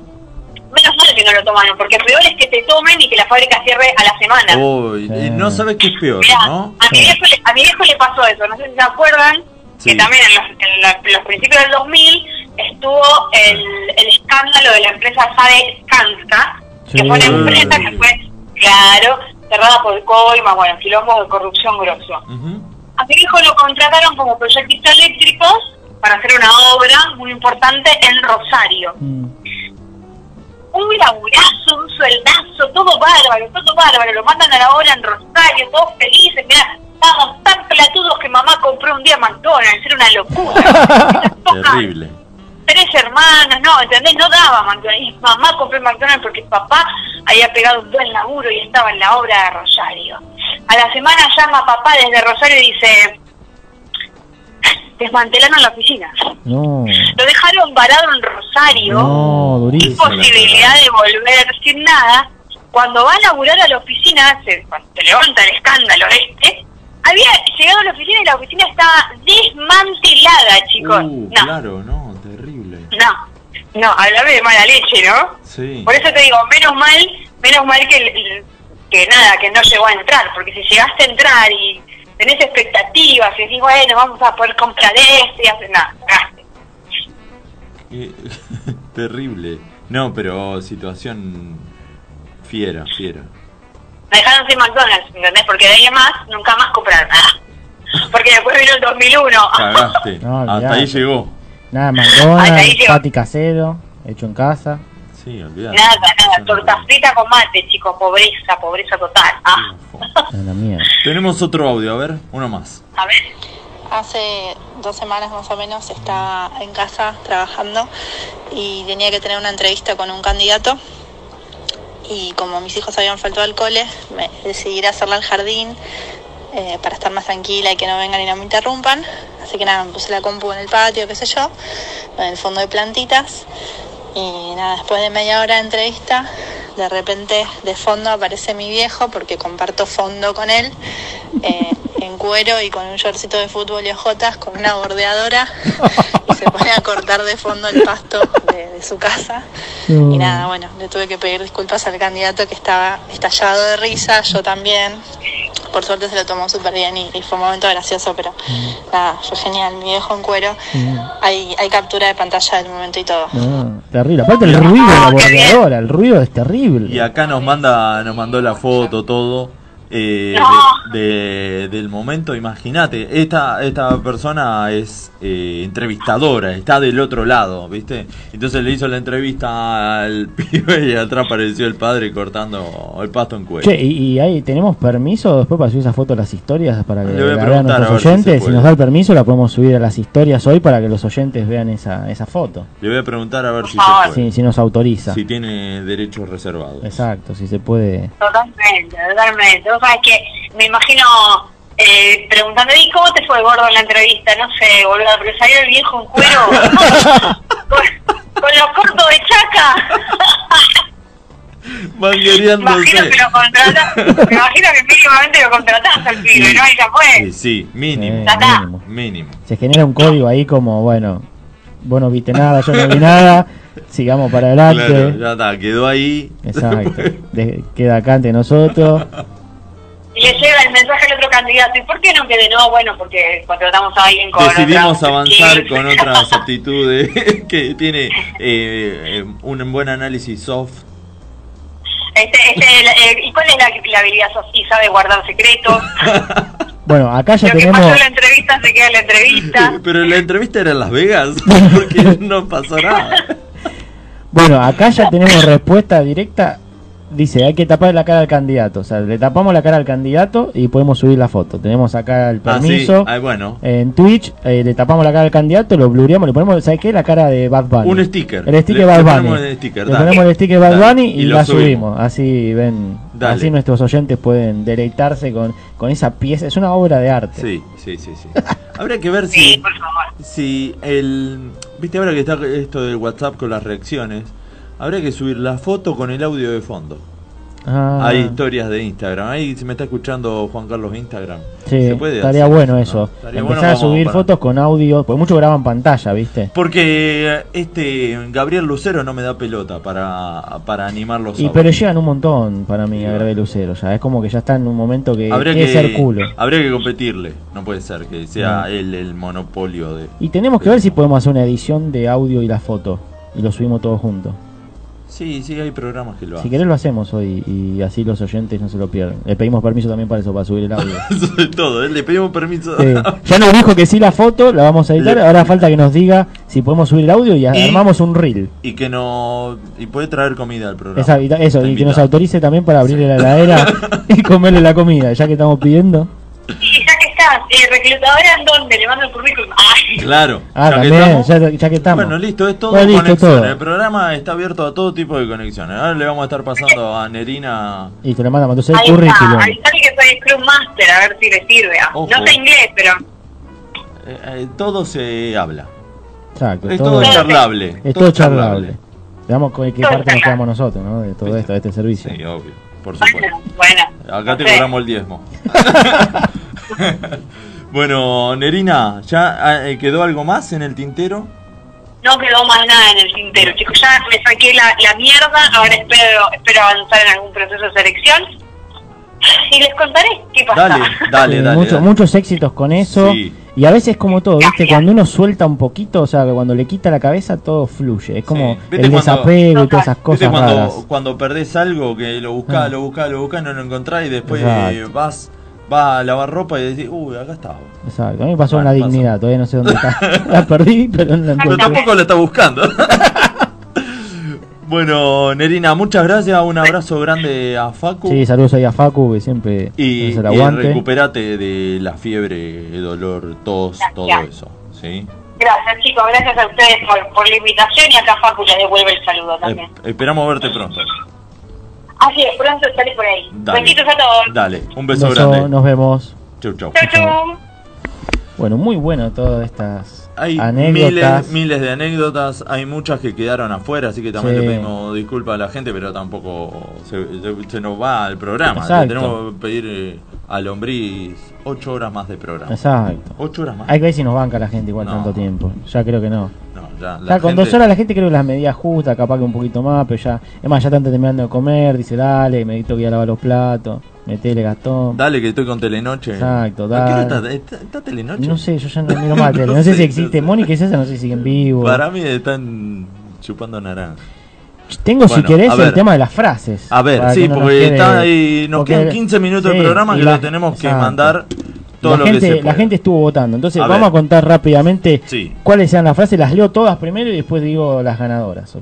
menos mal que no lo tomaron, porque peor es que te tomen y que la fábrica cierre a la semana.
Uy, y no sabes qué es peor,
Mirá,
¿no?
a, mi viejo le, a mi viejo le pasó eso, no sé si se acuerdan,
Sí.
que también en los, en la- en los principios del 2000 estuvo el, el escándalo de la empresa Sade Skanska, que fue una empresa que fue, claro, cerrada por coima, bueno, quilombo de corrupción grosso. A mi viejo lo contrataron como proyectista eléctricos para hacer una obra muy importante en Rosario. Un laburazo, un sueldazo, todo bárbaro, todo bárbaro. Lo mandan a la obra en Rosario, todos felices. Mirá, estábamos tan platudos que mamá compró un día McDonald's, era una locura.
Terrible.
Tres hermanos, no, ¿entendés? No daba McDonald's. Y mamá compró McDonald's porque papá había pegado un buen laburo y estaba en la obra de Rosario. A la semana llama papá desde Rosario y dice, desmantelaron la oficina.
No,
Lo dejaron varado en Rosario,
no,
sin posibilidad de volver, sin nada. Cuando va a laburar a la oficina, se, cuando se levanta el escándalo este, había llegado a la oficina y la oficina estaba desmantelada, chicos.
Uh,
no,
claro, no.
No, no, hablame de mala leche, ¿no?
Sí.
Por eso te digo, menos mal, menos mal que, el- que nada, que no llegó a entrar, porque si llegaste a entrar y tenés expectativas y decís, bueno, vamos a poder comprar este y hacer nada.
Eh, terrible. No, pero situación fiera, fiera.
Me dejaron sin McDonald's, ¿entendés? Porque de ahí más, nunca más compraron nada. Porque después vino el 2001.
Cagaste.
No,
Hasta ahí llegó.
Nada, McDonald's, pati casero, hecho en casa.
Sí, olvidate.
Nada, nada, torta frita con mate, chicos, pobreza, pobreza total. Ah,
Es la mierda.
Tenemos otro audio, a ver, uno más.
a ver.
Hace dos semanas más o menos estaba en casa trabajando y tenía que tener una entrevista con un candidato y como mis hijos habían faltado al cole, me decidí ir a hacerla al jardín eh, para estar más tranquila y que no vengan y no me interrumpan. Así que nada, me puse la compu en el patio, qué sé yo, en el fondo de plantitas. Y nada, después de media hora de entrevista, de repente de fondo aparece mi viejo porque comparto fondo con él, eh, en cuero y con un shortcito de fútbol y ojotas, con una bordeadora, y se pone a cortar de fondo el pasto de, de su casa. Y nada, bueno, le tuve que pedir disculpas al candidato que estaba estallado de risa, yo también. Por suerte se lo tomó súper bien y, y fue un momento gracioso, pero nada, fue genial, mi viejo en cuero. Hay, hay captura de pantalla del momento y todo.
No, terrible. Aparte el ruido de la bordeadora, el ruido es terrible.
Y acá nos manda, nos mandó la foto, todo. Eh, de- de- del momento, imagínate, esta, esta persona es eh, entrevistadora, está del otro lado, ¿viste? Entonces le hizo la entrevista al pibe y atrás apareció el padre cortando el pasto en cuello.
Che, ¿y, y ahí tenemos permiso después para subir esa foto a las historias para que
Le voy a
la vean nuestros
a si
oyentes? Si, nos da el permiso, la podemos subir a las historias hoy para que los oyentes vean esa, esa foto.
Le voy a preguntar a ver si se puede.
Si, si nos autoriza.
Si tiene derechos reservados.
Exacto, si se puede.
Totalmente, totalmente. Vos sabés que me imagino eh, preguntando, ¿y cómo te fue gordo en la entrevista? No sé, boludo, pero salió el viejo en cuero con, con los cortos de chaca. Me
Manguereándose.
imagino que lo contratás, me imagino que mínimamente lo contratás al pibe, ¿no? Y ya fue.
Sí, sí, mínimo.
Eh. Se genera un código ahí como, bueno, vos no viste nada, yo no vi nada, sigamos para adelante.
Claro, ya está, quedó ahí.
Exacto. De- queda acá ante nosotros.
Y le llega el mensaje al otro candidato, ¿y por qué no quede? No, bueno, porque contratamos a alguien con
Decidimos
otra-
avanzar
Sí.
con otras aptitudes que tiene eh, eh, un buen análisis soft.
Este, este, el- el- ¿Y cuál es la, la habilidad y sabe guardar secretos?
Bueno, acá ya
Lo que
tenemos.
pasó en la entrevista se queda en la entrevista.
Pero la entrevista era en Las Vegas, porque no pasó nada.
Bueno, acá ya tenemos respuesta directa. Dice, hay que tapar la cara al candidato. O sea, le tapamos la cara al candidato y podemos subir la foto. Tenemos acá el
Ah, sí.
permiso.
Bueno.
En Twitch eh, le tapamos la cara al candidato, lo blureamos, le ponemos, ¿sabes qué? La cara de Bad Bunny.
Un sticker.
El sticker
Le-
Bad
le
Bunny.
ponemos el sticker,
le
dale.
ponemos el sticker Bad. Bunny y,
Y lo
la
subimos.
subimos. Así ven,
Dale.
así nuestros oyentes pueden deleitarse con, con esa pieza. Es una obra de arte.
Sí, sí, sí, sí. Habría que ver si, si el... Viste ahora que está esto del WhatsApp con las reacciones, habría que subir la foto con el audio de fondo.
Ah.
Hay historias de Instagram. Ahí se me está escuchando Juan Carlos Instagram.
Sí,
¿Se puede
estaría
hacer
bueno
¿no?
eso. Empezar
bueno
a subir
para-
fotos con audio, porque muchos graban pantalla, ¿viste?
Porque este Gabriel Lucero no me da pelota para, para animar los
Y pero llegan un montón para mí a Gabriel Lucero, ya es como que ya está en un momento que
habría que,
ser culo.
habría que competirle. No puede ser que sea
No.
él el monopolio de...
Y tenemos que ver si podemos hacer una edición de audio y la foto y lo subimos todos juntos.
Sí, sí, hay programas que lo
Si
hacen.
querés lo hacemos hoy y así los oyentes no se lo pierden. Le pedimos permiso también para eso, para subir el audio.
Sobre todo, ¿eh? le pedimos permiso.
Sí. Ya nos dijo que sí la foto, la vamos a editar,
Le-
ahora falta que nos diga si podemos subir el audio y,
Y-
armamos un reel.
Y que no... Y puede traer comida al programa.
Esa- y ta- eso,
Está
y que nos autorice también para abrirle la heladera y comerle la comida, ya que estamos pidiendo.
Eh, reclutadora en dónde, le mando el currículum. Ay,
Claro.
Ah,
ya que estamos-
ya, ya que estamos.
Bueno, listo, es todo
Bueno, listo,
conexión.
todo.
El programa está abierto a todo tipo de conexiones. Ahora le vamos a estar pasando a Nerina.
Y te le manda entonces el
ahí
currículum.
está, avisale que soy Scrum Master, a ver si le sirve. Ah,
Ojo.
No sé inglés, pero
eh, eh, todo se habla.
Exacto,
Es todo charlable.
Es
todo
charlable. Veamos con qué
Todo
parte nos quedamos nosotros, ¿no? De todo esto, de este servicio.
Sí, obvio, por supuesto.
bueno.
Acá te
sé.
cobramos el diezmo. bueno, Nerina, ¿ya eh, quedó algo más en el tintero?
no quedó más nada en el tintero, chicos. Ya me saqué la, la mierda, ahora espero, espero avanzar en algún proceso de selección. Y les contaré qué pasa.
Dale, dale, dale.
mucho-
dale.
Muchos éxitos con eso.
Sí.
Y a veces como todo, ¿viste? Cuando uno suelta un poquito, o sea, que cuando le quita la cabeza, todo fluye. Es como
¿Viste
el
cuando-
desapego y todas esas
¿Viste
cosas
cuando,
raras.
cuando perdés algo que lo buscás,
Ah.
lo buscás, lo buscás, no lo encontrás y después
Exacto.
eh, vas, vas a lavar ropa y decís, uy, acá estaba.
Exacto. A mí me pasó
Bueno,
la
pasa.
dignidad, todavía no sé dónde está. la perdí, pero no la
Pero
encuentro.
tampoco lo está buscando. bueno, Nerina, muchas gracias. Un abrazo grande a Facu.
Sí, saludos ahí a Facu, que siempre
y,
el
y recuperate de la fiebre, dolor, tos, todo eso. ¿sí?
Gracias, chicos. Gracias a ustedes por, por la invitación y acá Facu les devuelve el saludo también.
Eh, esperamos verte pronto.
Así es, pronto estaré por ahí.
Dale.
Besitos a todos.
Dale, un beso,
Beso,
grande.
Nos vemos.
Chau, chau.
Chau, chau.
Bueno, muy bueno todas estas
Hay
anécdotas.
miles, miles de anécdotas, hay muchas que quedaron afuera, así que también
Sí.
le pedimos disculpas a la gente, pero tampoco se, se- se nos va al programa. Le tenemos que pedir eh, a Lombriz 8 horas más de programa.
Exacto.
8 horas más.
Hay que ver si nos banca la gente igual
No.
tanto tiempo. Ya creo que no.
Ya, la
Ya con
gente-
dos horas la gente creo que las medidas justas, capaz que un poquito más, pero ya. Es más, ya están terminando de comer, dice dale, me tengo que ir a lavar los platos, metele Gastón.
Dale que estoy con Telenoche.
Exacto,
¿A qué hora
dale.
está, está- está Telenoche?
No sé, yo ya no miro más tele. No,
No
sé,
sé,
si existe. Mónica y César no sé si siguen vivos.
Para mí están chupando naranja.
Tengo, si querés, el tema de las frases.
A ver, sí,
nos
porque
quede-
está ahí, nos
porque-
quedan 15 minutos de
sí,
programa
y
que
la-
lo tenemos que mandar todo
la gente, La estuvo votando. Entonces,
A
vamos
ver.
a contar rápidamente
Sí.
cuáles sean las frases. Las leo todas primero y después digo las ganadoras.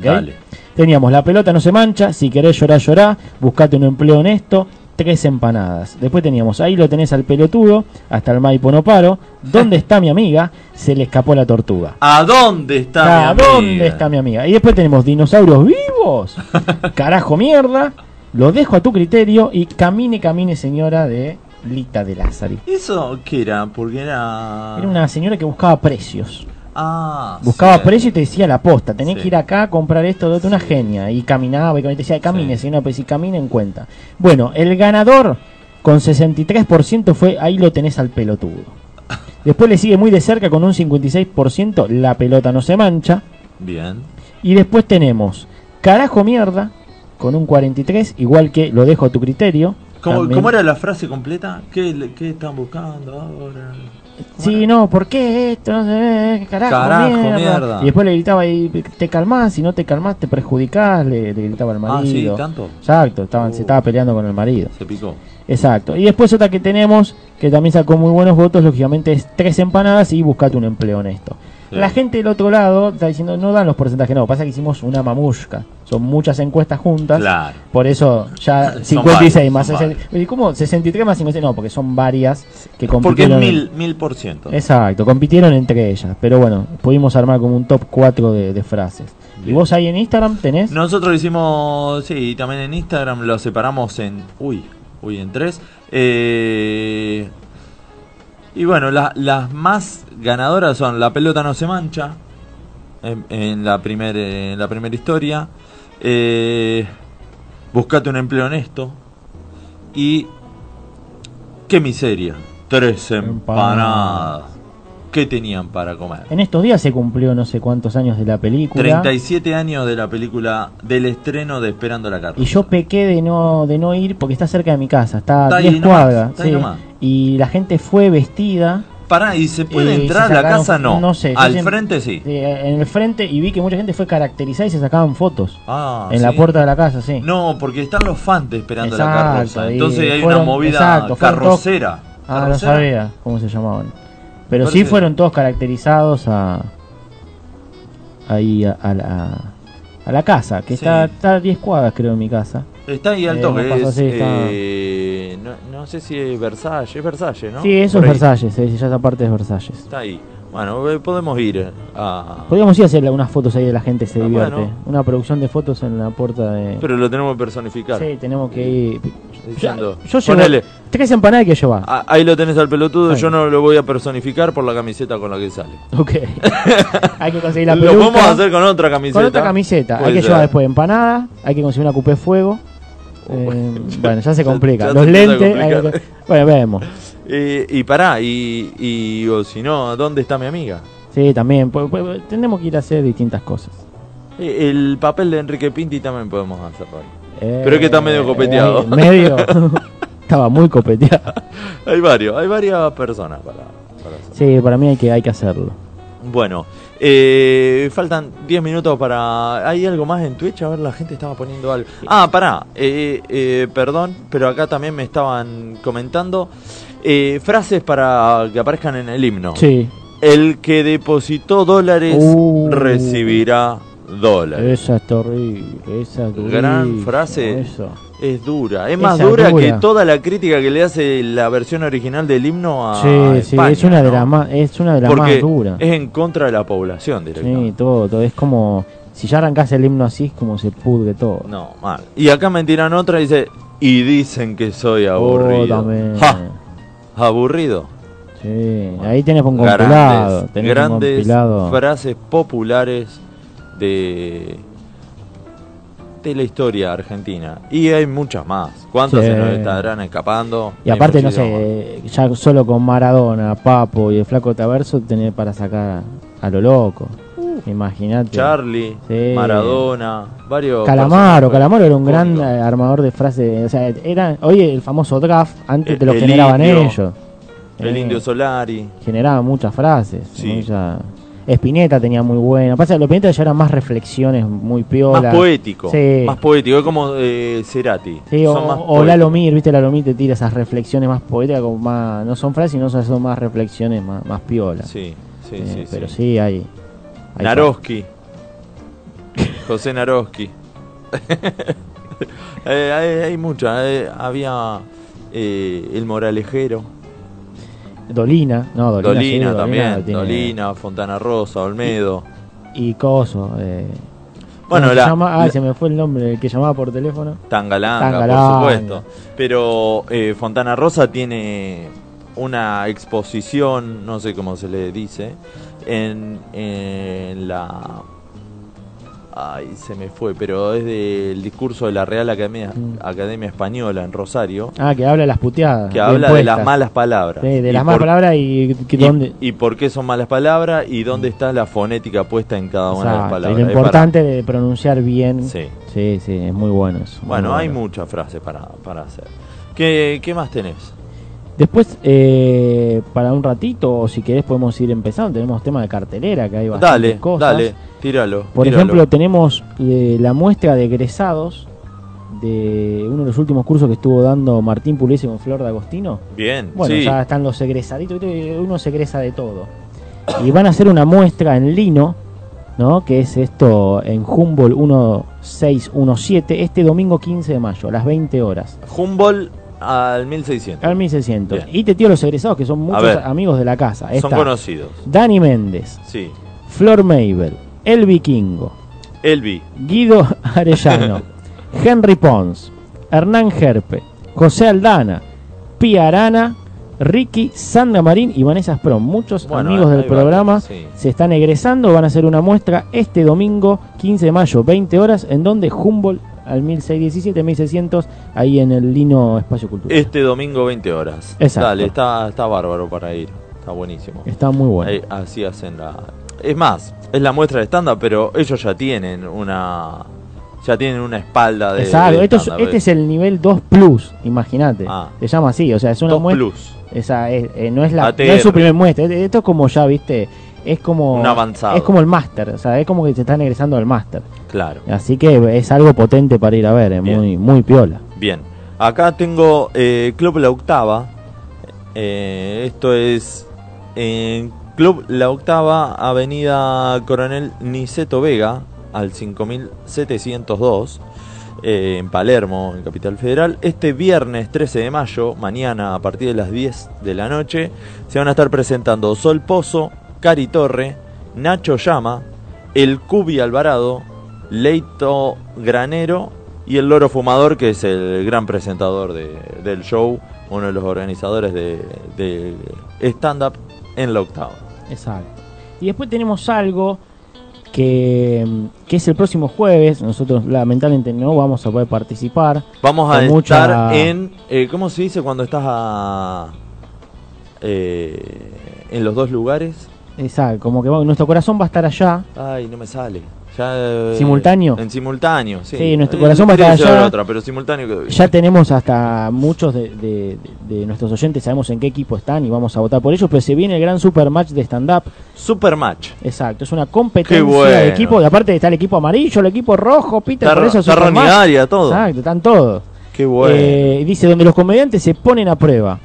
Teníamos la pelota no se mancha. Si querés llorar, llorá. Buscate un empleo honesto. Tres empanadas. Después teníamos ahí lo tenés al pelotudo. Hasta el Maipo no paro. ¿Dónde está mi amiga? Se le escapó la tortuga.
¿A dónde está mi
¿A
amiga?
dónde está mi amiga? Y después tenemos dinosaurios vivos. Carajo mierda. Lo dejo a tu criterio. Y camine, camine, señora de Lita de Lázari.
¿Eso qué era? Porque era...
Era una señora que buscaba precios.
Ah,
Buscaba
sí.
precio y te decía la posta. Tenés
Sí.
que ir acá a comprar esto de una genia. Y caminaba y te decía, camine, señora, pues si camina en cuenta. Bueno, el ganador con 63% fue ahí lo tenés al pelotudo. Después le sigue muy de cerca con un 56%, la pelota no se mancha.
Bien.
Y después tenemos carajo mierda con un 43, igual que lo dejo a tu criterio.
¿Cómo, era la frase completa? ¿Qué, qué están buscando ahora?
Sí, no, ¿por qué esto? No sé, carajo,
Carajo,
mierda.
mierda.
Y después le gritaba, y, te calmás, si no te calmás te perjudicás, le, le gritaba al
Ah, sí,
marido.
¿tanto?
Exacto, estaban, se estaba peleando con el marido.
Se picó.
Exacto. Y después otra que tenemos, que también sacó muy buenos votos, lógicamente es tres empanadas y buscate un empleo honesto.
Sí.
La gente del otro lado está diciendo, no dan los porcentajes, no, pasa que hicimos una mamushka. Son muchas encuestas juntas.
Claro.
Por eso ya
Son
56
varias,
más
son
60. ¿Y cómo? 63 más 56, no, porque son varias que
Porque es
compitieron.
mil, mil por ciento.
Exacto, compitieron entre ellas. Pero bueno, pudimos armar como un top 4 de, de frases. ¿Y vos ahí en Instagram tenés?
Nosotros hicimos, sí, también en Instagram lo separamos en, uy, uy, en tres. Eh, y bueno, la- las más ganadoras son La pelota no se mancha, en, en la primera en la primera historia. Eh, buscate un empleo honesto. Y qué miseria, tres empanadas. ¿Qué tenían para comer?
En estos días se cumplió no sé cuántos años de la película.
37 años de la película del estreno de Esperando la Carta.
Y yo pequé de no de no ir porque está cerca de mi casa, está
Está
a
ahí
10
nomás,
cuadras.
ahí
sí.
nomás.
Y la gente fue vestida.
Pará, ¿y se puede
eh,
entrar
se
a la casa? No.
No sé.
Al frente sí.
eh, en el frente y vi que mucha gente fue caracterizada y se sacaban fotos.
Ah,
en la puerta de la casa, sí.
No, porque están los fans esperando la
Exacto,
carroza.
y
Entonces hay
fueron-
una movida
exacto,
carrocera.
Ah, no sabía cómo se llamaban. Pero sí fueron todos caracterizados a ahí a, a la, a la casa, que
Sí.
está, está a 10 cuadras creo en mi casa.
Está ahí al
Eh,
toque.
pasó
es,
está-
eh, no, no sé si es Versalles. Es Versalles, ¿no?
Sí, eso
Por
es
ahí.
Versalles, sí, ya esa parte es Versalles.
Está ahí. Bueno, eh, podemos ir a...
Podríamos ir a hacer unas fotos ahí de la gente se
Ah,
divierte.
bueno.
Una producción de fotos en la puerta de...
Pero lo tenemos que personificar.
Sí, tenemos que ir...
Diciendo,
Yo llevo
ponele,
tres empanadas que llevar.
"Ah, ahí lo tenés al pelotudo,
Ahí.
yo no lo voy a personificar por la camiseta con la que sale.
Ok. Hay que conseguir la
Lo
peluca.
podemos hacer con otra camiseta.
Con otra camiseta.
Puede
hay que
ser.
llevar después empanada, hay que conseguir una cupé fuego. Eh, bueno, ya se complica.
ya
Los lentes. hay Bueno, vemos.
Eh, y pará, y, y o si no, ¿dónde está mi amiga?
Sí, también. pu- pu- tenemos que ir a hacer distintas cosas.
Eh, El papel de Enrique Pinti también podemos hacerlo ahí.
Eh,
Pero es que está medio copeteado.
medio. Estaba muy copeteado.
hay varios, hay varias personas para, para hacer.
Sí, para mí hay que, hay que hacerlo.
Bueno, eh, faltan 10 minutos para... ¿Hay algo más en Twitch? A ver, la gente estaba poniendo algo. Ah, pará, eh, eh, perdón, pero acá también me estaban comentando eh, frases para que aparezcan en el himno.
Sí.
El que depositó dólares
Uh.
recibirá dólares.
Esa es horrible. Esa es
Gran frase.
Eso.
Es dura. Es más dura,
dura.
que toda la crítica que le hace la versión original del himno a
Sí, sí,
España,
es una de
¿no?
las más, es una de las
Porque
más duras.
es en contra de la población directamente.
Sí, todo, todo. Es como. Si ya arrancás el himno así, es como se pudre todo.
No, mal. Y acá me tiran otra y dice, y dicen que soy aburrido.
Oh.
Ja, aburrido.
Sí, ahí tenés un compilado.
Grandes,
tenés un
grandes
compilado.
frases populares de de la historia argentina. Y hay muchas más. ¿Cuántas
Sí.
se nos estarán escapando?
Y
Hay
aparte, no sé, ya solo con Maradona, Papo y el Flaco Taverso tenés para sacar a lo loco. Imagínate.
Charlie,
Sí.
Maradona, varios.
Calamaro. Calamaro era un gran eh, armador de frases. O sea, era, oye, el famoso draft, antes te lo
El
generaban
indio,
ellos.
El
Eh,
Indio Solari.
Generaba muchas frases.
Sí.
mucha- Spinetta tenía muy buena. Pasa que los Spinetta ya eran más reflexiones muy piola.
Más poético.
Sí.
Más poético. Es como eh, Cerati.
Sí, o,
más
o Lalo
poéticos.
Mir, viste, Lalo Mir te tira esas reflexiones más poéticas, como más, no son frases, sino son más reflexiones más, más piolas.
Sí, sí,
Eh,
sí.
Pero
sí.
sí, hay. hay
Naroski. José Naroski. Eh, hay, hay muchas. eh, había El Moralejero.
Dolina, no, Dolina.
Dolina,
sí,
también.
tiene-
Dolina, Fontana Rosa, Olmedo.
Y Coso. Eh,
Bueno,
¿cómo se
la-
llama? Ay,
la-
se me fue el nombre, el que llamaba por teléfono.
Tangalanga,
Tangalanga.
por supuesto. Pero eh, Fontana Rosa tiene una exposición, no sé cómo se le dice, en, en la... Ay, se me fue, pero es del discurso de la Real Academia,
Mm.
Academia Española en Rosario,
Ah, que habla de las puteadas.
que habla
bien
de las malas palabras.
Sí, de
Y
las malas palabras y, que
y,
dónde.
y por qué son malas palabras y dónde está la fonética puesta en cada una de las
Exacto, y
palabras.
lo
Es para-
importante de pronunciar bien.
Sí.
sí, sí, es muy bueno eso. muy
Bueno, hay
bueno.
muchas frases para, para hacer. ¿Qué, ¿Qué más tenés?
Después, eh, para un ratito, o si querés, podemos ir empezando. Tenemos tema de cartelera, que hay bastantes
Dale,
cosas.
dale, tíralo.
Por
tíralo.
ejemplo, tenemos eh, la muestra de egresados de uno de los últimos cursos que estuvo dando Martín Pugliese con Flor de Agostino.
Bien,
Bueno,
sí.
ya están los egresaditos, uno se egresa de todo. Y van a hacer una muestra en lino, ¿no? Que es esto en Humboldt 1617, este domingo 15 de mayo, a las 20 horas.
Humboldt al 1600.
Al 1600.
Bien.
Y te tiro los egresados, que son muchos
ver.
amigos de la casa.
Son conocidos.
Dani Méndez,
Sí.
Flor Mabel, El Vikingo,
Elvi.
Guido Arellano, Henry Pons, Hernán Gerpe, José Aldana, Pia Arana, Ricky, Sandra Marín y Vanessa Sprom. Muchos
Bueno,
amigos del programa
varios, sí.
se están egresando, van a hacer una muestra este domingo 15 de mayo, 20 horas, en donde Humboldt al 1617, 1600, ahí en el Lino Espacio Cultural.
Este domingo 20 horas.
Exacto.
Dale, está, está bárbaro para ir. Está buenísimo.
Está muy bueno.
Ahí- así hacen la... Es más, es la muestra de estándar, pero ellos ya tienen una... Ya tienen una espalda de...
Exacto,
de
es- este es el nivel 2 Plus, imagínate.
Ah.
Se llama así, o sea, es una
2
muestra.
Plus.
Esa es, eh, no, es la, no es su primer muestra, esto es como ya, viste, es como.
Un avanzado.
Es como el máster, o sea, es como que se están egresando al máster.
Claro.
Así que es algo potente para ir a ver, es
Bien.
muy, muy piola.
Bien. Acá tengo eh, Club La Octava. Eh, esto es en Club La Octava, Avenida Coronel Niceto Vega, al 5702, eh, en Palermo, en Capital Federal. Este viernes 13 de mayo, mañana a partir de las 10 de la noche, se van a estar presentando Sol Pozo, Cari Torre, Nacho Llama, El Cubi Alvarado, Leito Granero y el Loro Fumador, que es el gran presentador de- del show, uno de los organizadores de, de stand-up en la octava.
Exacto. Y después tenemos algo que, que es el próximo jueves. Nosotros lamentablemente no vamos a poder participar.
Vamos a estar en. eh, ¿Cómo se dice cuando estás a, eh, en los dos lugares?
Exacto, como que va- nuestro corazón va a estar allá.
Ay, no me sale. Ya, eh,
¿Simultáneo?
En simultáneo, sí.
Sí, nuestro
Eh,
corazón va a estar
llevar
allá.
otra, pero simultáneo bien.
Ya tenemos hasta muchos de, de- de nuestros oyentes, sabemos en qué equipo están y vamos a votar por ellos, pero se viene el gran super match de stand-up.
Super match.
Exacto, es una competencia
Qué bueno.
de equipo, y aparte está el equipo amarillo, el equipo rojo, Peter,
Está
por eso es
está Ronnie todo.
Exacto, están todos.
Qué bueno.
Eh, dice, donde los comediantes se ponen a prueba.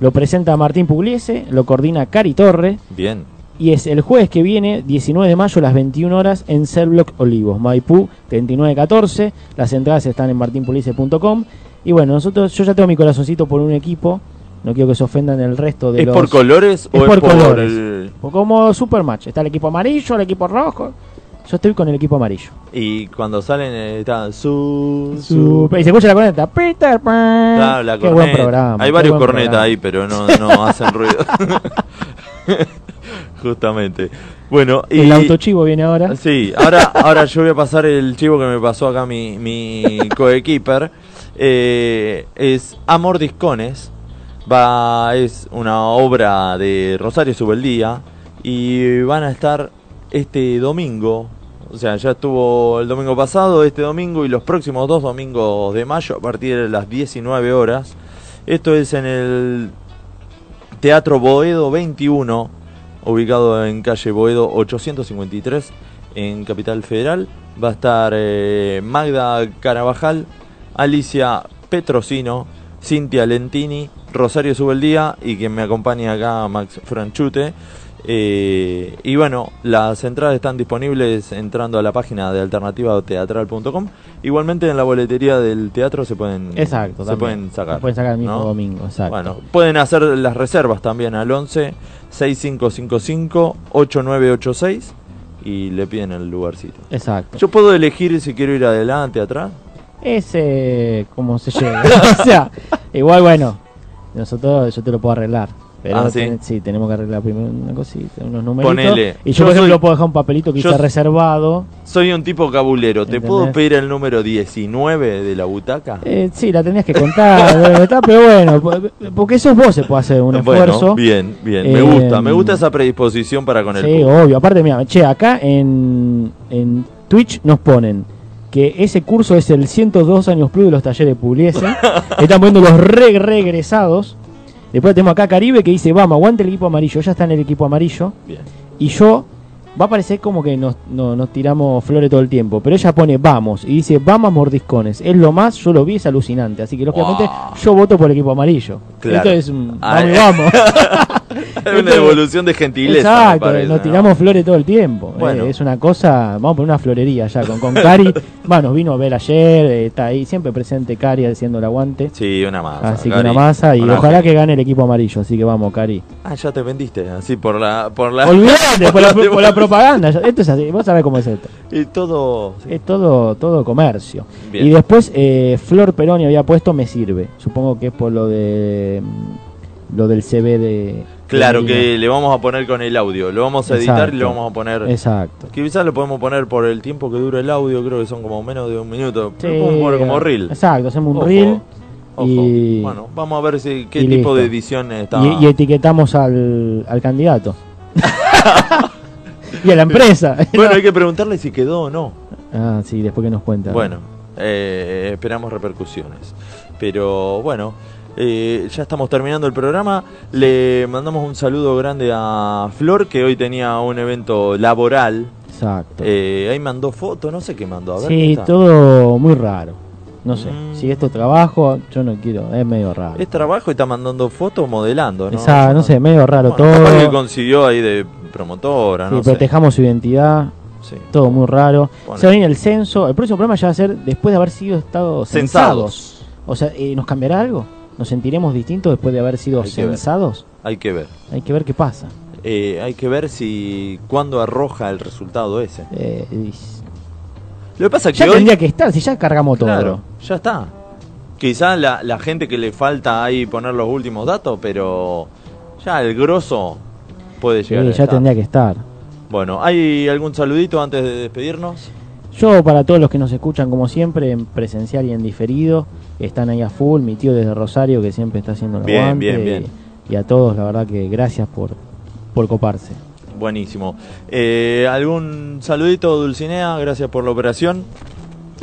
Lo presenta Martín Pugliese, lo coordina Cari Torre,
Bien.
Y es el jueves que viene, 19 de mayo, a las 21 horas, en Cellblock Olivos, Maipú, 3914. Las entradas están en martinpugliese.com. Y bueno, nosotros, yo ya tengo mi corazoncito por un equipo. No quiero que se ofendan el resto de
¿Es
los...
por colores o es por
colores.
el-
O Como Supermatch. Está el equipo amarillo, el equipo rojo. Yo estoy con el equipo amarillo.
Y cuando salen eh, está su,
Su- Y se escucha la corneta. Peter Pan.
Claro, la
Qué buen
corneta.
programa.
Hay varios
buen
cornetas ahí, pero no, no hacen ruido. Justamente. Bueno, y
El autochivo viene ahora.
Sí, ahora, ahora yo voy a pasar el chivo que me pasó acá mi, mi coequiper. Eh, es Amor Discones. Va, es una obra de Rosario Subeldía. Y van a estar este domingo. O sea, ya estuvo el domingo pasado, este domingo y los próximos dos domingos de mayo a partir de las 19 horas. Esto es en el Teatro Boedo 21, ubicado en calle Boedo 853, en Capital Federal. Va a estar eh, Magda Carabajal, Alicia Petrosino, Cintia Lentini, Rosario Subeldía y quien me acompaña acá, Max Franchute. Eh, y bueno, las entradas están disponibles entrando a la página de alternativateatral.com. Igualmente en la boletería del teatro se pueden,
Exacto,
se pueden sacar.
Se pueden sacar el mismo
¿no?
domingo, exacto.
Bueno, pueden hacer las reservas también al 11 6555 8986 y le piden el lugarcito.
Exacto.
Yo puedo elegir si quiero ir adelante, atrás.
Es eh, como se llega. o sea, igual bueno, nosotros yo te lo puedo arreglar. Pero
Ah, ¿sí?
ten- sí, tenemos que arreglar primero una cosita, unos numeritos.
Ponele.
Y yo,
Yo
por ejemplo,
soy-
puedo dejar un papelito que dice reservado.
Soy un tipo cabulero. ¿Te puedo pedir el número 19 de la butaca?
Eh, sí, la tenías que contar, pero bueno, po- porque eso vos se puede hacer un
Bueno,
esfuerzo.
bien, bien.
Eh,
me gusta, me gusta esa predisposición para con el
Sí,
público.
obvio. Aparte, mira, che, acá en, en Twitch nos ponen que ese curso es el 102 años plus de los talleres Pugliese. Están poniendo los re regresados. Después tenemos acá Caribe que dice, vamos, aguante el equipo amarillo. Ya está en el equipo amarillo.
Bien.
Y yo, va a parecer como que nos, no- nos tiramos flores todo el tiempo. Pero ella pone, vamos. Y dice, vamos a mordiscones. Es lo más, yo lo vi, es alucinante. Así que, lógicamente, yo voto por el equipo amarillo.
Claro.
Esto es un,
Ah,
vamos,
eh.
vamos.
Es una evolución de gentileza.
Exacto,
parece,
nos
¿no?
tiramos flores todo el tiempo.
Bueno.
Eh, es una cosa, vamos a poner una florería ya con, con Cari. bueno, nos vino a ver ayer, eh, está ahí siempre presente Cari haciendo el aguante.
Sí, una masa.
Así que una masa y
Una
ojalá que gane el equipo amarillo. Así que vamos, Cari.
Ah, ya te vendiste, así por la... Por la
Olvídate, por la,
por
la propaganda. Esto es así, vos sabés cómo es esto.
Y todo...
Es todo, todo comercio.
Bien.
Y después eh, Flor Peroni había puesto me sirve. Supongo que es por lo de mm, lo del CV de.
Claro
de
que le vamos a poner con el audio, lo vamos a editar y le
Exacto.
vamos a poner...
Exacto.
Que quizás lo podemos poner por el tiempo que dura el audio, creo que son como menos de un minuto.
Sí,
Lo poner como reel.
Exacto, hacemos un
Ojo,
reel.
ojo.
Y,
Bueno, vamos a ver si qué
y
tipo
listo.
de edición está.
y, y etiquetamos al, al candidato. y a la empresa.
Bueno, hay que preguntarle si quedó o no.
Ah, sí, después que nos cuenta.
Bueno, eh, esperamos repercusiones. Pero bueno, eh, ya estamos terminando el programa. Le mandamos un saludo grande a Flor, que hoy tenía un evento laboral.
Exacto.
Eh, ahí mandó foto, no sé qué mandó. A ver, ¿qué
Sí, todo muy raro. No sé,
Mm.
si esto es trabajo, yo no quiero, es medio raro.
Es trabajo y está mandando fotos modelando, ¿no?
Esa- no sé, medio raro
Bueno,
todo.
que consiguió ahí de promotora,
Sí,
no sé.
protejamos su identidad.
Sí.
Todo muy raro.
Bueno.
Se va a venir el censo. El próximo programa ya va a ser después de haber sido estado censados.
Censados.
O sea, eh, ¿nos cambiará algo? ¿Nos sentiremos distintos después de haber sido
Hay que
censados?
Hay que ver.
Hay que ver qué pasa.
Eh, hay que ver si cuándo arroja el resultado ese.
Eh,
Lo que pasa es que
ya
hoy,
tendría que estar, si ya cargamos todo.
ya está. Quizás la, la gente que le falta ahí poner los últimos datos, pero ya el grosso puede
Sí,
llegar. a
ya
estar.
tendría que estar.
Bueno, ¿hay algún saludito antes de despedirnos?
Yo, para todos los que nos escuchan, como siempre, en presencial y en diferido, están ahí a full. Mi tío desde Rosario, que siempre está haciendo el
Bien,
aguante.
bien, bien.
Y a todos, la verdad que gracias por, por coparse.
buenísimo. Eh, ¿Algún saludito, Dulcinea? Gracias por la operación.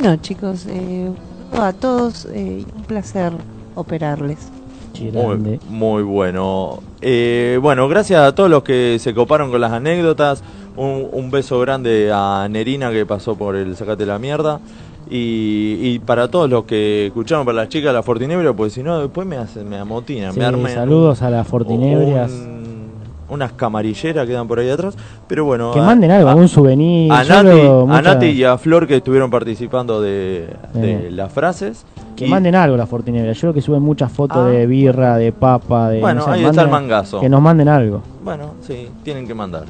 No, chicos, eh, a todos eh, un placer operarles.
Muy, muy bueno. Eh, bueno, gracias a todos los que se coparon con las anécdotas. Un, un beso grande a Nerina que pasó por el Sacate la Mierda. Y, y para todos los que escucharon, para las chicas de la Fortinebra, pues si no, después me, hace, me amotinan.
Sí,
me
saludos a las Fortinebrias.
un- unas camarilleras que dan por ahí atrás. Pero bueno.
Que
a-
manden algo,
a-
algún souvenir.
a Nati, a y a Flor que estuvieron participando de, de
Eh.
las frases.
Que
Y-
manden algo las Fortinebras. Yo creo que suben muchas fotos
Ah.
de birra, de papa, de.
Bueno,
no sé,
ahí está el
manden-
mangazo.
Que nos manden algo.
Bueno, sí, tienen que mandar.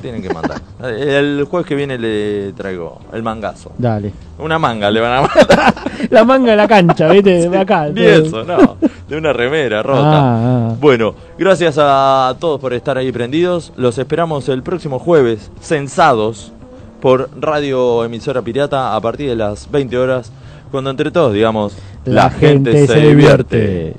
Tienen que mandar. el jueves que viene le traigo el mangazo.
Dale.
Una manga le van a mandar.
La manga de la cancha, ¿viste? De acá.
Ni eso, no. De una remera rota.
Ah, ah.
Bueno, gracias a todos por estar ahí prendidos. Los esperamos el próximo jueves, censados, por Radio Emisora Pirata a partir de las 20 horas, cuando entre todos digamos,
La gente se divierte.